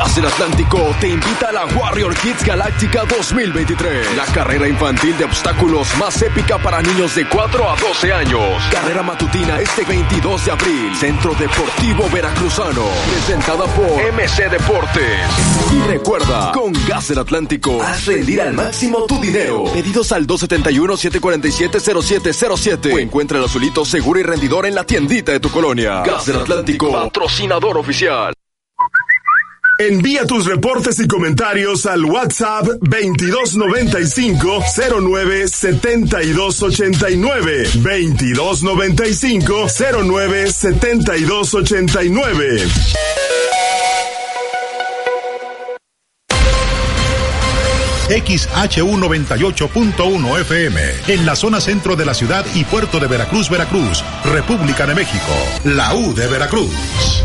Gas del Atlántico te invita a la Warrior Kids Galáctica 2023. La carrera infantil de obstáculos más épica para niños de 4 a 12 años. Carrera matutina este 22 de abril. Centro Deportivo Veracruzano. Presentada por MC Deportes. Y recuerda, con Gas del Atlántico, haz rendir al máximo tu dinero. Pedidos al 271-747-0707. O encuentra el azulito seguro y rendidor en la tiendita de tu colonia. Gas del Atlántico, patrocinador oficial. Envía tus reportes y comentarios al WhatsApp 2295 09 7289 2295 09 7289 XHU98.1 FM, en la zona centro de la ciudad y puerto de Veracruz, Veracruz, República de México, la U de Veracruz.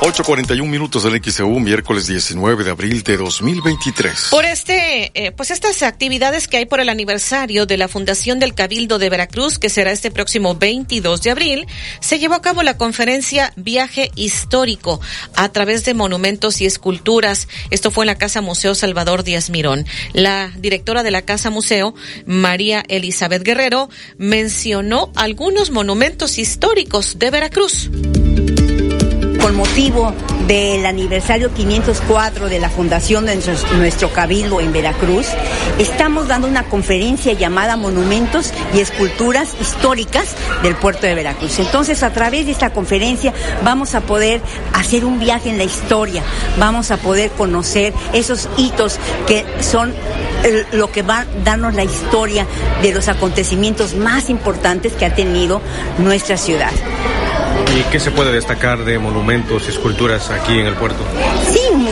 8.41 minutos del XEU, miércoles 19 de abril de 2023. Por este, eh, pues estas actividades que hay por el aniversario de la Fundación del Cabildo de Veracruz, que será este próximo 22 de abril, se llevó a cabo la conferencia Viaje Histórico a través de monumentos y esculturas. Esto fue en la Casa Museo Salvador Díaz Mirón. La directora de la Casa Museo, María Elizabeth Guerrero, mencionó algunos monumentos históricos de Veracruz con motivo del aniversario 504 de la fundación de nuestro, cabildo en Veracruz, estamos dando una conferencia llamada Monumentos y Esculturas Históricas del puerto de Veracruz. Entonces, a través de esta conferencia vamos a poder hacer un viaje en la historia, vamos a poder conocer esos hitos que son lo que va a darnos la historia de los acontecimientos más importantes que ha tenido nuestra ciudad. ¿Y qué se puede destacar de monumentos y esculturas aquí en el puerto?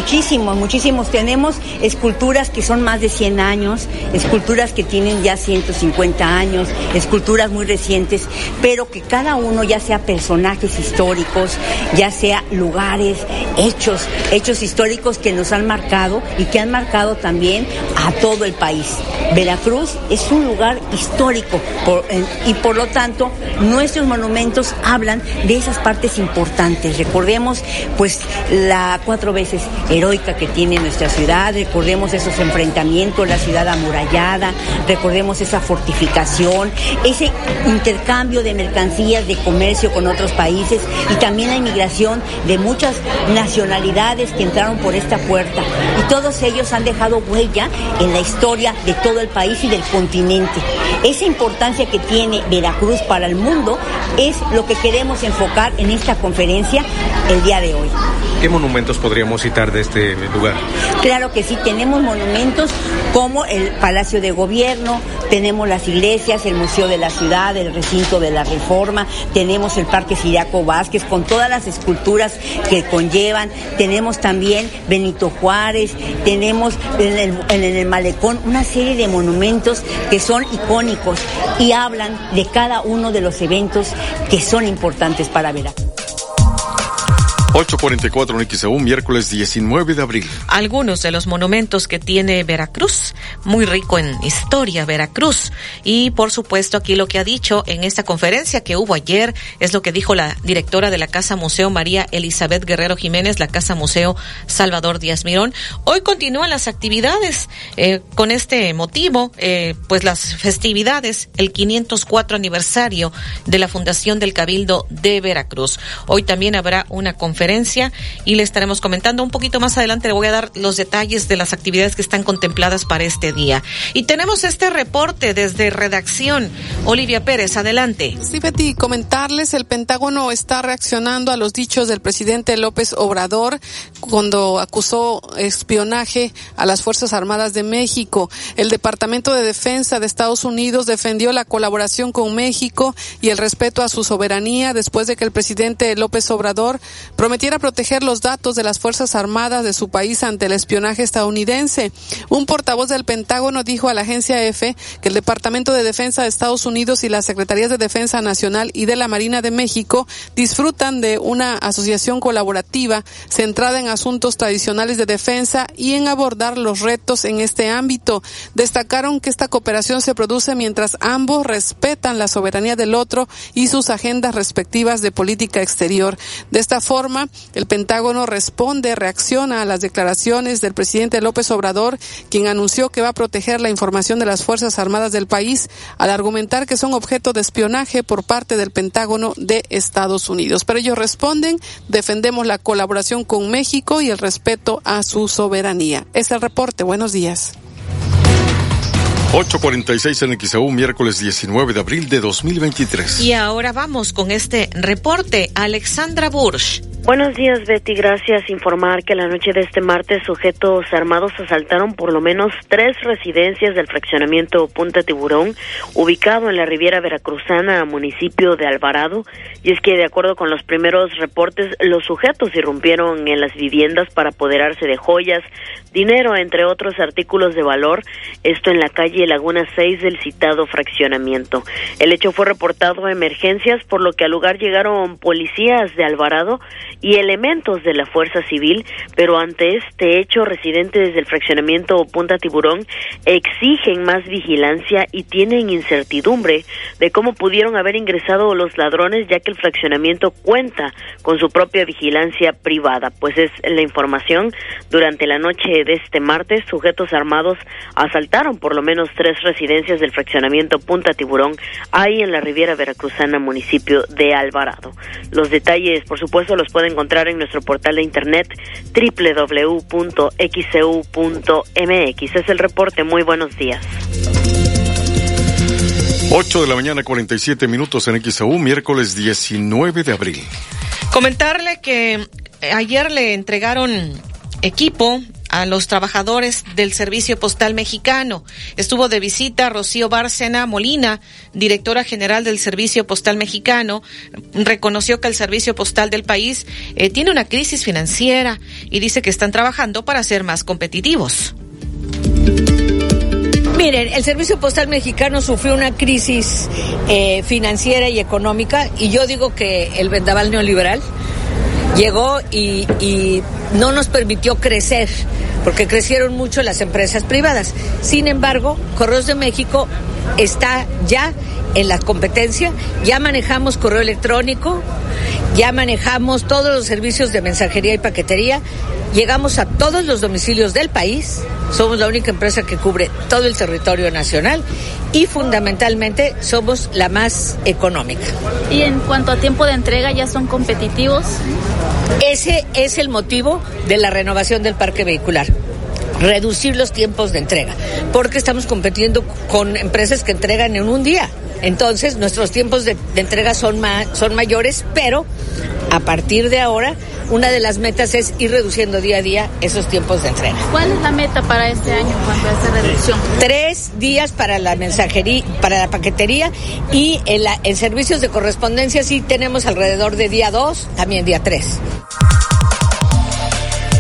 Muchísimos, muchísimos. Tenemos esculturas que son más de 100 años, esculturas que tienen ya 150 años, esculturas muy recientes, pero que cada uno ya sea personajes históricos, ya sea lugares, hechos, hechos históricos que nos han marcado y que han marcado también a todo el país. Veracruz es un lugar histórico y por lo tanto nuestros monumentos hablan de esas partes importantes. Recordemos pues la cuatro veces heroica que tiene nuestra ciudad, recordemos esos enfrentamientos, la ciudad amurallada, recordemos esa fortificación, ese intercambio de mercancías, de comercio con otros países y también la inmigración de muchas nacionalidades que entraron por esta puerta. Y todos ellos han dejado huella en la historia de todo el país y del continente. Esa importancia que tiene Veracruz para el mundo es lo que queremos enfocar en esta conferencia el día de hoy. ¿Qué monumentos podríamos citar de este lugar? Claro que sí, tenemos monumentos como el Palacio de Gobierno, tenemos las iglesias, el Museo de la Ciudad, el Recinto de la Reforma, tenemos el Parque Siriaco Vázquez con todas las esculturas que conllevan, tenemos también Benito Juárez, tenemos en el, en el Malecón una serie de monumentos que son icónicos y hablan de cada uno de los eventos que son importantes para Veracruz. 844 en XEU, miércoles 19 de abril. Algunos de los monumentos que tiene Veracruz, muy rico en historia Veracruz. Y por supuesto aquí lo que ha dicho en esta conferencia que hubo ayer es lo que dijo la directora de la Casa Museo María Elizabeth Guerrero Jiménez, la Casa Museo Salvador Díaz Mirón. Hoy continúan las actividades eh, con este motivo, eh, pues las festividades, el 504 aniversario de la Fundación del Cabildo de Veracruz. Hoy también habrá una conferencia y le estaremos comentando un poquito más adelante. Le voy a dar los detalles de las actividades que están contempladas para este día. Y tenemos este reporte desde redacción. Olivia Pérez, adelante. Sí, Betty, comentarles, el Pentágono está reaccionando a los dichos del presidente López Obrador cuando acusó espionaje a las Fuerzas Armadas de México. El Departamento de Defensa de Estados Unidos defendió la colaboración con México y el respeto a su soberanía después de que el presidente López Obrador prometiera proteger los datos de las Fuerzas Armadas de su país ante el espionaje estadounidense. Un portavoz del Pentágono dijo a la agencia EFE que el Departamento de Defensa de Estados Unidos y las Secretarías de Defensa Nacional y de la Marina de México disfrutan de una asociación colaborativa centrada en asuntos tradicionales de defensa y en abordar los retos en este ámbito. Destacaron que esta cooperación se produce mientras ambos respetan la soberanía del otro y sus agendas respectivas de política exterior. De esta forma, el Pentágono responde, reacciona a las declaraciones del presidente López Obrador, quien anunció que va a proteger la información de las Fuerzas Armadas del país al argumentar que son objeto de espionaje por parte del Pentágono de Estados Unidos. Pero ellos responden, defendemos la colaboración con México y el respeto a su soberanía. Es el reporte. Buenos días. 846 en XAU, miércoles 19 de abril de 2023. Y ahora vamos con este reporte. Alexandra Bursch. Buenos días, Betty. Gracias. Informar que la noche de este martes sujetos armados asaltaron por lo menos tres residencias del fraccionamiento Punta Tiburón, ubicado en la Riviera Veracruzana, municipio de Alvarado. Y es que, de acuerdo con los primeros reportes, los sujetos irrumpieron en las viviendas para apoderarse de joyas, dinero, entre otros artículos de valor. Esto en la calle Laguna 6 del citado fraccionamiento. El hecho fue reportado a emergencias, por lo que al lugar llegaron policías de Alvarado y elementos de la Fuerza Civil, pero ante este hecho, residentes del fraccionamiento Punta Tiburón exigen más vigilancia y tienen incertidumbre de cómo pudieron haber ingresado los ladrones, ya que el fraccionamiento cuenta con su propia vigilancia privada. Pues es la información. Durante la noche de este martes, sujetos armados asaltaron por lo menos tres residencias del fraccionamiento Punta Tiburón, ahí en la Riviera Veracruzana, municipio de Alvarado. Los detalles, por supuesto, los pueden encontrar en nuestro portal de internet www.xcu.mx. Es el reporte. Muy buenos días. 8 de la mañana, 47 minutos en XEU, miércoles 19 de abril. Comentarle que ayer le entregaron equipo a los trabajadores del Servicio Postal Mexicano. Estuvo de visita Rocío Bárcena Molina, directora general del Servicio Postal Mexicano. Reconoció que el Servicio Postal del país eh, tiene una crisis financiera y dice que están trabajando para ser más competitivos. Miren, el Servicio Postal Mexicano sufrió una crisis eh, financiera y económica y yo digo que el vendaval neoliberal llegó y, no nos permitió crecer, porque crecieron mucho las empresas privadas. Sin embargo, Correos de México está ya en la competencia, ya manejamos correo electrónico, ya manejamos todos los servicios de mensajería y paquetería, llegamos a todos los domicilios del país, somos la única empresa que cubre todo el territorio nacional y fundamentalmente somos la más económica. ¿Y en cuanto a tiempo de entrega ya son competitivos? Ese es el motivo de la renovación del parque vehicular reducir los tiempos de entrega, porque estamos compitiendo con empresas que entregan en un día. Entonces, nuestros tiempos de, de entrega son, ma son mayores, pero a partir de ahora, una de las metas es ir reduciendo día a día esos tiempos de entrega. ¿Cuál es la meta para este año en cuanto a esa reducción? Tres días para la mensajería, para la paquetería y en, la, en servicios de correspondencia sí tenemos alrededor de día dos, también día tres.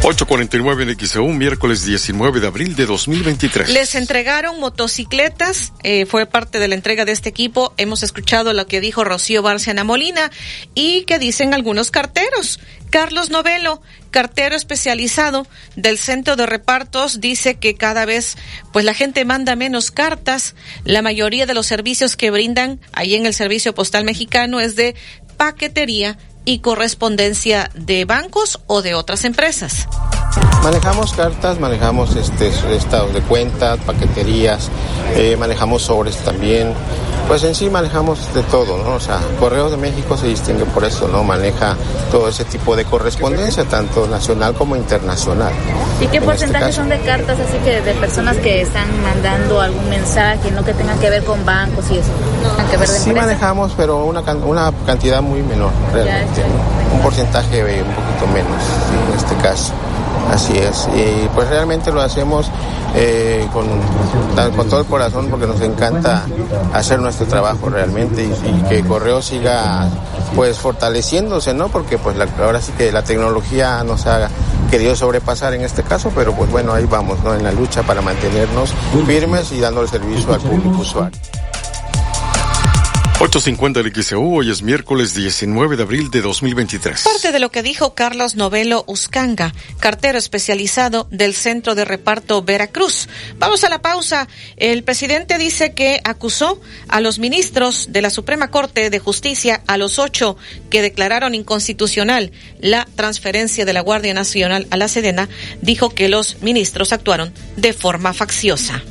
849 en XEU, miércoles 19 de abril de 2023. Les entregaron motocicletas, eh, fue parte de la entrega de este equipo. Hemos escuchado lo que dijo Rocío Barciana Molina y que dicen algunos carteros. Carlos Novelo, cartero especializado del centro de repartos, dice que cada vez pues la gente manda menos cartas. La mayoría de los servicios que brindan ahí en el Servicio Postal Mexicano es de paquetería y correspondencia de bancos o de otras empresas. Manejamos cartas, manejamos este, estados de cuenta, paqueterías, eh, manejamos sobres también. Pues en sí manejamos de todo, ¿no? O sea, Correos de México se distingue por eso, ¿no? Maneja todo ese tipo de correspondencia, tanto nacional como internacional. ¿Y qué En porcentaje este caso. son de cartas así que de personas que están mandando algún mensaje, no que tengan que ver con bancos y eso? Tengan que ver de Sí manejamos, pero una, una cantidad muy menor, realmente. ¿no? Un porcentaje eh, un poquito menos, sí, en este caso. Así es. Y pues realmente lo hacemos eh, con, con todo el corazón porque nos encanta hacer nuestro trabajo realmente y, y que Correo siga pues fortaleciéndose, ¿no? Porque pues la- ahora sí que la tecnología nos ha querido sobrepasar en este caso, pero pues bueno, ahí vamos, ¿no? En la lucha para mantenernos firmes y dando el servicio al público usuario. 850 del XEU, hoy es miércoles 19 de abril de 2023. Parte de lo que dijo Carlos Novelo Uscanga, cartero especializado del Centro de Reparto Veracruz. Vamos a la pausa. El presidente dice que acusó a los ministros de la Suprema Corte de Justicia, a los ocho que declararon inconstitucional la transferencia de la Guardia Nacional a la Sedena, dijo que los ministros actuaron de forma facciosa.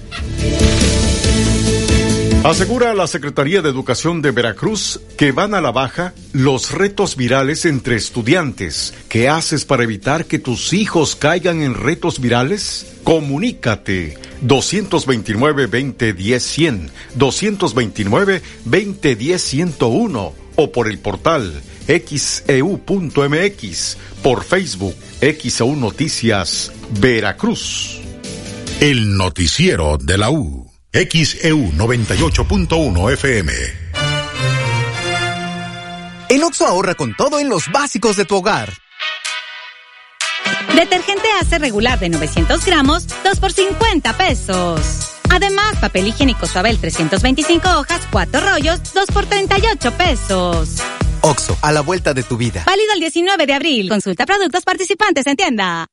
Asegura la Secretaría de Educación de Veracruz que van a la baja los retos virales entre estudiantes. ¿Qué haces para evitar que tus hijos caigan en retos virales? Comunícate 229-2010-100, 229-2010-101 o por el portal xeu.mx, por Facebook XEU Noticias Veracruz. El noticiero de la U. XEU 98.1 FM. En Oxo ahorra con todo en los básicos de tu hogar. Detergente hace regular de 900 gramos, 2 por 50 pesos. Además, papel higiénico Suabel 325 hojas, 4 rollos, 2 por 38 pesos. Oxo, a la vuelta de tu vida. Válido el 19 de abril. Consulta productos participantes en tienda.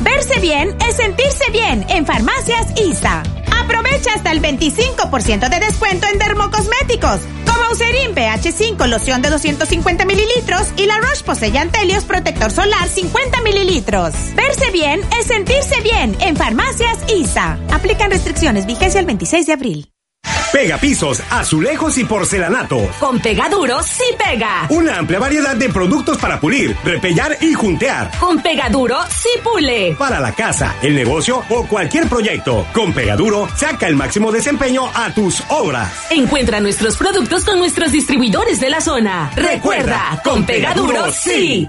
Verse bien es sentirse bien en Farmacias ISA. Aprovecha hasta el 25% de descuento en dermocosméticos, como Eucerin pH5 loción de 250 mililitros y la Roche-Posay Telios protector solar 50 mililitros. Verse bien es sentirse bien en Farmacias ISA. Aplican restricciones, vigencia el 26 de abril. Pega pisos, azulejos y porcelanato. Con Pegaduro sí pega. Una amplia variedad de productos para pulir, repellar y juntear. Con Pegaduro sí pule. Para la casa, el negocio o cualquier proyecto. Con Pegaduro, saca el máximo desempeño a tus obras. Encuentra nuestros productos con nuestros distribuidores de la zona. Recuerda, con Pegaduro sí.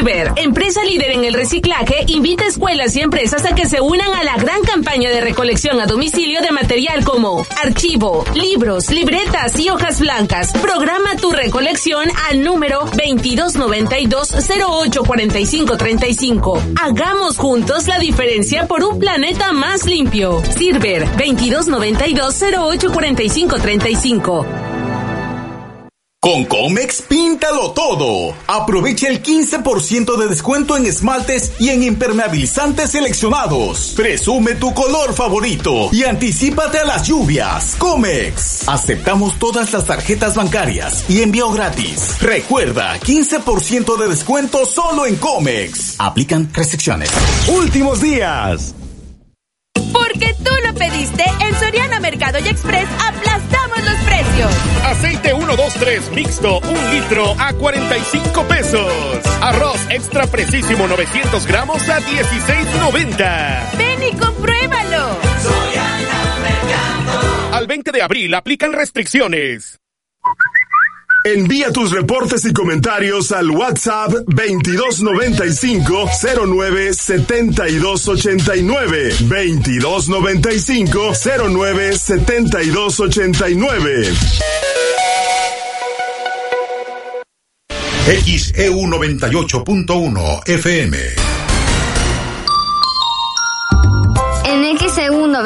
Silver, empresa líder en el reciclaje, invita a escuelas y empresas a que se unan a la gran campaña de recolección a domicilio de material como archivo, libros, libretas y hojas blancas. Programa tu recolección al número 2292-084535. Hagamos juntos la diferencia por un planeta más limpio. Silver, 2292-084535. Con Comex píntalo todo. Aprovecha el 15% de descuento en esmaltes y en impermeabilizantes seleccionados. Presume tu color favorito y anticípate a las lluvias. Comex. Aceptamos todas las tarjetas bancarias y envío gratis. Recuerda, 15% de descuento solo en Comex. Aplican restricciones. Últimos días. Porque tú lo pediste, en Soriana Mercado y Express aplastamos los precios. Aceite 123 mixto, un litro a 45 pesos. Arroz extra precisísimo 900 gramos a 16.90. Ven y compruébalo. Al 20 de abril aplican restricciones. Envía tus reportes y comentarios al WhatsApp 2295 09 7289 2295 09 7289 XEU 98.1 FM.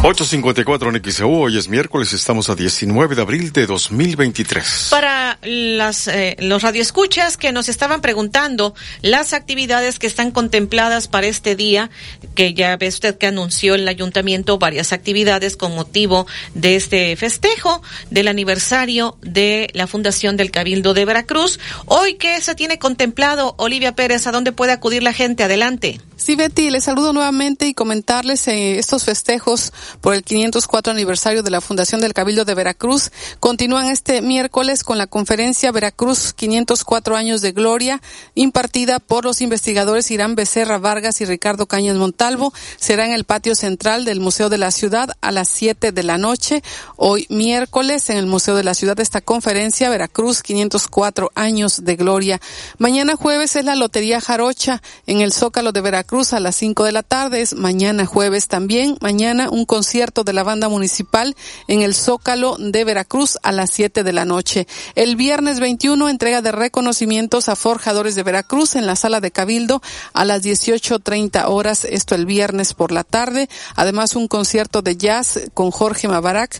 854 en XEU, hoy es miércoles, estamos a 19 de abril de 2023. Para las, eh, los radioescuchas que nos estaban preguntando las actividades que están contempladas para este día, que ya ve usted que anunció el ayuntamiento varias actividades con motivo de este festejo del aniversario de la Fundación del Cabildo de Veracruz. Hoy, ¿qué se tiene contemplado, Olivia Pérez? ¿A dónde puede acudir la gente? Adelante. Sí, Betty, les saludo nuevamente y comentarles eh, estos festejos por el 504 aniversario de la Fundación del Cabildo de Veracruz. Continúan este miércoles con la conferencia Veracruz 504 años de gloria, impartida por los investigadores Irán Becerra Vargas y Ricardo Cañas Montalvo. Será en el patio central del Museo de la Ciudad a las 7 de la noche. Hoy miércoles en el Museo de la Ciudad esta conferencia Veracruz 504 años de gloria. Mañana jueves es la Lotería Jarocha en el Zócalo de Veracruz a las 5 de la tarde. Es mañana jueves también. Mañana un concierto de la banda municipal en el Zócalo de Veracruz a las 7 de la noche. El viernes 21, entrega de reconocimientos a forjadores de Veracruz en la sala de Cabildo a las 18.30 horas, esto el viernes por la tarde. Además, un concierto de jazz con Jorge Mabarak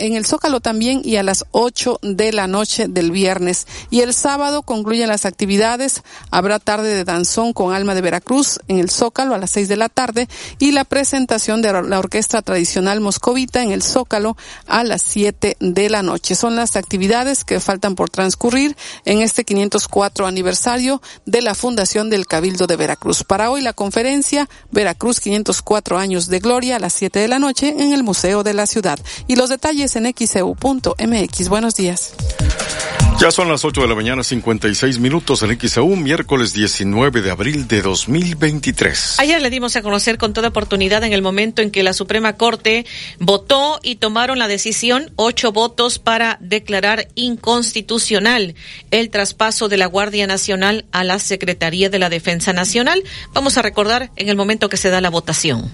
en el Zócalo también y a las 8 de la noche del viernes. Y el sábado concluyen las actividades. Habrá tarde de danzón con Alma de Veracruz en el Zócalo a las 6 de la tarde y la presentación de la orquesta tradicional moscovita en el Zócalo a las 7 de la noche. Son las actividades que faltan por transcurrir en este 504 aniversario de la Fundación del Cabildo de Veracruz. Para hoy la conferencia Veracruz 504 años de gloria a las 7 de la noche en el Museo de la Ciudad. Y los detalles en xeu.mx. Buenos días. Ya son las 8 de la mañana, 56 minutos en XAU, miércoles 19 de abril de 2023. Ayer le dimos a conocer con toda oportunidad en el momento en que la Suprema Corte votó y tomaron la decisión, ocho votos para declarar inconstitucional el traspaso de la Guardia Nacional a la Secretaría de la Defensa Nacional. Vamos a recordar en el momento que se da la votación.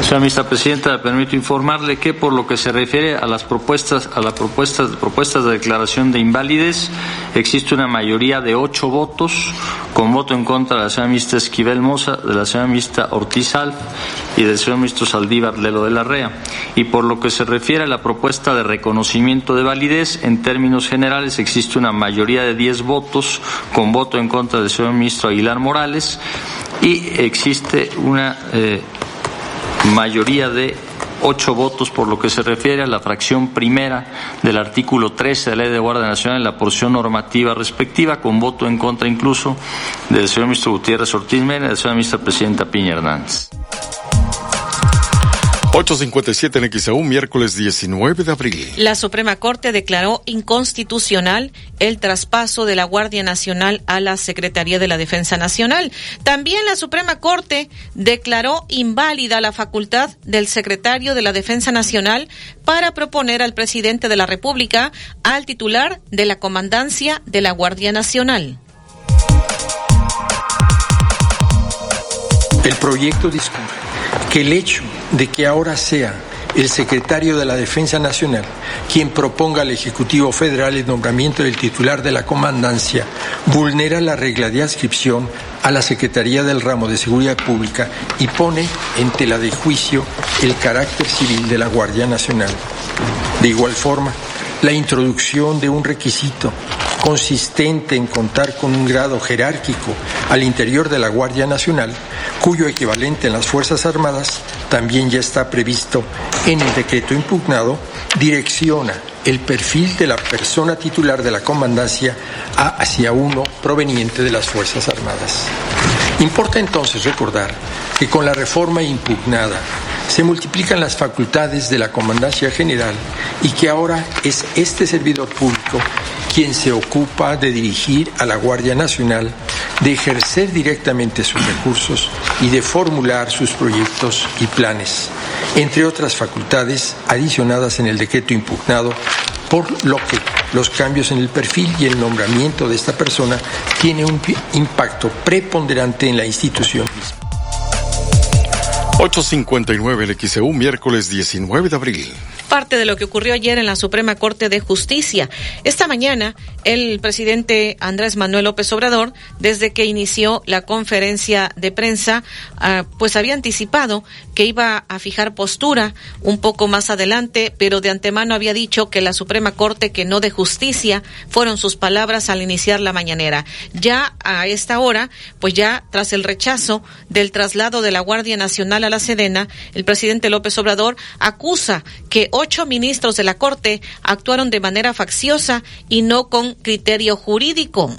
Señora ministra presidenta, permito informarle que por lo que se refiere a las propuestas, a las propuestas, propuestas de declaración de invalidez, existe una mayoría de ocho votos, con voto en contra de la señora ministra Esquivel Moza, de la señora ministra Ortiz Alf y del señor ministro Saldívar Lelo de la Rea. Y por lo que se refiere a la propuesta de reconocimiento de validez, en términos generales existe una mayoría de diez votos, con voto en contra del señor ministro Aguilar Morales y existe una eh, mayoría de ocho votos por lo que se refiere a la fracción primera del artículo 13 de la Ley de Guardia Nacional en la porción normativa respectiva, con voto en contra incluso del señor ministro Gutiérrez Ortiz Mena y de la señora ministra presidenta Piña Hernández. 857 en XAU, miércoles 19 de abril. La Suprema Corte declaró inconstitucional el traspaso de la Guardia Nacional a la Secretaría de la Defensa Nacional. También la Suprema Corte declaró inválida la facultad del secretario de la Defensa Nacional para proponer al presidente de la República al titular de la Comandancia de la Guardia Nacional. El proyecto discurre que el hecho de que ahora sea el secretario de la Defensa Nacional quien proponga al Ejecutivo Federal el nombramiento del titular de la comandancia vulnera la regla de adscripción a la Secretaría del Ramo de Seguridad Pública y pone en tela de juicio el carácter civil de la Guardia Nacional. De igual forma, la introducción de un requisito consistente en contar con un grado jerárquico al interior de la Guardia Nacional, cuyo equivalente en las Fuerzas Armadas también ya está previsto en el decreto impugnado, direcciona el perfil de la persona titular de la comandancia hacia uno proveniente de las Fuerzas Armadas. Importa entonces recordar que con la reforma impugnada se multiplican las facultades de la Comandancia General y que ahora es este servidor público quien se ocupa de dirigir a la Guardia Nacional, de ejercer directamente sus recursos y de formular sus proyectos y planes, entre otras facultades adicionadas en el decreto impugnado, por lo que los cambios en el perfil y el nombramiento de esta persona tienen un impacto preponderante en la institución misma. 859 el XEU, miércoles 19 de abril. Parte de lo que ocurrió ayer en la Suprema Corte de Justicia. Esta mañana, el presidente Andrés Manuel López Obrador, desde que inició la conferencia de prensa, ah, pues había anticipado que iba a fijar postura un poco más adelante, pero de antemano había dicho que la Suprema Corte, que no de justicia, fueron sus palabras al iniciar la mañanera. Ya a esta hora, pues ya tras el rechazo del traslado de la Guardia Nacional a la Sedena, el presidente López Obrador acusa que ocho ministros de la Corte actuaron de manera facciosa y no con criterio jurídico.